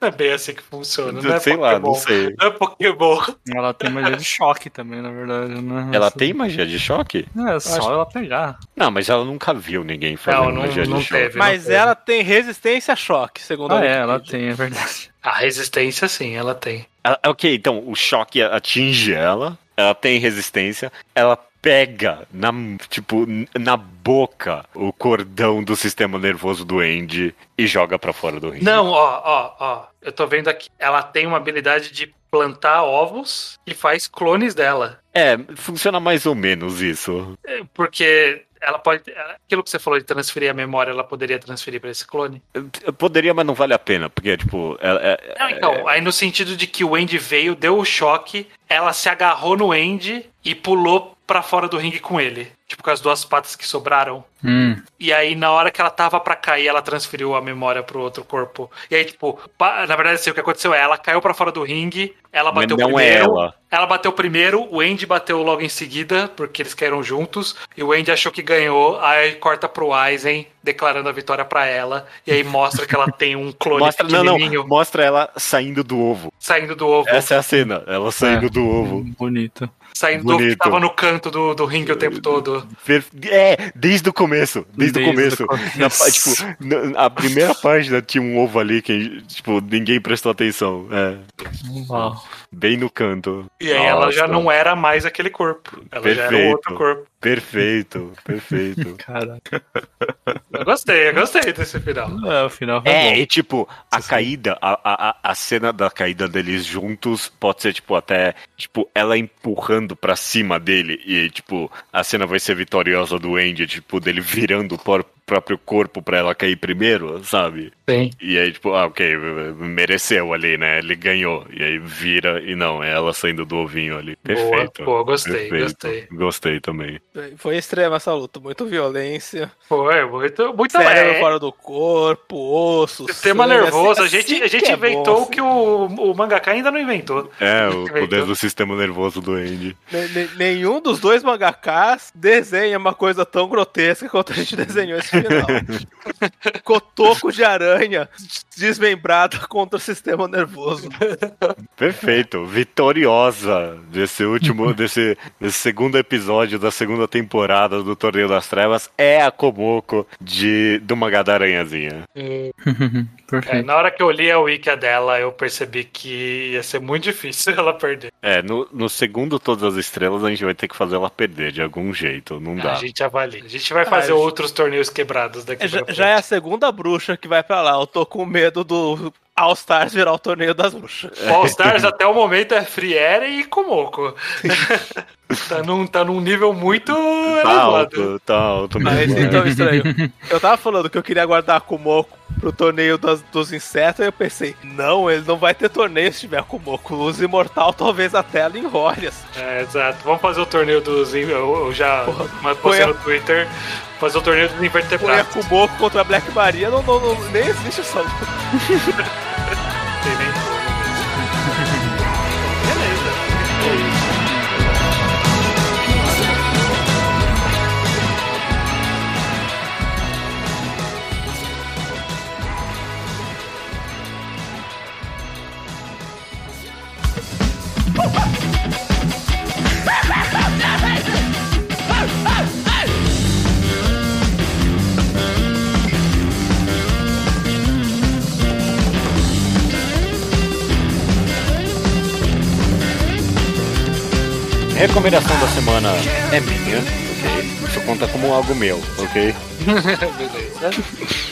Não é bem assim que funciona, não é sei lá, não Pokémon. sei. Não é Pokémon. Ela tem magia de choque também, na verdade, né? Ela tem magia de choque? É, só acho- ela pegar. Não, mas ela nunca viu ninguém Não, não- magia não de choque. teve. Mas não ela tem resistência a choque, segundo Ah, a é, ela tem, é verdade. A resistência, sim, ela tem. Ela- ok, então o choque atinge ela, ela tem resistência, ela pega na, tipo, na boca o cordão do sistema nervoso do Andy e joga pra fora do ringue. Não, ó, ó, ó. Eu tô vendo aqui. Ela tem uma habilidade de plantar ovos e faz clones dela. É, funciona mais ou menos isso. É, Porque ela pode. Aquilo que você falou de transferir a memória, ela poderia transferir pra esse clone. Eu poderia, mas não vale a pena, porque, tipo, ela- é- Não, então, aí no sentido de que o Andy veio, deu o choque, ela se agarrou no Andy e pulou pra fora do ringue com ele. Tipo com as duas patas que sobraram. Hum. E aí, na hora que ela tava pra cair, ela transferiu a memória pro outro corpo. E aí, tipo, pa- na verdade, assim, o que aconteceu é, ela caiu pra fora do ringue, ela Mas bateu não é primeiro. ela. Ela bateu primeiro, o Andy bateu logo em seguida, porque eles caíram juntos, e o Andy achou que ganhou, aí corta pro Aizen, declarando a vitória pra ela, e aí mostra que ela tem um clone Mostra, não, pequenininho não, mostra ela saindo do ovo. saindo do ovo, Essa é a cena, ela saindo É. do ovo. Bonito. Saindo do ovo que bonito. tava no canto do, do ringue o tempo todo. É, desde o começo. Desde, o Desde começo. o começo. Na pa- tipo, na- a primeira página tinha um ovo ali que, tipo, ninguém prestou atenção. É, Uau. bem no canto. E aí ela já Nossa. não era mais aquele corpo. Ela já era um Perfeito. outro corpo. Perfeito, perfeito. Caraca. Eu gostei, eu gostei desse final. É, o final foi É, bom. e tipo, a Sim. caída, a, a, a- cena da caída deles juntos pode ser, tipo, até, tipo, ela empurrando pra cima dele e, tipo, a cena vai ser vitoriosa do Andy, tipo, dele virando o próprio corpo pra ela cair primeiro, sabe? Sim. E aí, tipo, ah, ok, mereceu ali, né? Ele ganhou. E aí vira e não, é ela saindo do ovinho ali. Perfeito. Boa, boa, gostei, Perfeito. gostei. Gostei também. Foi extrema essa luta, muito violência. Foi, muito, muito Cérebro é. fora do corpo, osso. Sistema sangue, nervoso, a assim- gente, assim a gente é inventou bom, o que o, o mangaka ainda não inventou. É, o Inventou. poder do sistema nervoso do Andy. Ne- ne- Nenhum dos dois mangakas desenha uma coisa tão grotesca quanto a gente desenhou esse final. Cotoco de aranha desmembrada contra o sistema nervoso. Perfeito, vitoriosa desse último, desse, desse segundo episódio da segunda temporada do Torneio das Trevas é a Komoko de, do Mangá da Aranhazinha. É, na hora que eu li a wiki dela, eu percebi que ia ser muito difícil ela perder. É, no, no segundo Todas as Estrelas a gente vai ter que fazer ela perder de algum jeito, não dá. A gente avalia. A gente vai fazer Ah, outros torneios quebrados daqui É, já, pra já é a segunda bruxa que vai pra lá. Eu tô com medo do All Stars virar o torneio das bruxas. O All Stars até o momento é Friere e Komoko. tá, num, tá num nível muito Tá elevado. alto, tá alto Mas mesmo. então, estranho. Eu tava falando que eu queria guardar a Kumoko pro torneio das- dos insetos, eu pensei, não, ele não vai ter torneio se tiver Kumoko. Os Imortal talvez até ela enrole. assim. É, exato. Vamos fazer o torneio dos. Eu, eu já postei a- no Twitter. Fazer o torneio dos invertebrados. Kumoko contra a Black Maria, não, não, não- nem existe essa luta. Recomendação da semana é minha, ok? Isso conta como algo meu, ok?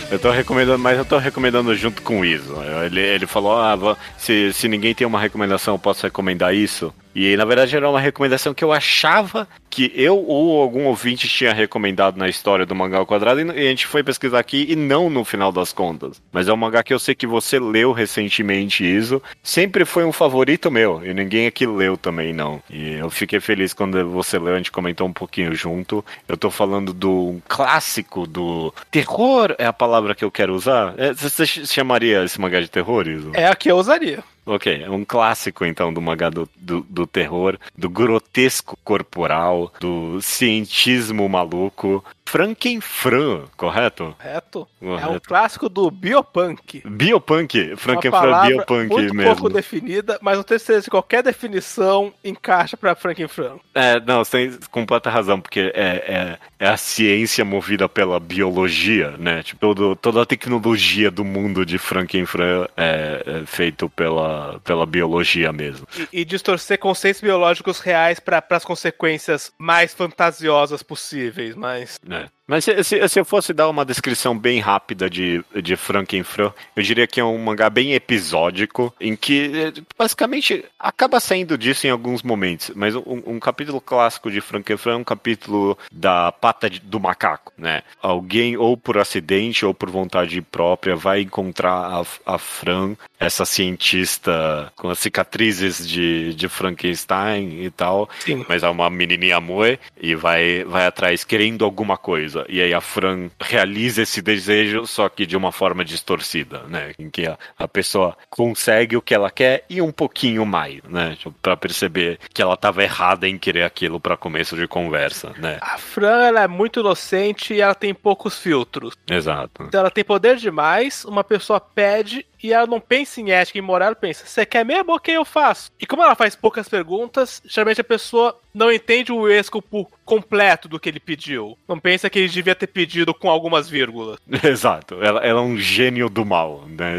Eu tô recomendando, mas eu tô recomendando junto com o Iso. Ele, ele falou, ah, se, se ninguém tem uma recomendação, eu posso recomendar isso. E na verdade era uma recomendação que eu achava que eu ou algum ouvinte tinha recomendado na história do mangá ao quadrado e a gente foi pesquisar aqui e não no final das contas. Mas é um mangá que eu sei que você leu recentemente, Iso. Sempre foi um favorito meu e ninguém aqui leu também, não. E eu fiquei feliz quando você leu, a gente comentou um pouquinho junto. Eu tô falando do clássico do terror, é a palavra que eu quero usar. É, Você chamaria esse mangá de terror, Iso? É a que eu usaria. Ok, é um clássico então do mangá do, do, do terror, do grotesco corporal, do cientismo maluco. Frankenfran, correto? Correto? É um clássico do Biopunk. Biopunk, Frankenfran palavra Biopunk muito mesmo. pouco definida, mas eu tenho certeza que qualquer definição encaixa pra Frankenfran. É, não, você tem completa razão, porque é, é, é a ciência movida pela biologia, né? Tipo, todo, toda a tecnologia do mundo de Frankenfran é, é feito pela, pela biologia mesmo. E, e distorcer conceitos biológicos reais para as consequências mais fantasiosas possíveis, mas né? Mas se, se, se, eu fosse dar uma descrição bem rápida de, de Frankenfran, eu diria que é um mangá bem episódico, em que basicamente acaba saindo disso em alguns momentos. Mas um, um capítulo clássico de Frankenfran é um capítulo da pata de, do macaco, né? Alguém, ou por acidente ou por vontade própria, vai encontrar a, a Fran, essa cientista com as cicatrizes de, de Frankenstein e tal. Sim. Mas é uma menininha moe e vai, vai atrás querendo alguma coisa. E aí a Fran realiza esse desejo, só que de uma forma distorcida, né? Em que a, a pessoa consegue o que ela quer e um pouquinho mais, né? Pra perceber que ela estava errada em querer aquilo para começo de conversa, né? A Fran, ela é muito inocente e ela tem poucos filtros. Exato. Então ela tem poder demais, uma pessoa pede e ela não pensa em ética e moral, ela pensa, você quer mesmo? Ok, eu faço. E como ela faz poucas perguntas, geralmente a pessoa não entende o escopo completo do que ele pediu. Não pensa que ele devia ter pedido com algumas vírgulas. Exato. Ela, ela é um gênio do mal, né?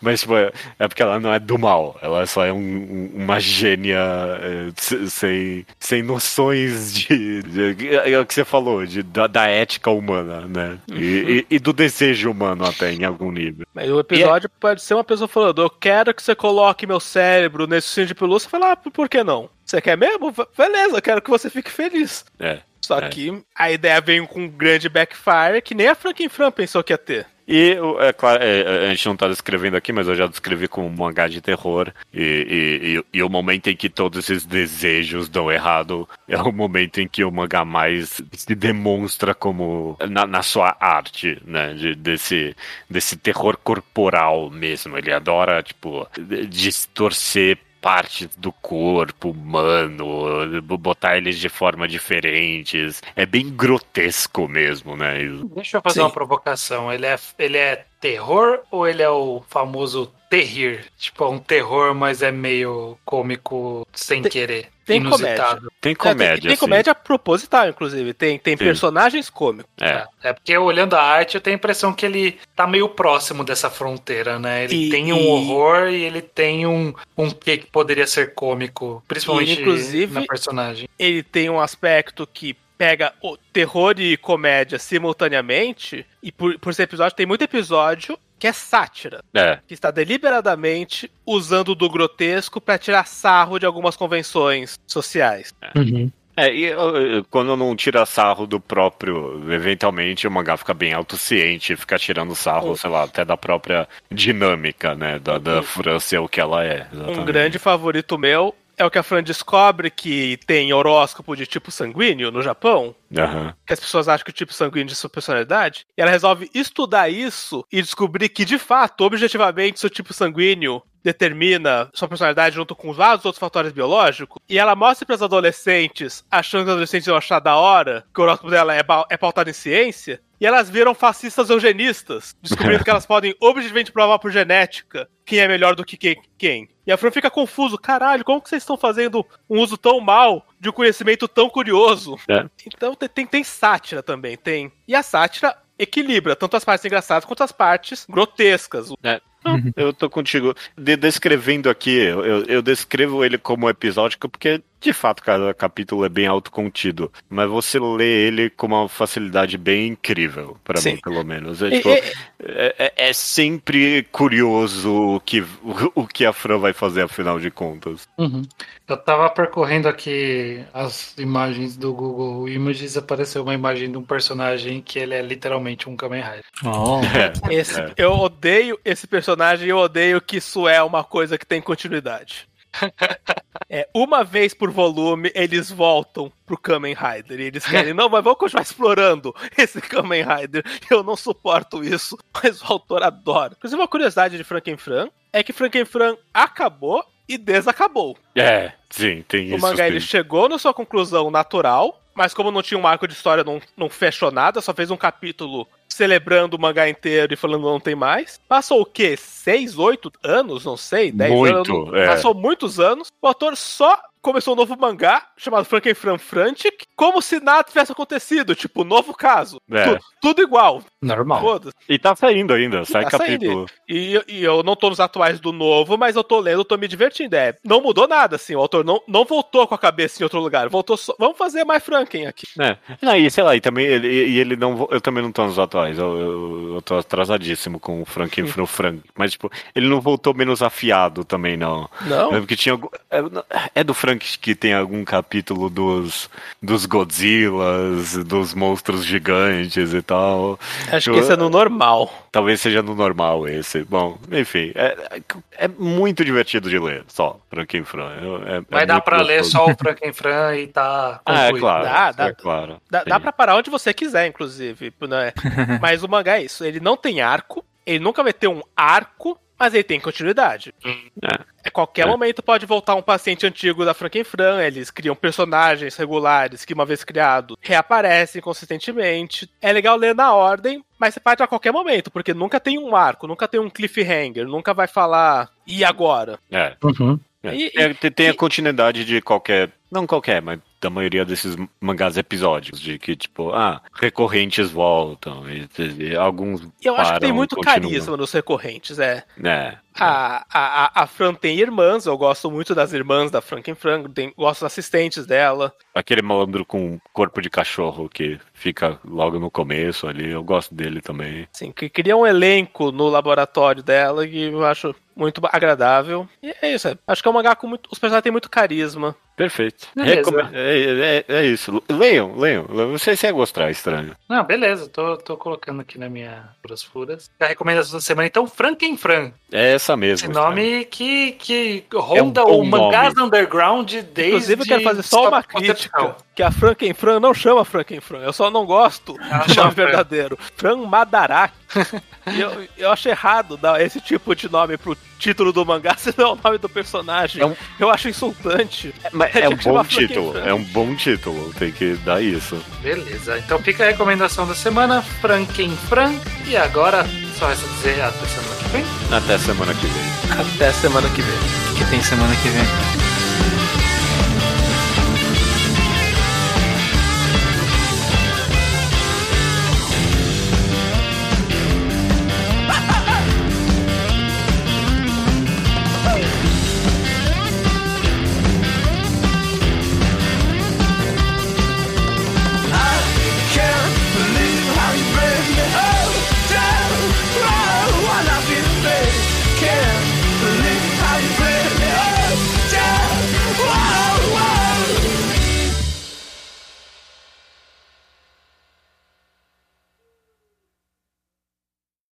Mas tipo, é, é porque ela não é do mal. Ela só é um, uma gênia é, sem, sem noções de, de, É o que você falou, de, da, da ética humana, né? E, uhum. e, e, do desejo humano até, em algum nível. Mas o episódio é... pode ser uma pessoa falando, eu quero que você coloque meu cérebro nesse cinto de pelúcia. Você fala, ah, por que não? Você quer mesmo? Beleza, quero que você fique feliz. É. Só é. que a ideia veio com um grande backfire que nem a Frankenfran pensou que ia ter. E, é claro, é, a gente não está descrevendo aqui, mas eu já descrevi como um mangá de terror. E, e, e, e, o momento em que todos esses desejos dão errado é o momento em que o mangá mais se demonstra como na, na sua arte, né? De, desse, desse terror corporal mesmo. Ele adora, tipo, distorcer partes do corpo humano, botar eles de forma diferentes. É bem grotesco mesmo, né? Deixa eu fazer Sim. uma provocação. Ele é, ele é terror ou ele é o famoso terrir? Tipo, é um terror, mas é meio cômico sem tem, querer. Tem comédia. Tem comédia. É, tem, tem comédia proposital, inclusive. Tem, tem personagens cômicos. É. é. porque olhando a arte, eu tenho a impressão que ele tá meio próximo dessa fronteira, né? Ele e, tem um e... horror e ele tem um, um que poderia ser cômico, principalmente e, inclusive, na personagem. Ele tem um aspecto que pega o terror e comédia simultaneamente, e por, por esse episódio, tem muito episódio que é sátira. É. Que está deliberadamente usando do grotesco para tirar sarro de algumas convenções sociais. É. Uhum. É, e quando não tira sarro do próprio, eventualmente o mangá fica bem autociente, fica tirando sarro, sei lá, até da própria dinâmica, né, da, da França, o que ela é. Exatamente. Um grande favorito meu é o que a Fran descobre que tem horóscopo de tipo sanguíneo no Japão. Uhum. Que as pessoas acham que o tipo sanguíneo é sua personalidade. E ela resolve estudar isso e descobrir que, de fato, objetivamente, seu tipo sanguíneo determina sua personalidade junto com vários outros fatores biológicos, e ela mostra para as adolescentes, achando que os adolescentes vão achar da hora, que o horóscopo dela é, é pautado em ciência, e elas viram fascistas eugenistas, descobrindo que elas podem objetivamente provar por genética quem é melhor do que quem. E a Fran fica confuso. Caralho, como que vocês estão fazendo um uso tão mal de um conhecimento tão curioso? É. Então tem, tem sátira também, tem. E a sátira equilibra tanto as partes engraçadas quanto as partes grotescas. É. eu tô contigo. De descrevendo aqui, eu, eu descrevo ele como episódico porque de fato, cada capítulo é bem autocontido, mas você lê ele com uma facilidade bem incrível, para mim, pelo menos. É, tipo, é, é, é, sempre curioso o que, o, que a Fran vai fazer, afinal de contas. Uhum. Eu tava percorrendo aqui as imagens do Google Images, apareceu uma imagem de um personagem que ele é literalmente um Kamen Rider. Oh. Esse, é. eu odeio esse personagem e eu odeio que isso é uma coisa que tem continuidade. É, uma vez por volume, eles voltam pro Kamen Rider. E eles querem, não, mas vamos continuar explorando esse Kamen Rider. Eu não suporto isso, mas o autor adora. Inclusive, uma curiosidade de Frankenfran é que Frankenfran acabou e desacabou. É, sim, tem isso. O mangá ele chegou na sua conclusão natural, mas como não tinha um arco de história, não, não fechou nada, só fez um capítulo celebrando o mangá inteiro e falando não tem mais. Passou o quê? Seis, oito anos? Não sei, dez Muito, anos. É. Passou muitos anos. O autor só começou um novo mangá chamado Frankenfran Frantic, como se nada tivesse acontecido, tipo, novo caso. É. Tu- tudo igual. Normal. E tá saindo ainda, sai Tá capítulo. E, e eu não tô nos atuais do novo, mas eu tô lendo, tô me divertindo. É, não mudou nada, assim. O autor não, não voltou com a cabeça em outro lugar. Voltou só. Vamos fazer mais Franken aqui. É. Não, e sei lá, e também ele, e ele não. Eu também não tô nos atuais. Eu, eu, eu tô atrasadíssimo com o Frank Fran Frank. Mas, tipo, ele não voltou menos afiado também, não. Não? Eu lembro que tinha. algum- É, é do Frank que tem algum capítulo dos, dos Godzillas, dos monstros gigantes e tal. Acho que esse é no normal. Talvez seja no normal esse. Bom, enfim. É, é muito divertido de ler, só, Frank Fran. É, é Vai dar pra ler gostoso. só o Frankenfran e tá Ah, é claro. Dá, dá. é claro. Dá, dá pra parar onde você quiser, inclusive. Né? mas o mangá é isso. Ele não tem arco. Ele nunca vai ter um arco, mas ele tem continuidade. É. A qualquer É. momento pode voltar um paciente antigo da Frankenfran, eles criam personagens regulares que, uma vez criados, reaparecem consistentemente. É legal ler na ordem, mas você pode a qualquer momento, porque nunca tem um arco, nunca tem um cliffhanger, nunca vai falar e agora? É. Uhum. É. E- Tem- tem, tem a e- continuidade de qualquer. Não qualquer, mas da maioria desses mangás episódicos. De que, tipo, ah, recorrentes voltam. E, e alguns. E eu acho que tem param e muito carisma nos recorrentes, é. É. A, a, a- a Fran tem irmãs, eu gosto muito das irmãs da Frankenfran, tem- gosto dos assistentes dela. Aquele malandro com corpo de cachorro que fica logo no começo ali. Eu gosto dele também. Assim, que cria um elenco no laboratório dela que eu acho muito agradável. E é isso, é. acho que é um mangá com muito. Os personagens têm muito carisma. Perfeito. Recome- É, é- é isso. Leiam, leiam. Não sei se ia gostar, é estranho. Não, beleza, tô, tô colocando aqui na minha Furas Furas. A recomendação da semana, então, Frankenfran. É essa mesmo. Esse nome que, que ronda É um o mangás nome. underground desde... Inclusive, eu quero fazer só uma crítica: que a Frankenfran não chama Frankenfran, eu só não gosto Ela do chama nome verdadeiro. Fran Madaraki. Eu, eu acho errado dar esse tipo de nome pro título do mangá, senão é o nome do personagem. É um- Eu acho insultante. Mas É, é um bom título. É um bom título. Tem que dar isso. Beleza, então fica a recomendação da semana, Frankenfran. E agora, só resta dizer até semana que vem. Até semana que vem. Até semana que vem. O que tem semana que vem?